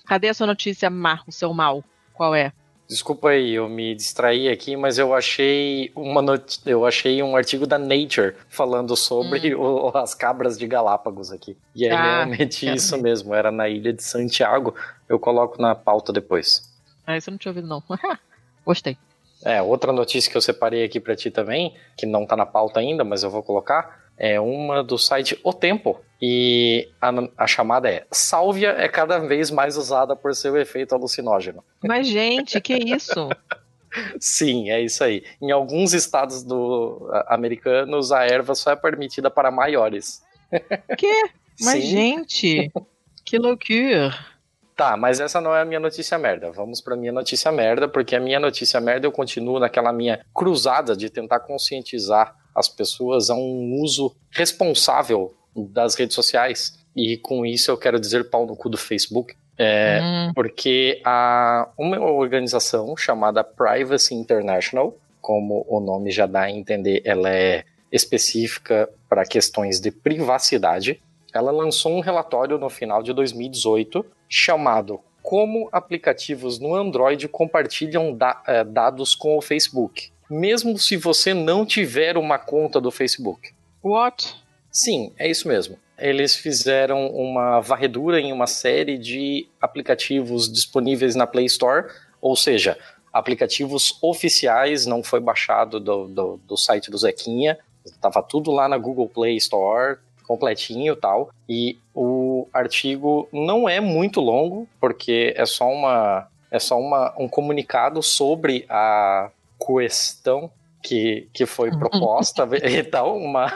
cadê a sua notícia, Mar, o seu mal? Qual é? Desculpa aí, eu me distraí aqui, mas eu achei uma not... eu achei um artigo da Nature falando sobre o- as cabras de Galápagos aqui. E é Hum. Ah, realmente quero isso mesmo, era na ilha de Santiago. Eu coloco na pauta depois. Ah, isso eu não tinha ouvido, não. <laughs> Gostei. É, outra notícia que eu separei aqui pra ti também, que não tá na pauta ainda, mas eu vou colocar, é uma do site O Tempo. E a, a chamada é Sálvia é cada vez mais usada por seu efeito alucinógeno. Mas, gente, que isso? <laughs> Sim, é isso aí. Em alguns estados do, a- americanos, a erva só é permitida para maiores. <laughs> Que? Mas, Sim. gente, que loucura. Tá, mas essa não é a minha notícia merda. Vamos pra minha notícia merda, porque a minha notícia merda eu continuo naquela minha cruzada de tentar conscientizar as pessoas a um uso responsável das redes sociais. E com isso eu quero dizer pau no cu do Facebook. É, Hum. Porque há uma organização chamada Privacy International, como o nome já dá a entender, ela é específica para questões de privacidade. Ela lançou um relatório no final de 2018 chamado Como aplicativos no Android compartilham da- eh, dados com o Facebook, mesmo se você não tiver uma conta do Facebook. What? Sim, é isso mesmo. Eles fizeram uma varredura em uma série de aplicativos disponíveis na Play Store, ou seja, aplicativos oficiais, não foi baixado do, do, do site do Zequinha, estava tudo lá na Google Play Store, completinho e tal. E o artigo não é muito longo, porque é só uma é só uma, um comunicado sobre a questão que, que foi proposta <laughs> <laughs> e tal, uma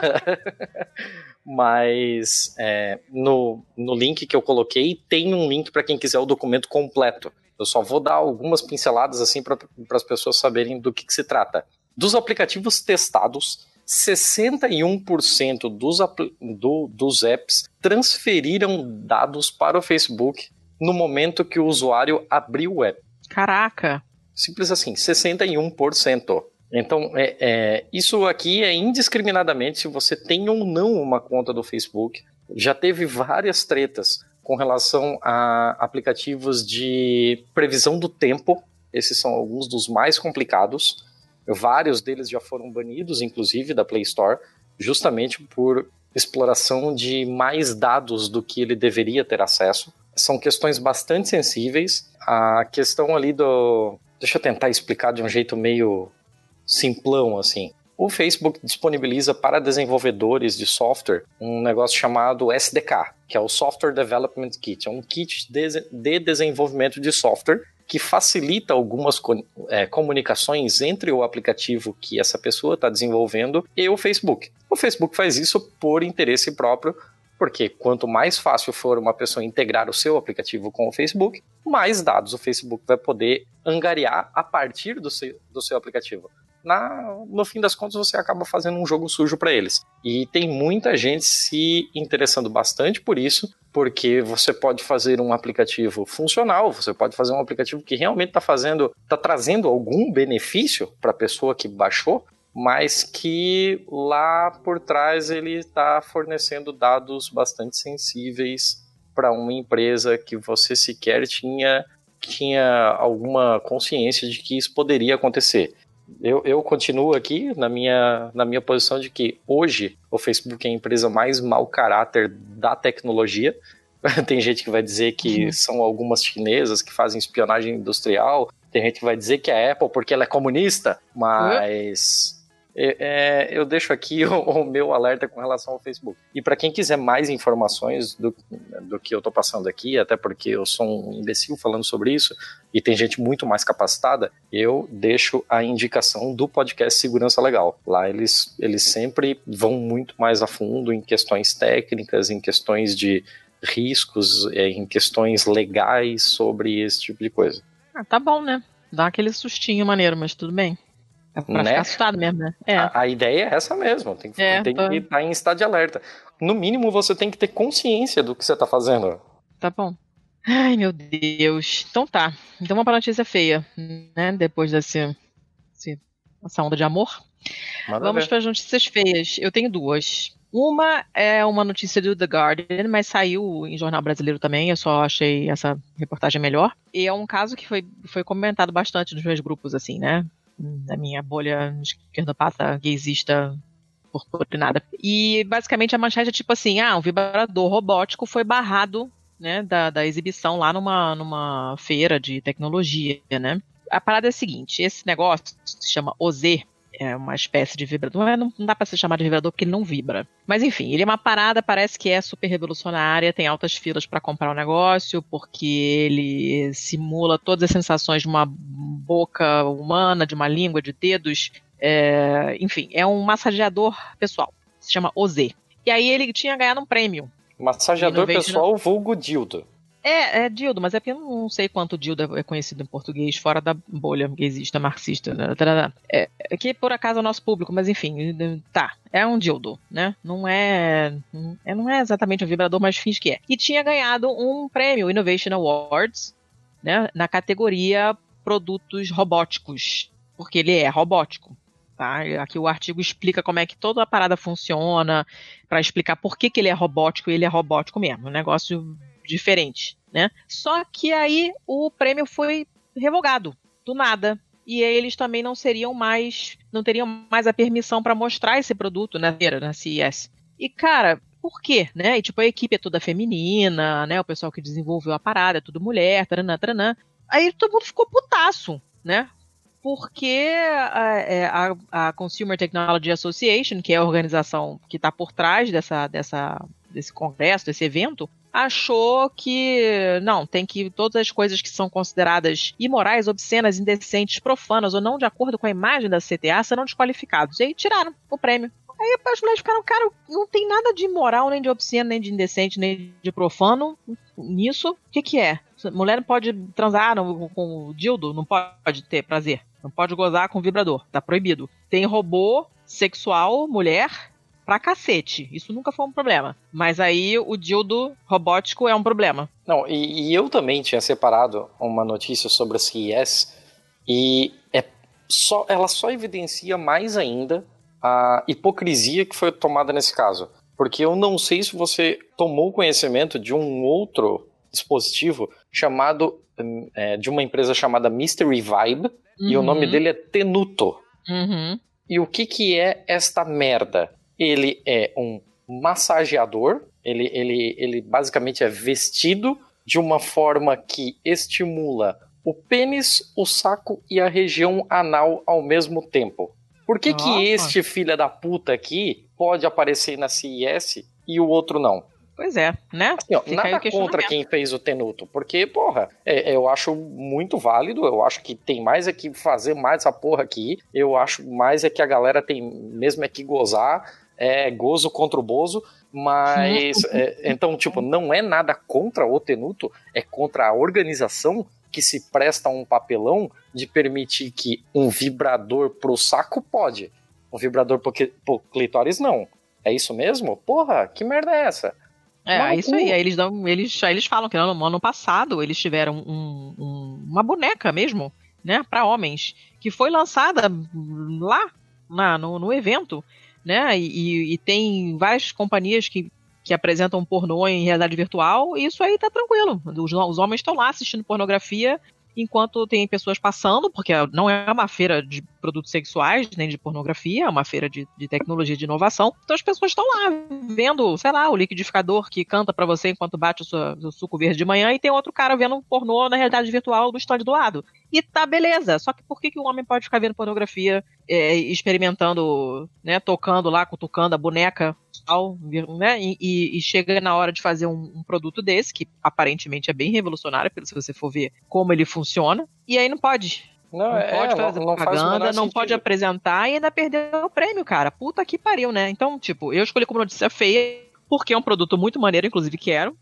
<laughs> mas é, no, no link que eu coloquei tem um link para quem quiser o documento completo. Eu só vou dar algumas pinceladas assim para as pessoas saberem do que, que se trata. Dos aplicativos testados, 61% dos, do- dos apps transferiram dados para o Facebook no momento que o usuário abriu o app. Caraca. Simples assim, 61%. Então, é, é, isso aqui é indiscriminadamente se você tem ou não uma conta do Facebook. Já teve várias tretas com relação a aplicativos de previsão do tempo. Esses são alguns dos mais complicados. Vários deles já foram banidos, inclusive, da Play Store, justamente por exploração de mais dados do que ele deveria ter acesso. São questões bastante sensíveis. A questão ali do. Deixa eu tentar explicar de um jeito meio simplão assim. O Facebook disponibiliza para desenvolvedores de software um negócio chamado SDK, que é o Software Development Kit. É um kit de de desenvolvimento de software que facilita algumas é, comunicações entre o aplicativo que essa pessoa está desenvolvendo e o Facebook. O Facebook faz isso por interesse próprio, porque quanto mais fácil for uma pessoa integrar o seu aplicativo com o Facebook, mais dados o Facebook vai poder angariar a partir do seu, do seu aplicativo. Na, no fim das contas, você acaba fazendo um jogo sujo para eles. E tem muita gente se interessando bastante por isso, porque você pode fazer um aplicativo funcional, você pode fazer um aplicativo que realmente está fazendo, está trazendo algum benefício para a pessoa que baixou, mas que lá por trás ele está fornecendo dados bastante sensíveis para uma empresa que você sequer tinha, tinha alguma consciência de que isso poderia acontecer. Eu, eu continuo aqui na minha, na minha posição de que hoje o Facebook é a empresa mais mau caráter da tecnologia. <laughs> Tem gente que vai dizer que Uhum. são algumas chinesas que fazem espionagem industrial. Tem gente que vai dizer que é a Apple porque ela é comunista. Mas é, é, eu deixo aqui <laughs> o, o meu alerta com relação ao Facebook. E para quem quiser mais informações do, do que eu tô passando aqui, até porque eu sou um imbecil falando sobre isso, e tem gente muito mais capacitada, eu deixo a indicação do podcast Segurança Legal. Lá eles, eles sempre vão muito mais a fundo em questões técnicas, em questões de riscos, é, em questões legais sobre esse tipo de coisa. Ah, tá bom, né? Dá aquele sustinho maneiro, mas tudo bem. É pra Né? ficar assustado mesmo, né? É. A, a ideia é essa mesmo, tem, que- É, tem tô- que estar em estado de alerta. No mínimo, você tem que ter consciência do que você está fazendo. Tá bom. Ai, meu Deus. Então tá. Então uma pra notícia feia, né? Depois desse, esse- essa onda de amor. Vamos para as notícias feias. Eu tenho duas. Uma é uma notícia do The Guardian, mas saiu em jornal brasileiro também. Eu só achei essa reportagem melhor. E é um caso que foi, foi comentado bastante nos meus grupos, assim, né? Na minha bolha esquerdopata, gaysista, purpurinada. E basicamente a manchete é tipo assim: ah, um vibrador robótico foi barrado né, da, da exibição lá numa, numa feira de tecnologia, né? A parada é a seguinte: esse negócio se chama OZ, é uma espécie de vibrador. Não, é- não dá pra se chamar de vibrador porque ele não vibra. Mas enfim, ele é uma parada, parece que é super revolucionária, tem altas filas pra comprar o negócio, porque ele simula todas as sensações de uma boca humana, de uma língua, de dedos. é, enfim, é um massageador pessoal. Se chama OZ. E aí ele tinha ganhado um prêmio. Massageador pessoal vulgo dildo. É, é dildo, mas é porque eu não sei quanto dildo é conhecido em português, fora da bolha gaysista, marxista. né, tarará. É, é que por acaso é o nosso público, mas enfim, tá. É um dildo, né? Não é, é. Não é exatamente um vibrador, mas finge que é. E tinha ganhado um prêmio Innovation Awards, né? Na categoria produtos robóticos. Porque ele é robótico. Tá? Aqui o artigo explica como é que toda a parada funciona, para explicar por que, que ele é robótico e ele é robótico mesmo. Um negócio diferente, né? Só que aí o prêmio foi revogado, do nada. E eles também não seriam mais, não teriam mais a permissão para mostrar esse produto na feira, na CES. E cara, por quê, né? E tipo, a equipe é toda feminina, né? O pessoal que desenvolveu a parada é tudo mulher, taranã, taranã. Aí todo mundo ficou putaço, né? Porque a, é, a, a Consumer Technology Association, que é a organização que está por trás dessa, dessa, desse congresso, desse evento, achou que não, tem que todas as coisas que são consideradas imorais, obscenas, indecentes, profanas ou não de acordo com a imagem da CTA serão desqualificados. E aí tiraram o prêmio. Aí as mulheres ficaram, cara, não tem nada de imoral, nem de obsceno, nem de indecente, nem de profano nisso. O que que é? Mulher não pode transar no- com o dildo, não pode ter prazer. Não pode gozar com vibrador, tá proibido. Tem robô sexual, mulher, pra cacete. Isso nunca foi um problema. Mas aí o dildo robótico é um problema. Não, e, e eu também tinha separado uma notícia sobre a CES e é só, ela só evidencia mais ainda a hipocrisia que foi tomada nesse caso. Porque eu não sei se você tomou conhecimento de um outro dispositivo chamado é, de uma empresa chamada Mystery Vibe e o Uhum. nome dele é Tenuto. Uhum. E o que que é esta merda? Ele é um massageador, ele, ele, ele basicamente é vestido de uma forma que estimula o pênis, o saco e a região anal ao mesmo tempo. Por que que este filho da puta aqui pode aparecer na CES e o outro não? Pois é, né? Assim, ó, nada contra quem fez o Tenuto, porque, porra, é- eu acho muito válido, eu acho que tem mais é que fazer mais essa porra aqui, eu acho mais é que a galera tem mesmo é que gozar, é gozo contra o bozo, mas, <laughs> é, então, tipo, não é nada contra o Tenuto, é contra a organização que se presta um papelão de permitir que um vibrador pro saco pode, um vibrador pro, pro clitóris não. É isso mesmo? Porra, que merda é essa? É, isso aí. Aí eles, dão, eles, eles falam que no, no ano passado eles tiveram um- um- uma boneca mesmo, né, para homens, que foi lançada lá na, no, no evento, né, e, e- tem várias companhias que, que apresentam pornô em realidade virtual, e isso aí tá tranquilo. Os, os homens estão lá assistindo pornografia enquanto tem pessoas passando, porque não é uma feira de produtos sexuais, nem de pornografia, é uma feira de, de tecnologia de inovação. Então as pessoas estão lá vendo, sei lá, o liquidificador que canta pra você enquanto bate o seu, suco verde de manhã e tem outro cara vendo pornô na realidade virtual do stand do lado. E tá beleza. Só que por que, que o homem pode ficar vendo pornografia, é, experimentando, né, tocando lá, cutucando a boneca, tal, né, e, e- e chega na hora de fazer um, um produto desse, que aparentemente é bem revolucionário, pelo se você for ver como ele funciona, e aí não pode. Não, Não é, pode não- fazer não propaganda, menor não pode apresentar e ainda perder o prêmio, cara. Puta que pariu, né? Então, tipo, eu escolhi como notícia feia, porque é um produto muito maneiro, inclusive quero.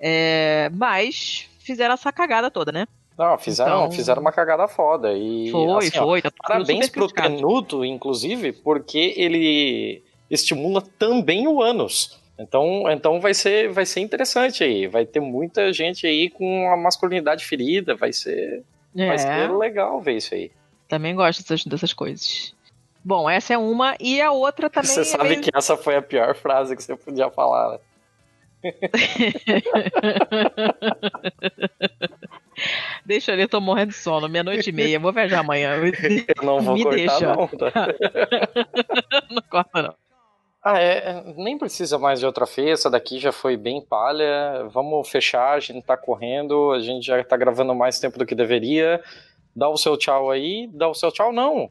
É, mas fizeram essa cagada toda, né? Não, fizeram, Então- fizeram uma cagada foda. E, Foi, assim, ó, foi, tá tudo parabéns pro criticado. Tenuto, inclusive, porque ele estimula também o ânus. Então, então vai, ser, vai ser interessante aí. Vai ter muita gente aí com a masculinidade ferida. Vai ser, É. vai ser legal ver isso aí. Também gosto dessas, dessas coisas. Bom, essa é uma, e a outra <laughs> também Você é sabe meio- que essa foi a pior frase que você podia falar, né? <laughs> Deixa ali, eu tô morrendo de sono, meia-noite e meia, vou viajar amanhã. <laughs> Eu não vou Me cortar, deixa. não. Tá? não corta, não. Ah, é, é, nem precisa mais de outra feia, essa daqui já foi bem palha. Vamos fechar, a gente tá correndo, a gente já tá gravando mais tempo do que deveria. Dá o seu tchau aí, dá o seu tchau, não.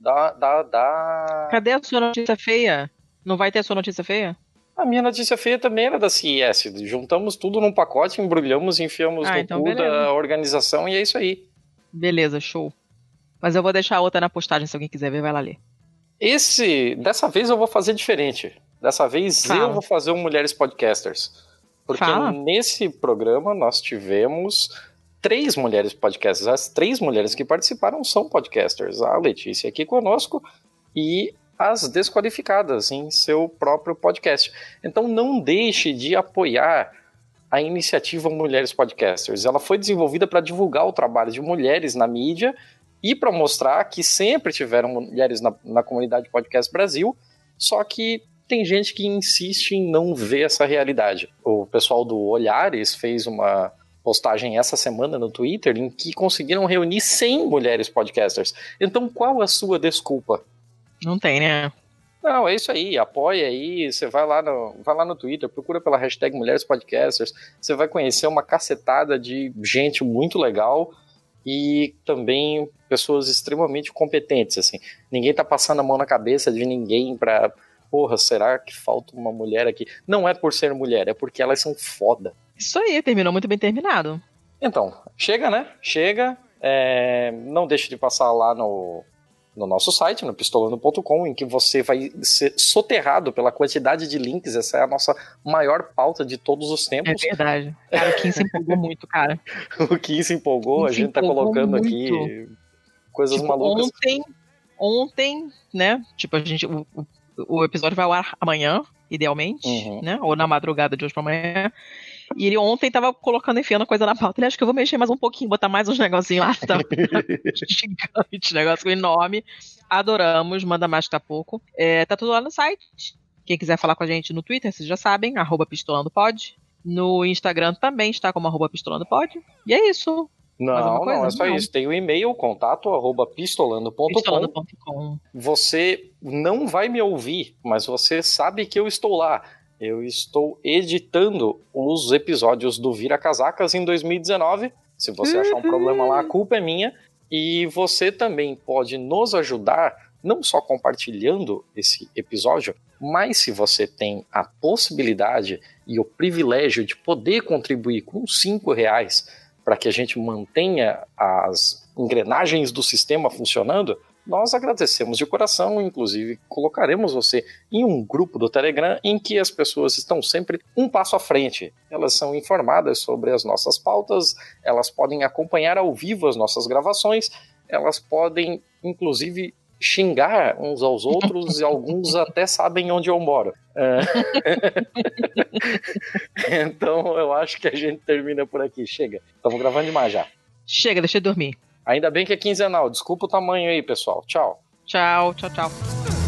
Dá, dá, dá. Cadê a sua notícia feia? Não vai ter a sua notícia feia? A minha notícia feia também era da CIS. Juntamos tudo num pacote, embrulhamos, enfiamos Ah, no então cu beleza. da organização e é isso aí. Beleza, show. Mas eu vou deixar a outra na postagem, se alguém quiser ver, vai lá ler. Esse, dessa vez eu vou fazer diferente. Dessa vez Fala. eu vou fazer um Mulheres Podcasters. Porque Fala. nesse programa nós tivemos três mulheres podcasters. As três mulheres que participaram são podcasters. A Letícia aqui conosco e as desqualificadas em seu próprio podcast. Então não deixe de apoiar a iniciativa Mulheres Podcasters. Ela foi desenvolvida para divulgar o trabalho de mulheres na mídia e para mostrar que sempre tiveram mulheres na, na comunidade Podcast Brasil, só que tem gente que insiste em não ver essa realidade. O pessoal do Olhares fez uma postagem essa semana no Twitter em que conseguiram reunir 100 mulheres podcasters. Então qual a sua desculpa? Não tem, né? Não, é isso aí, apoia aí, você vai lá no, vai lá no Twitter, procura pela hashtag Mulheres Podcasters, você vai conhecer uma cacetada de gente muito legal e também pessoas extremamente competentes, assim. Ninguém tá passando a mão na cabeça de ninguém pra, porra, será que falta uma mulher aqui? Não é por ser mulher, é porque elas são foda. Isso aí, terminou muito bem terminado. Então, chega, né? Chega. é, não deixe de passar lá no, no nosso site, no pistolando.com, em que você vai ser soterrado pela quantidade de links. Essa é a nossa maior pauta de todos os É tempos. verdade. Cara, o Kim se empolgou muito, cara. <laughs> o Kim se empolgou, Kim a gente tá colocando muito. aqui coisas Tipo, malucas. Ontem, ontem, né? Tipo, a gente. O, o- episódio vai ao ar amanhã, idealmente, Uhum. né? Ou na madrugada de hoje pra amanhã. E ele ontem tava colocando, enfiando coisa na pauta. Ele acha que eu vou mexer mais um pouquinho, botar mais uns negocinhos lá. Tá <laughs> gigante, negócio enorme. Adoramos, manda mais que tá pouco. É, tá tudo lá no site. Quem quiser falar com a gente no Twitter, vocês já sabem, arroba pistolandopod. No Instagram também está como arroba pistolandopod. E é isso. Não, coisa? não, é só Não. isso. Tem o e-mail, contato, arroba pistolando.com. Pistolando.com. Você não vai me ouvir, mas você sabe que eu estou lá. Eu estou editando os episódios do Vira Casacas em 2019. Se você achar um problema lá, a culpa é minha. E você também pode nos ajudar, não só compartilhando esse episódio, mas se você tem a possibilidade e o privilégio de poder contribuir com cinco reais para que a gente mantenha as engrenagens do sistema funcionando, nós agradecemos de coração, inclusive colocaremos você em um grupo do Telegram em que as pessoas estão sempre um passo à frente. Elas são informadas sobre as nossas pautas, elas podem acompanhar ao vivo as nossas gravações, elas podem inclusive xingar uns aos outros e alguns até sabem onde eu moro. É. <laughs> então eu acho que a gente termina por aqui. Chega, estamos gravando demais já. Chega, deixa eu dormir. Ainda bem que é quinzenal. Desculpa o tamanho aí, pessoal. Tchau. Tchau, tchau, tchau.